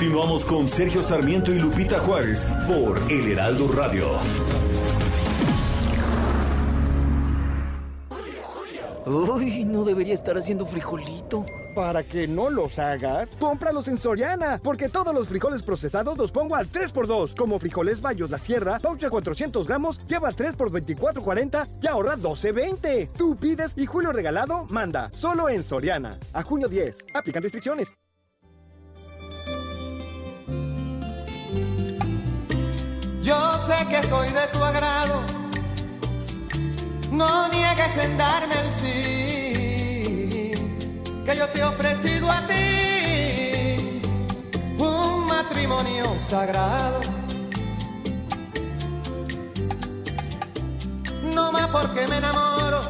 Continuamos con Sergio Sarmiento y Lupita Juárez por El Heraldo Radio. Uy, no debería estar haciendo frijolito. Para que no los hagas, cómpralos en Soriana, porque todos los frijoles procesados los pongo al 3x2, como frijoles Bayos La Sierra, pouch de 400 gramos, lleva 3 por 24.40 y ahorra 12.20. Tú pides y Julio Regalado manda, solo en Soriana. A junio 10, aplican restricciones. Que soy de tu agrado. No niegues en darme el sí, que yo te he ofrecido a ti un matrimonio sagrado. No más porque me enamoro,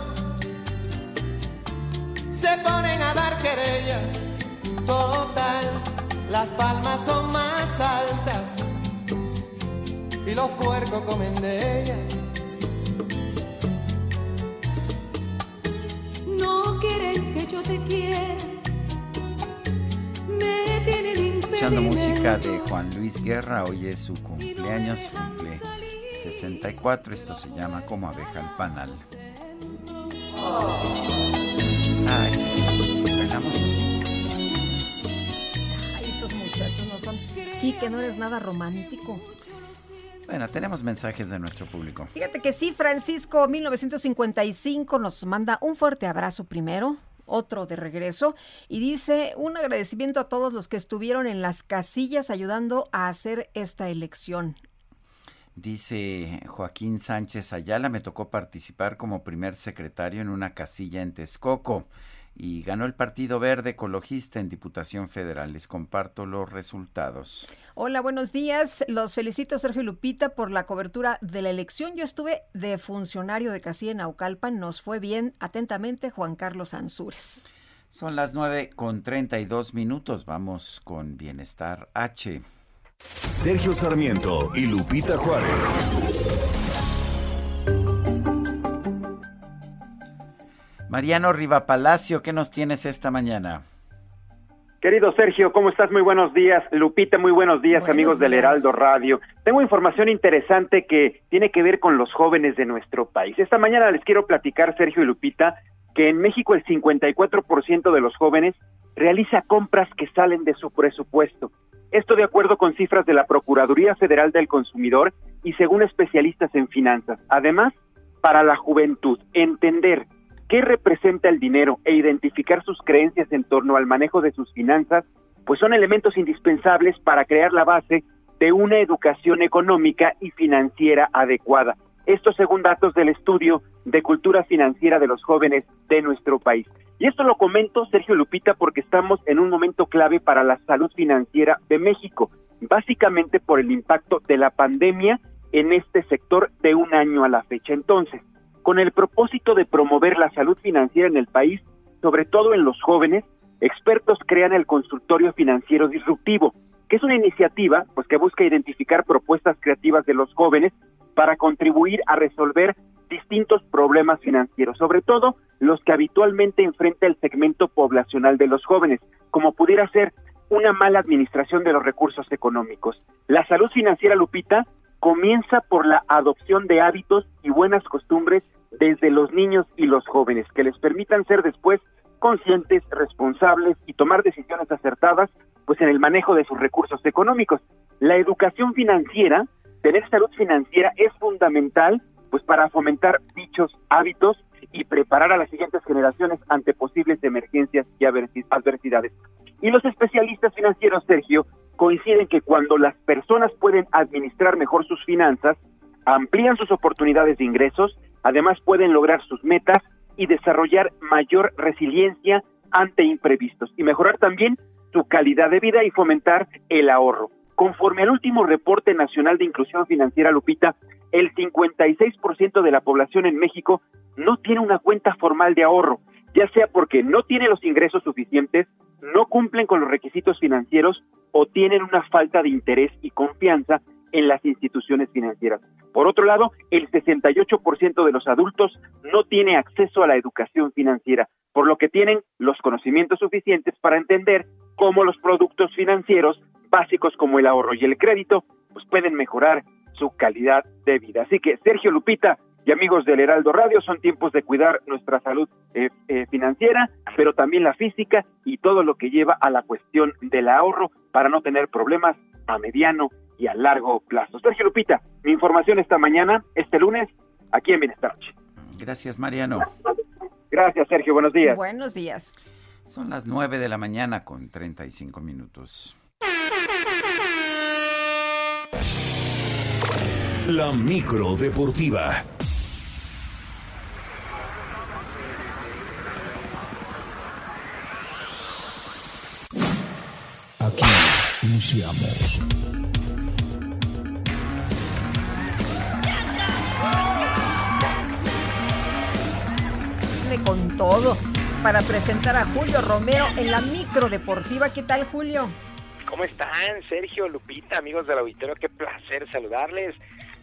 se ponen a dar querella. Total, las palmas son más altas y los puercos comen de ella. No quieren que yo te quiera. Me tienen Escuchando música de Juan Luis Guerra, hoy es su cumpleaños, cumple 64, esto se llama Como abeja al panal. Ay, bailamos. Ay, esos muchachos no son. Y que no eres nada romántico. Bueno, tenemos mensajes de nuestro público. Fíjate que sí, Francisco 1955 nos manda un fuerte abrazo primero, otro de regreso, y dice un agradecimiento a todos los que estuvieron en las casillas ayudando a hacer esta elección. Dice Joaquín Sánchez Ayala, me tocó participar como primer secretario en una casilla en Texcoco y ganó el Partido Verde Ecologista en Diputación Federal. Les comparto los resultados. Hola, buenos días. Los felicito Sergio y Lupita por la cobertura de la elección. Yo estuve de funcionario de casilla en Aucalpan. Nos fue bien. Atentamente, Juan Carlos Ansúrez. Son las nueve con treinta y dos minutos. Vamos con Bienestar H. Sergio Sarmiento y Lupita Juárez. Mariano Riva Palacio, ¿qué nos tienes esta mañana? Querido Sergio, ¿cómo estás? Muy buenos días. Lupita, muy buenos días, Buenos amigos del. Heraldo Radio. Tengo información interesante que tiene que ver con los jóvenes de nuestro país. Esta mañana les quiero platicar, Sergio y Lupita, que en México el 54% de los jóvenes realiza compras que salen de su presupuesto. Esto de acuerdo con cifras de la Procuraduría Federal del Consumidor y según especialistas en finanzas. Además, para la juventud, entender qué representa el dinero e identificar sus creencias en torno al manejo de sus finanzas, pues son elementos indispensables para crear la base de una educación económica y financiera adecuada. Esto según datos del estudio de cultura financiera de los jóvenes de nuestro país. Y esto lo comento, Sergio Lupita, porque estamos en un momento clave para la salud financiera de México, básicamente por el impacto de la pandemia en este sector de un año a la fecha. Entonces, con el propósito de promover la salud financiera en el país, sobre todo en los jóvenes, expertos crean el consultorio financiero disruptivo, que es una iniciativa pues que busca identificar propuestas creativas de los jóvenes para contribuir a resolver distintos problemas financieros, sobre todo los que habitualmente enfrenta el segmento poblacional de los jóvenes, como pudiera ser una mala administración de los recursos económicos. La salud financiera, Lupita, comienza por la adopción de hábitos y buenas costumbres desde los niños y los jóvenes, que les permitan ser después conscientes, responsables y tomar decisiones acertadas, pues en el manejo de sus recursos económicos. La educación financiera, tener salud financiera es fundamental, pues para fomentar dichos hábitos y preparar a las siguientes generaciones ante posibles emergencias y adversi- adversidades. Y los especialistas financieros, Sergio, coinciden que cuando las personas pueden administrar mejor sus finanzas, amplían sus oportunidades de ingresos, además pueden lograr sus metas y desarrollar mayor resiliencia ante imprevistos y mejorar también su calidad de vida y fomentar el ahorro. Conforme al último reporte nacional de inclusión financiera, Lupita, el 56% de la población en México no tiene una cuenta formal de ahorro, ya sea porque no tiene los ingresos suficientes, no cumplen con los requisitos financieros o tienen una falta de interés y confianza en las instituciones financieras. Por otro lado, el 68% de los adultos no tiene acceso a la educación financiera, por lo que tienen los conocimientos suficientes para entender cómo los productos financieros básicos como el ahorro y el crédito pues pueden mejorar su calidad de vida. Así que Sergio Lupita y amigos del Heraldo Radio, son tiempos de cuidar nuestra salud eh, eh, financiera, pero también la física y todo lo que lleva a la cuestión del ahorro para no tener problemas a mediano y a largo plazo. Sergio Lupita, mi información esta mañana, este lunes, aquí en Bienestar. Noche. Gracias, Mariano. Gracias, Sergio. Buenos días. Buenos días. Son las 9 de la mañana con 35 minutos. La micro deportiva. Aquí iniciamos. Con todo para presentar a Julio Romero en la micro deportiva. ¿Qué tal, Julio? ¿Cómo están, Sergio, Lupita, amigos del auditorio? Qué placer saludarles.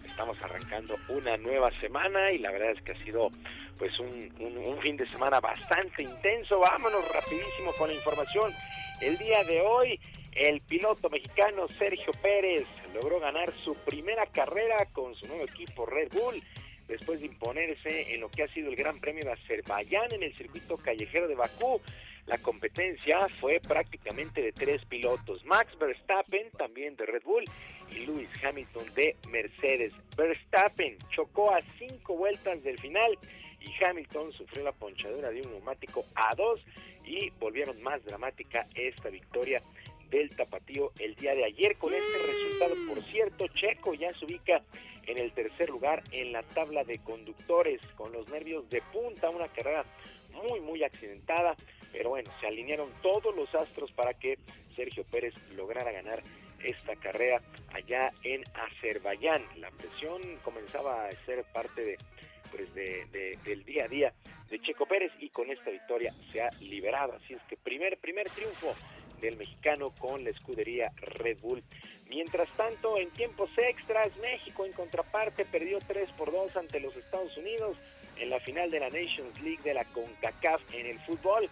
Estamos arrancando una nueva semana y la verdad es que ha sido pues un, un fin de semana bastante intenso. Vámonos rapidísimo con la información. El día de hoy, el piloto mexicano Sergio Pérez logró ganar su primera carrera con su nuevo equipo Red Bull después de imponerse en lo que ha sido el Gran Premio de Azerbaiyán en el circuito callejero de Bakú. La competencia fue prácticamente de tres pilotos, Max Verstappen, también de Red Bull, y Lewis Hamilton de Mercedes. Verstappen chocó a cinco vueltas del final y Hamilton sufrió la ponchadura de un neumático a dos y volvieron más dramática esta victoria del tapatío el día de ayer. Con este resultado, por cierto, Checo ya se ubica en el tercer lugar en la tabla de conductores con los nervios de punta, una carrera muy muy accidentada, pero bueno, se alinearon todos los astros para que Sergio Pérez lograra ganar esta carrera allá en Azerbaiyán. La presión comenzaba a ser parte de pues de, del día a día de Checo Pérez y con esta victoria se ha liberado. Así es que primer, primer triunfo del mexicano con la escudería Red Bull. Mientras tanto, en tiempos extras, México en contraparte perdió 3 por 2 ante los Estados Unidos en la final de la Nations League de la CONCACAF en el fútbol.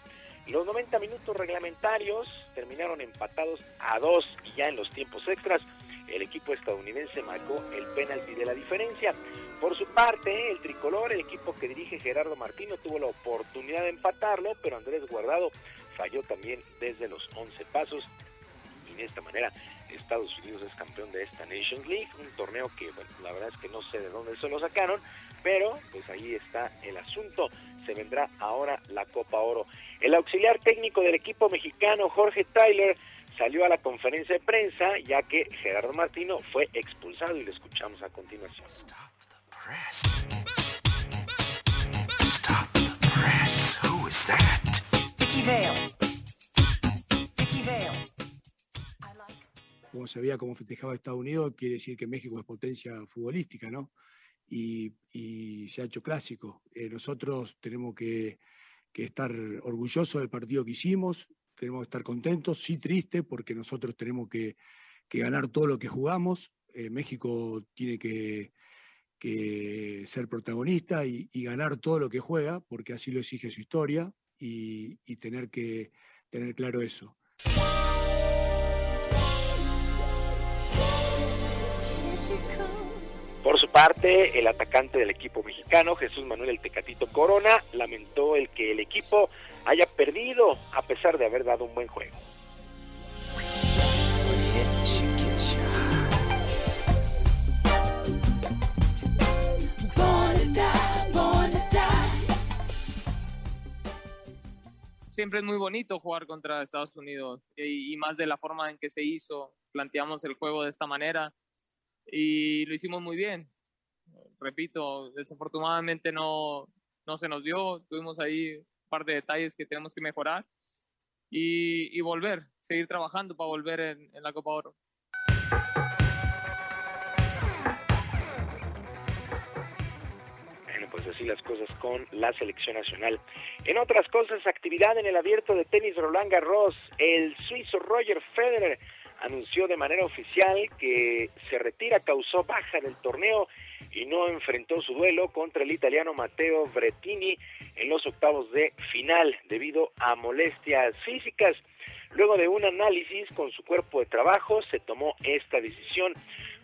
Los 90 minutos reglamentarios terminaron empatados a 2 y ya en los tiempos extras el equipo estadounidense marcó el penalti de la diferencia. Por su parte, el tricolor, el equipo que dirige Gerardo Martino, tuvo la oportunidad de empatarlo, pero Andrés Guardado falló también desde los 11 pasos. Y de esta manera Estados Unidos es campeón de esta Nations League, un torneo que bueno, la verdad es que no sé de dónde se lo sacaron, pero pues ahí está el asunto, se vendrá ahora la Copa Oro. El auxiliar técnico del equipo mexicano Jorge Tyler salió a la conferencia de prensa ya que Gerardo Martino fue expulsado y lo escuchamos a continuación. Como se veía cómo festejaba Estados Unidos, quiere decir que México es potencia futbolística, ¿no? Y, se ha hecho clásico. Eh, nosotros tenemos que, estar orgullosos del partido que hicimos, tenemos que estar contentos, sí triste, porque nosotros tenemos que, ganar todo lo que jugamos. Eh, México tiene que, ser protagonista y, ganar todo lo que juega, porque así lo exige su historia y, tener que tener claro eso. Por su parte, el atacante del equipo mexicano, Jesús Manuel El Tecatito Corona, lamentó el que el equipo haya perdido a pesar de haber dado un buen juego. Siempre es muy bonito jugar contra Estados Unidos y, más de la forma en que se hizo. Planteamos el juego de esta manera y lo hicimos muy bien. Repito, desafortunadamente no, no se nos dio, tuvimos ahí un par de detalles que tenemos que mejorar y, volver, seguir trabajando para volver en la Copa Oro. Así las cosas con la selección nacional. En otras cosas, actividad en el abierto de tenis Roland Garros, el suizo Roger Federer anunció de manera oficial que se retira, causó baja del torneo y no enfrentó su duelo contra el italiano Matteo Brettini en los octavos de final debido a molestias físicas. Luego de un análisis con su cuerpo de trabajo, se tomó esta decisión.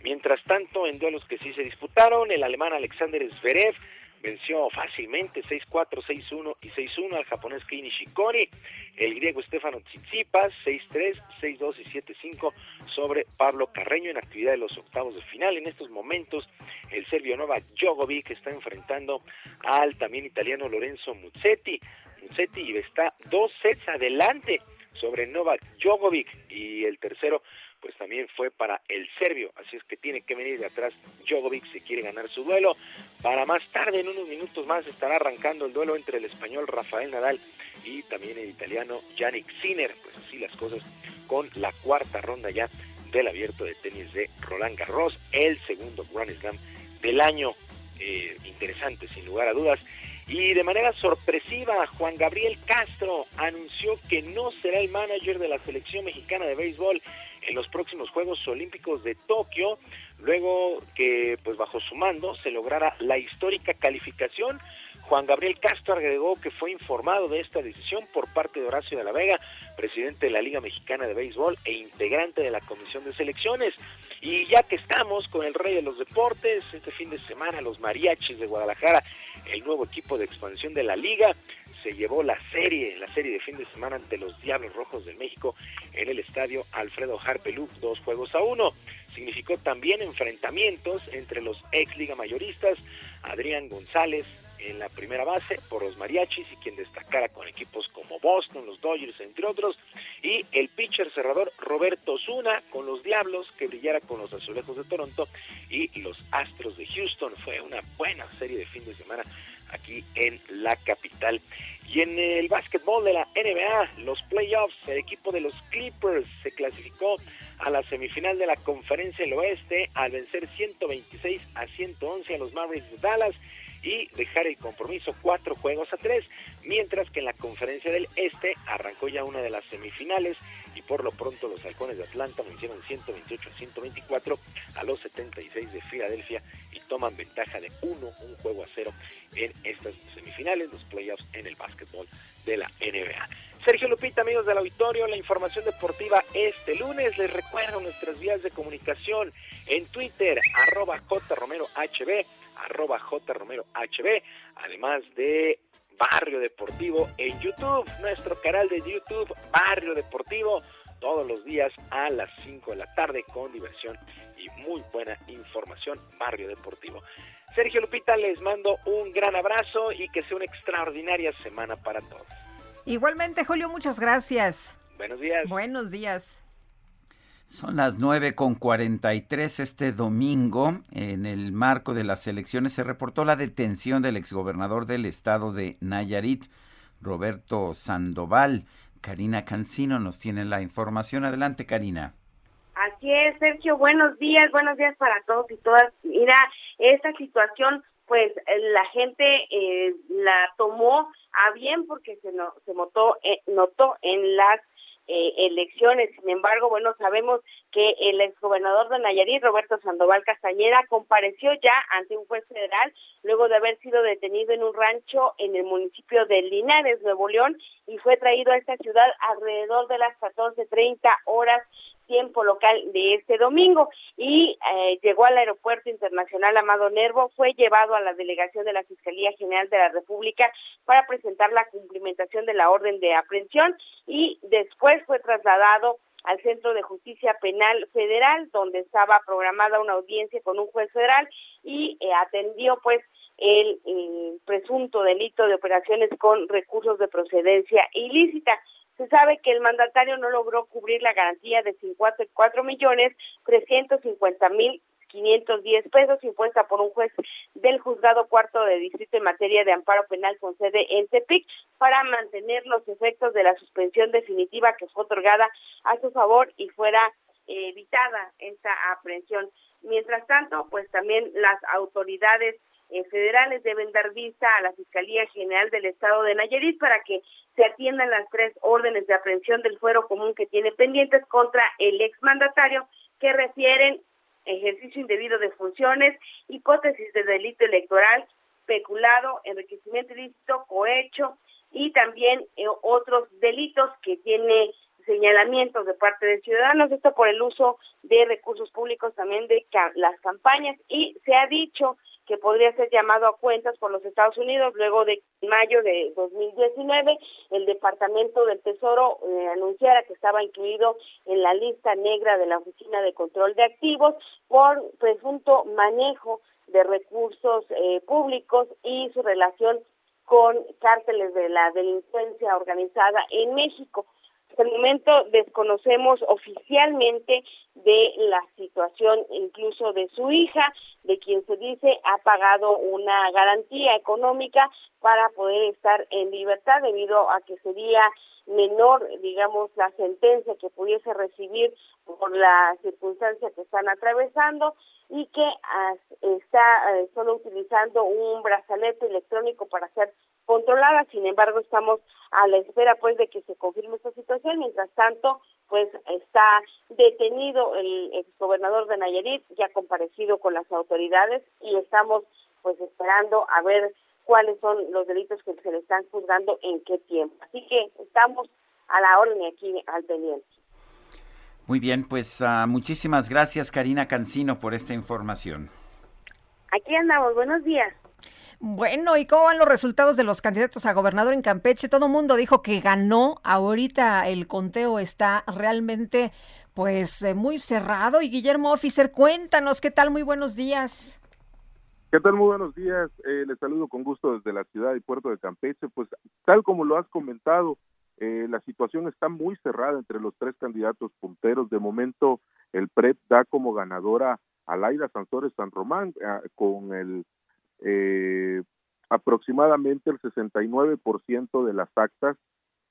Mientras tanto, en duelos que sí se disputaron, el alemán Alexander Zverev venció fácilmente 6-4, 6-1 y 6-1 al japonés Kei Nishikori, el griego Stefano Tsitsipas 6-3, 6-2 y 7-5 sobre Pablo Carreño en actividad de los octavos de final. En estos momentos el serbio Novak Djokovic está enfrentando al también italiano Lorenzo Muzzetti. Muzzetti está dos sets adelante sobre Novak Djokovic y el tercero pues también fue para el serbio, así es que tiene que venir de atrás Djokovic si quiere ganar su duelo. Para más tarde, en unos minutos más, estará arrancando el duelo entre el español Rafael Nadal y también el italiano Yannick Sinner. Pues así las cosas con la cuarta ronda ya del abierto de tenis de Roland Garros, el segundo Grand Slam del año. Eh, interesante, sin lugar a dudas. Y de manera sorpresiva, Juan Gabriel Castro anunció que no será el manager de la selección mexicana de béisbol en los próximos Juegos Olímpicos de Tokio, luego que pues bajo su mando se lograra la histórica calificación. Juan Gabriel Castro agregó que fue informado de esta decisión por parte de Horacio de la Vega, presidente de la Liga Mexicana de Béisbol e integrante de la Comisión de Selecciones. Y ya que estamos con el rey de los deportes, este fin de semana los mariachis de Guadalajara, el nuevo equipo de expansión de la liga, se llevó la serie, la serie de fin de semana ante los Diablos Rojos de México en el estadio Alfredo Harpelú, dos juegos a uno. Significó también enfrentamientos entre los ex liga mayoristas, Adrián González, en la primera base por los mariachis y quien destacara con equipos como Boston, los Dodgers, entre otros, y el pitcher cerrador Roberto Zuna con los Diablos, que brillara con los Azulejos de Toronto y los Astros de Houston. Fue una buena serie de fin de semana aquí en la capital. Y en el básquetbol de la NBA, los playoffs, el equipo de los Clippers se clasificó a la semifinal de la Conferencia del Oeste al vencer 126 a 111 a los Mavericks de Dallas y dejar el compromiso cuatro juegos a tres, mientras que en la conferencia del Este arrancó ya una de las semifinales y por lo pronto los halcones de Atlanta vencieron 128 a 124 a los 76 de Filadelfia y toman ventaja de uno, un juego a cero en estas semifinales, los playoffs en el básquetbol de la NBA. Sergio Lupita, amigos del auditorio, la información deportiva este lunes. Les recuerdo nuestras vías de comunicación en Twitter, arroba jromerohb, arroba jromerohb, además de Barrio Deportivo en YouTube, nuestro canal de YouTube Barrio Deportivo, todos los días a las 5 de la tarde con diversión y muy buena información, Barrio Deportivo. Sergio Lupita, les mando un gran abrazo y que sea una extraordinaria semana para todos. Igualmente, Julio, muchas gracias. Buenos días. Buenos días. Son las nueve con cuarenta y tres este domingo. En el marco de las elecciones se reportó la detención del exgobernador del estado de Nayarit, Roberto Sandoval. Karina Cancino nos tiene la información. Adelante, Karina. Así es, Sergio. Buenos días, buenos días para todos y todas. Mira, esta situación, pues la gente eh, la tomó a bien porque se, no, se notó, eh, notó en las eh, elecciones. Sin embargo, bueno, sabemos que el exgobernador de Nayarit, Roberto Sandoval Castañeda, compareció ya ante un juez federal luego de haber sido detenido en un rancho en el municipio de Linares, Nuevo León, y fue traído a esta ciudad alrededor de las 14.30 horas tiempo local de este domingo y eh, llegó al aeropuerto internacional Amado Nervo, fue llevado a la delegación de la Fiscalía General de la República para presentar la cumplimentación de la orden de aprehensión y después fue trasladado al Centro de Justicia Penal Federal, donde estaba programada una audiencia con un juez federal y eh, atendió pues el, el presunto delito de operaciones con recursos de procedencia ilícita. Se sabe que el mandatario no logró cubrir la garantía de 54 millones 350 mil 510 pesos impuesta por un juez del juzgado cuarto de distrito en materia de amparo penal con sede en Tepic para mantener los efectos de la suspensión definitiva que fue otorgada a su favor y fuera evitada esta aprehensión. Mientras tanto, pues también las autoridades eh, federales deben dar vista a la Fiscalía General del Estado de Nayarit para que se atiendan las tres órdenes de aprehensión del fuero común que tiene pendientes contra el exmandatario que refieren ejercicio indebido de funciones, hipótesis de delito electoral, peculado, enriquecimiento ilícito, cohecho y también eh, otros delitos que tiene señalamientos de parte de ciudadanos, esto por el uso de recursos públicos también de las campañas. Y se ha dicho que podría ser llamado a cuentas por los Estados Unidos luego de mayo de 2019 el Departamento del Tesoro eh, anunciara que estaba incluido en la lista negra de la Oficina de Control de Activos por presunto manejo de recursos eh, públicos y su relación con cárteles de la delincuencia organizada en México. Hasta el momento desconocemos oficialmente de la situación incluso de su hija, de quien se dice ha pagado una garantía económica para poder estar en libertad debido a que sería menor, digamos, la sentencia que pudiese recibir por la circunstancia que están atravesando y que está eh, solo utilizando un brazalete electrónico para ser controlada. Sin embargo, estamos a la espera pues de que se confirme esta situación. Mientras tanto, pues está detenido el exgobernador de Nayarit, ya comparecido con las autoridades y estamos pues esperando a ver cuáles son los delitos que se le están juzgando en qué tiempo. Así que estamos a la orden aquí al pendiente. Muy bien, pues uh, muchísimas gracias Karina Cancino por esta información. Aquí andamos, buenos días. Bueno, ¿y cómo van los resultados de los candidatos a gobernador en Campeche? Todo el mundo dijo que ganó. Ahorita el conteo está realmente pues eh, muy cerrado. Y Guillermo Officer, cuéntanos, ¿qué tal? Muy buenos días. ¿Qué tal? Muy buenos días. Eh, les saludo con gusto desde la ciudad y puerto de Campeche. Pues tal como lo has comentado, eh, la situación está muy cerrada entre los tres candidatos punteros. De momento, el PREP da como ganadora a Laida Sansores San Román eh, con el eh, aproximadamente el 69% de las actas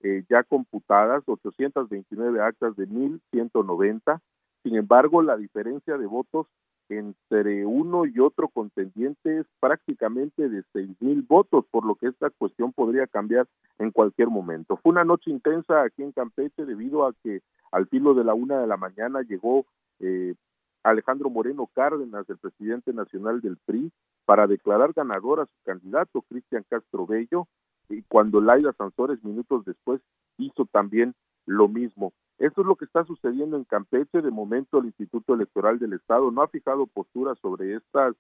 eh, ya computadas, 829 actas de 1.190. Sin embargo, la diferencia de votos entre uno y otro contendiente es prácticamente de seis mil votos, por lo que esta cuestión podría cambiar en cualquier momento. Fue una noche intensa aquí en Campeche debido a que al filo de la una de la mañana llegó eh, Alejandro Moreno Cárdenas, el presidente nacional del PRI, para declarar ganador a su candidato, Cristian Castro Bello, y cuando Laida Sansores minutos después hizo también lo mismo. Esto es lo que está sucediendo en Campeche. De momento, el Instituto Electoral del Estado no ha fijado postura sobre estas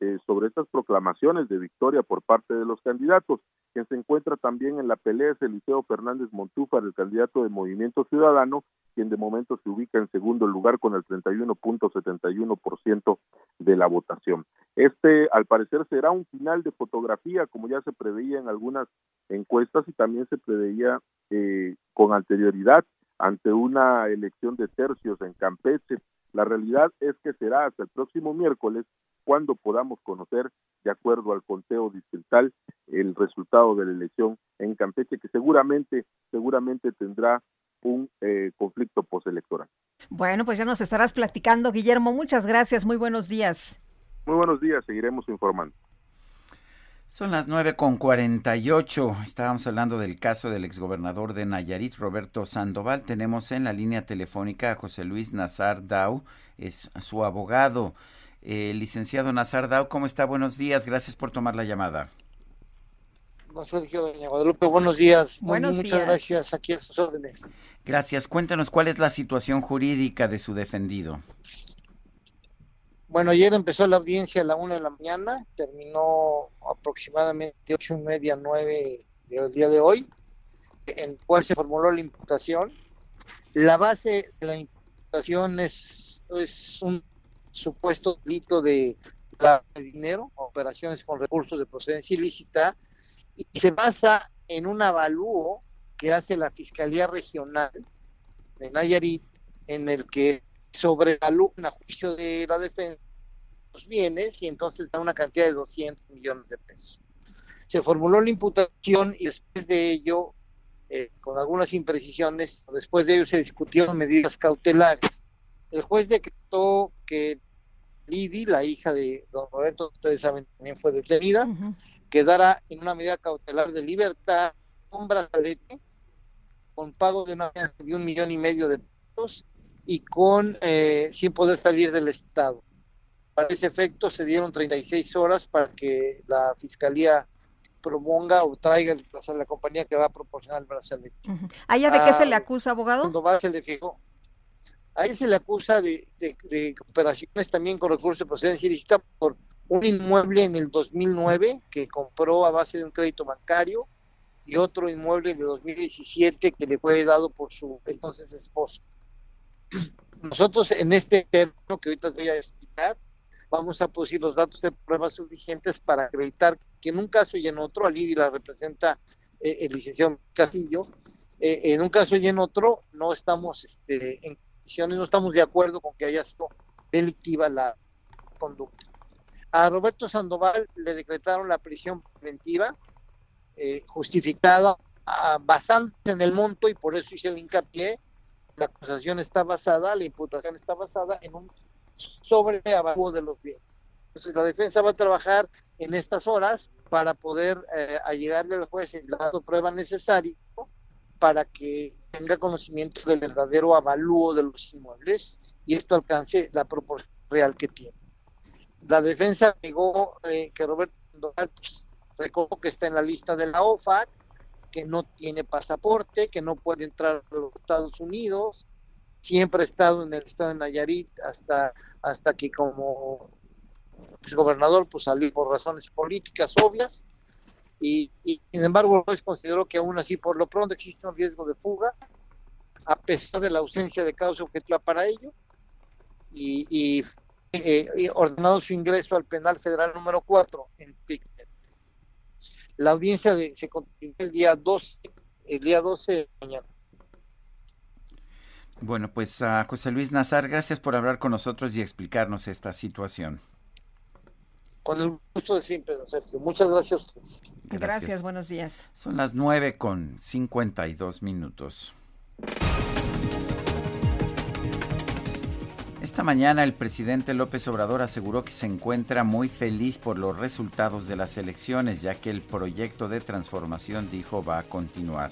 eh, sobre estas proclamaciones de victoria por parte de los candidatos. Quien se encuentra también en la pelea es Eliseo Fernández Montúfar, el candidato de Movimiento Ciudadano, quien de momento se ubica en segundo lugar con el 31.71% de la votación. Este, al parecer, será un final de fotografía, como ya se preveía en algunas encuestas y también se preveía eh, con anterioridad ante una elección de tercios en Campeche. La realidad es que será hasta el próximo miércoles cuando podamos conocer, de acuerdo al conteo distrital, el resultado de la elección en Campeche, que seguramente, seguramente tendrá un eh, conflicto postelectoral. Bueno, pues ya nos estarás platicando, Guillermo. Muchas gracias. Muy buenos días. Muy buenos días. Seguiremos informando. Son las nueve con cuarenta y ocho. Estábamos hablando del caso del exgobernador de Nayarit, Roberto Sandoval. Tenemos en la línea telefónica a José Luis Nazar Dau, es su abogado. Eh, licenciado Nazar Dau, ¿cómo está? Buenos días, gracias por tomar la llamada. Sergio, doña Guadalupe, buenos días. Buenos Muchas días. gracias, aquí a sus órdenes. Gracias. Cuéntenos cuál es la situación jurídica de su defendido. Bueno, ayer empezó la audiencia a la una de la mañana, terminó aproximadamente ocho y media, nueve del día de hoy, en el cual se formuló la imputación. La base de la imputación es, es un supuesto delito de de dinero, operaciones con recursos de procedencia ilícita, y se basa en un avalúo que hace la Fiscalía Regional de Nayarit, en el que sobrevalúan a juicio de la defensa los bienes y entonces da una cantidad de 200 millones de pesos. Se formuló la imputación y después de ello, eh, con algunas imprecisiones, después de ello se discutieron medidas cautelares. El juez decretó que Lidi, la hija de don Roberto, ustedes saben, también fue detenida, quedara en una medida cautelar de libertad con brazalete, con pago de una de un millón y medio de pesos y con eh, sin poder salir del estado. Para ese efecto se dieron 36 horas para que la fiscalía proponga o traiga el brazalete, la compañía que va a proporcionar el brazalete. ¿A ella de qué se Ah, le acusa, abogado? Sandoval se le fijó. A él se le acusa de, de, operaciones también con recursos de procedencia ilícita por un inmueble en el 2009 que compró a base de un crédito bancario y otro inmueble de 2017 que le fue dado por su entonces esposo. [clears throat] Nosotros en este término que ahorita voy a explicar, vamos a producir los datos de pruebas suficientes para acreditar que en un caso y en otro, Alidi la representa eh, el licenciado Castillo, eh, en un caso y en otro no estamos este, en no estamos de acuerdo con que haya sido delictiva la conducta. A Roberto Sandoval le decretaron la prisión preventiva eh, justificada ah, basándose en el monto y por eso hice el hincapié. La acusación está basada, la imputación está basada en un sobreavalúo de los bienes. Entonces la defensa va a trabajar en estas horas para poder eh, al juez el dato de prueba necesario para que tenga conocimiento del verdadero avalúo de los inmuebles y esto alcance la proporción real que tiene. La defensa negó eh, que Roberto Sandoval pues, que está en la lista de la OFAC, que no tiene pasaporte, que no puede entrar a los Estados Unidos, siempre ha estado en el estado de Nayarit hasta, hasta que como gobernador pues salió por razones políticas obvias y, sin embargo el juez consideró que aún así por lo pronto existe un riesgo de fuga a pesar de la ausencia de causa objetiva para ello y, eh, ordenado su ingreso al penal federal número 4 en Pictet. La audiencia de, se continúa el día 12, el día 12 de mañana. Bueno, pues a José Luis Nazar, gracias por hablar con nosotros y explicarnos esta situación. Con el gusto de siempre, don Sergio. Muchas gracias a ustedes. Gracias. gracias, buenos días. Son las 9 con 52 minutos. Esta mañana el presidente López Obrador aseguró que se encuentra muy feliz por los resultados de las elecciones, ya que el proyecto de transformación, dijo, va a continuar.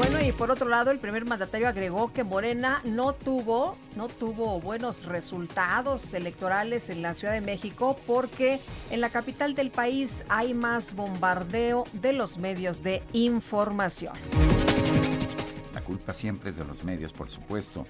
Bueno, y por otro lado, el primer mandatario agregó que Morena no tuvo, no tuvo buenos resultados electorales en la Ciudad de México porque en la capital del país hay más bombardeo de los medios de información. La culpa siempre es de los medios, por supuesto.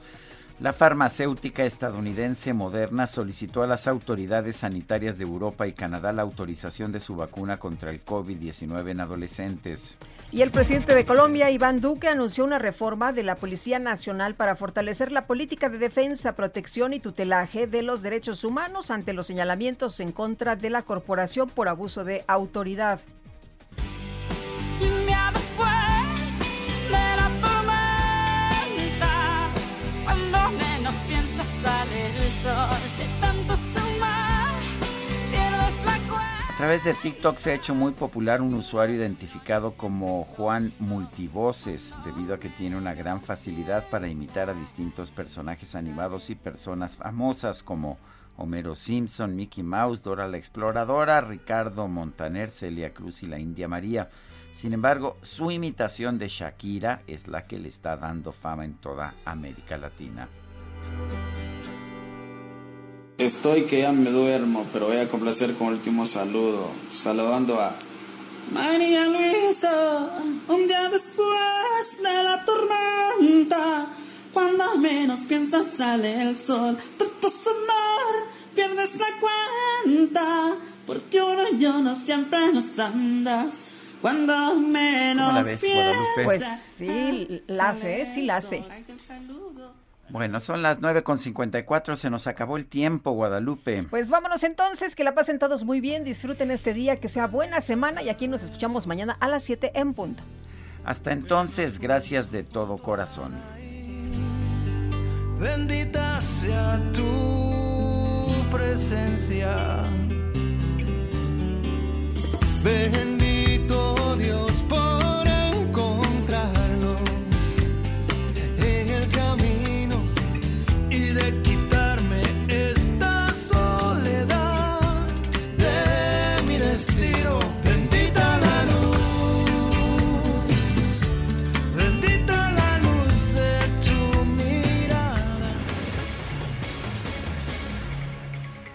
La farmacéutica estadounidense Moderna solicitó a las autoridades sanitarias de Europa y Canadá la autorización de su vacuna contra el COVID-19 en adolescentes. Y el presidente de Colombia, Iván Duque, anunció una reforma de la Policía Nacional para fortalecer la política de defensa, protección y tutelaje de los derechos humanos ante los señalamientos en contra de la corporación por abuso de autoridad. A través de TikTok se ha hecho muy popular un usuario identificado como Juan Multivoces, debido a que tiene una gran facilidad para imitar a distintos personajes animados y personas famosas como Homero Simpson, Mickey Mouse, Dora la Exploradora, Ricardo Montaner, Celia Cruz y la India María. Sin embargo, su imitación de Shakira es la que le está dando fama en toda América Latina. Estoy que ya me duermo, pero voy a complacer con el último saludo. Saludando a María Luisa, un día después de la tormenta, cuando menos piensas sale el sol, su amor, pierdes la cuenta, porque uno y yo no siempre nos andas. Cuando menos piensas. Pues sí, la sé, sí la sé. Bueno, son las 9.54, se nos acabó el tiempo, Guadalupe. Pues vámonos entonces, que la pasen todos muy bien, disfruten este día, que sea buena semana y aquí nos escuchamos mañana a las 7 en punto. Hasta entonces, gracias de todo corazón. Bendita sea tu presencia. Bendito Dios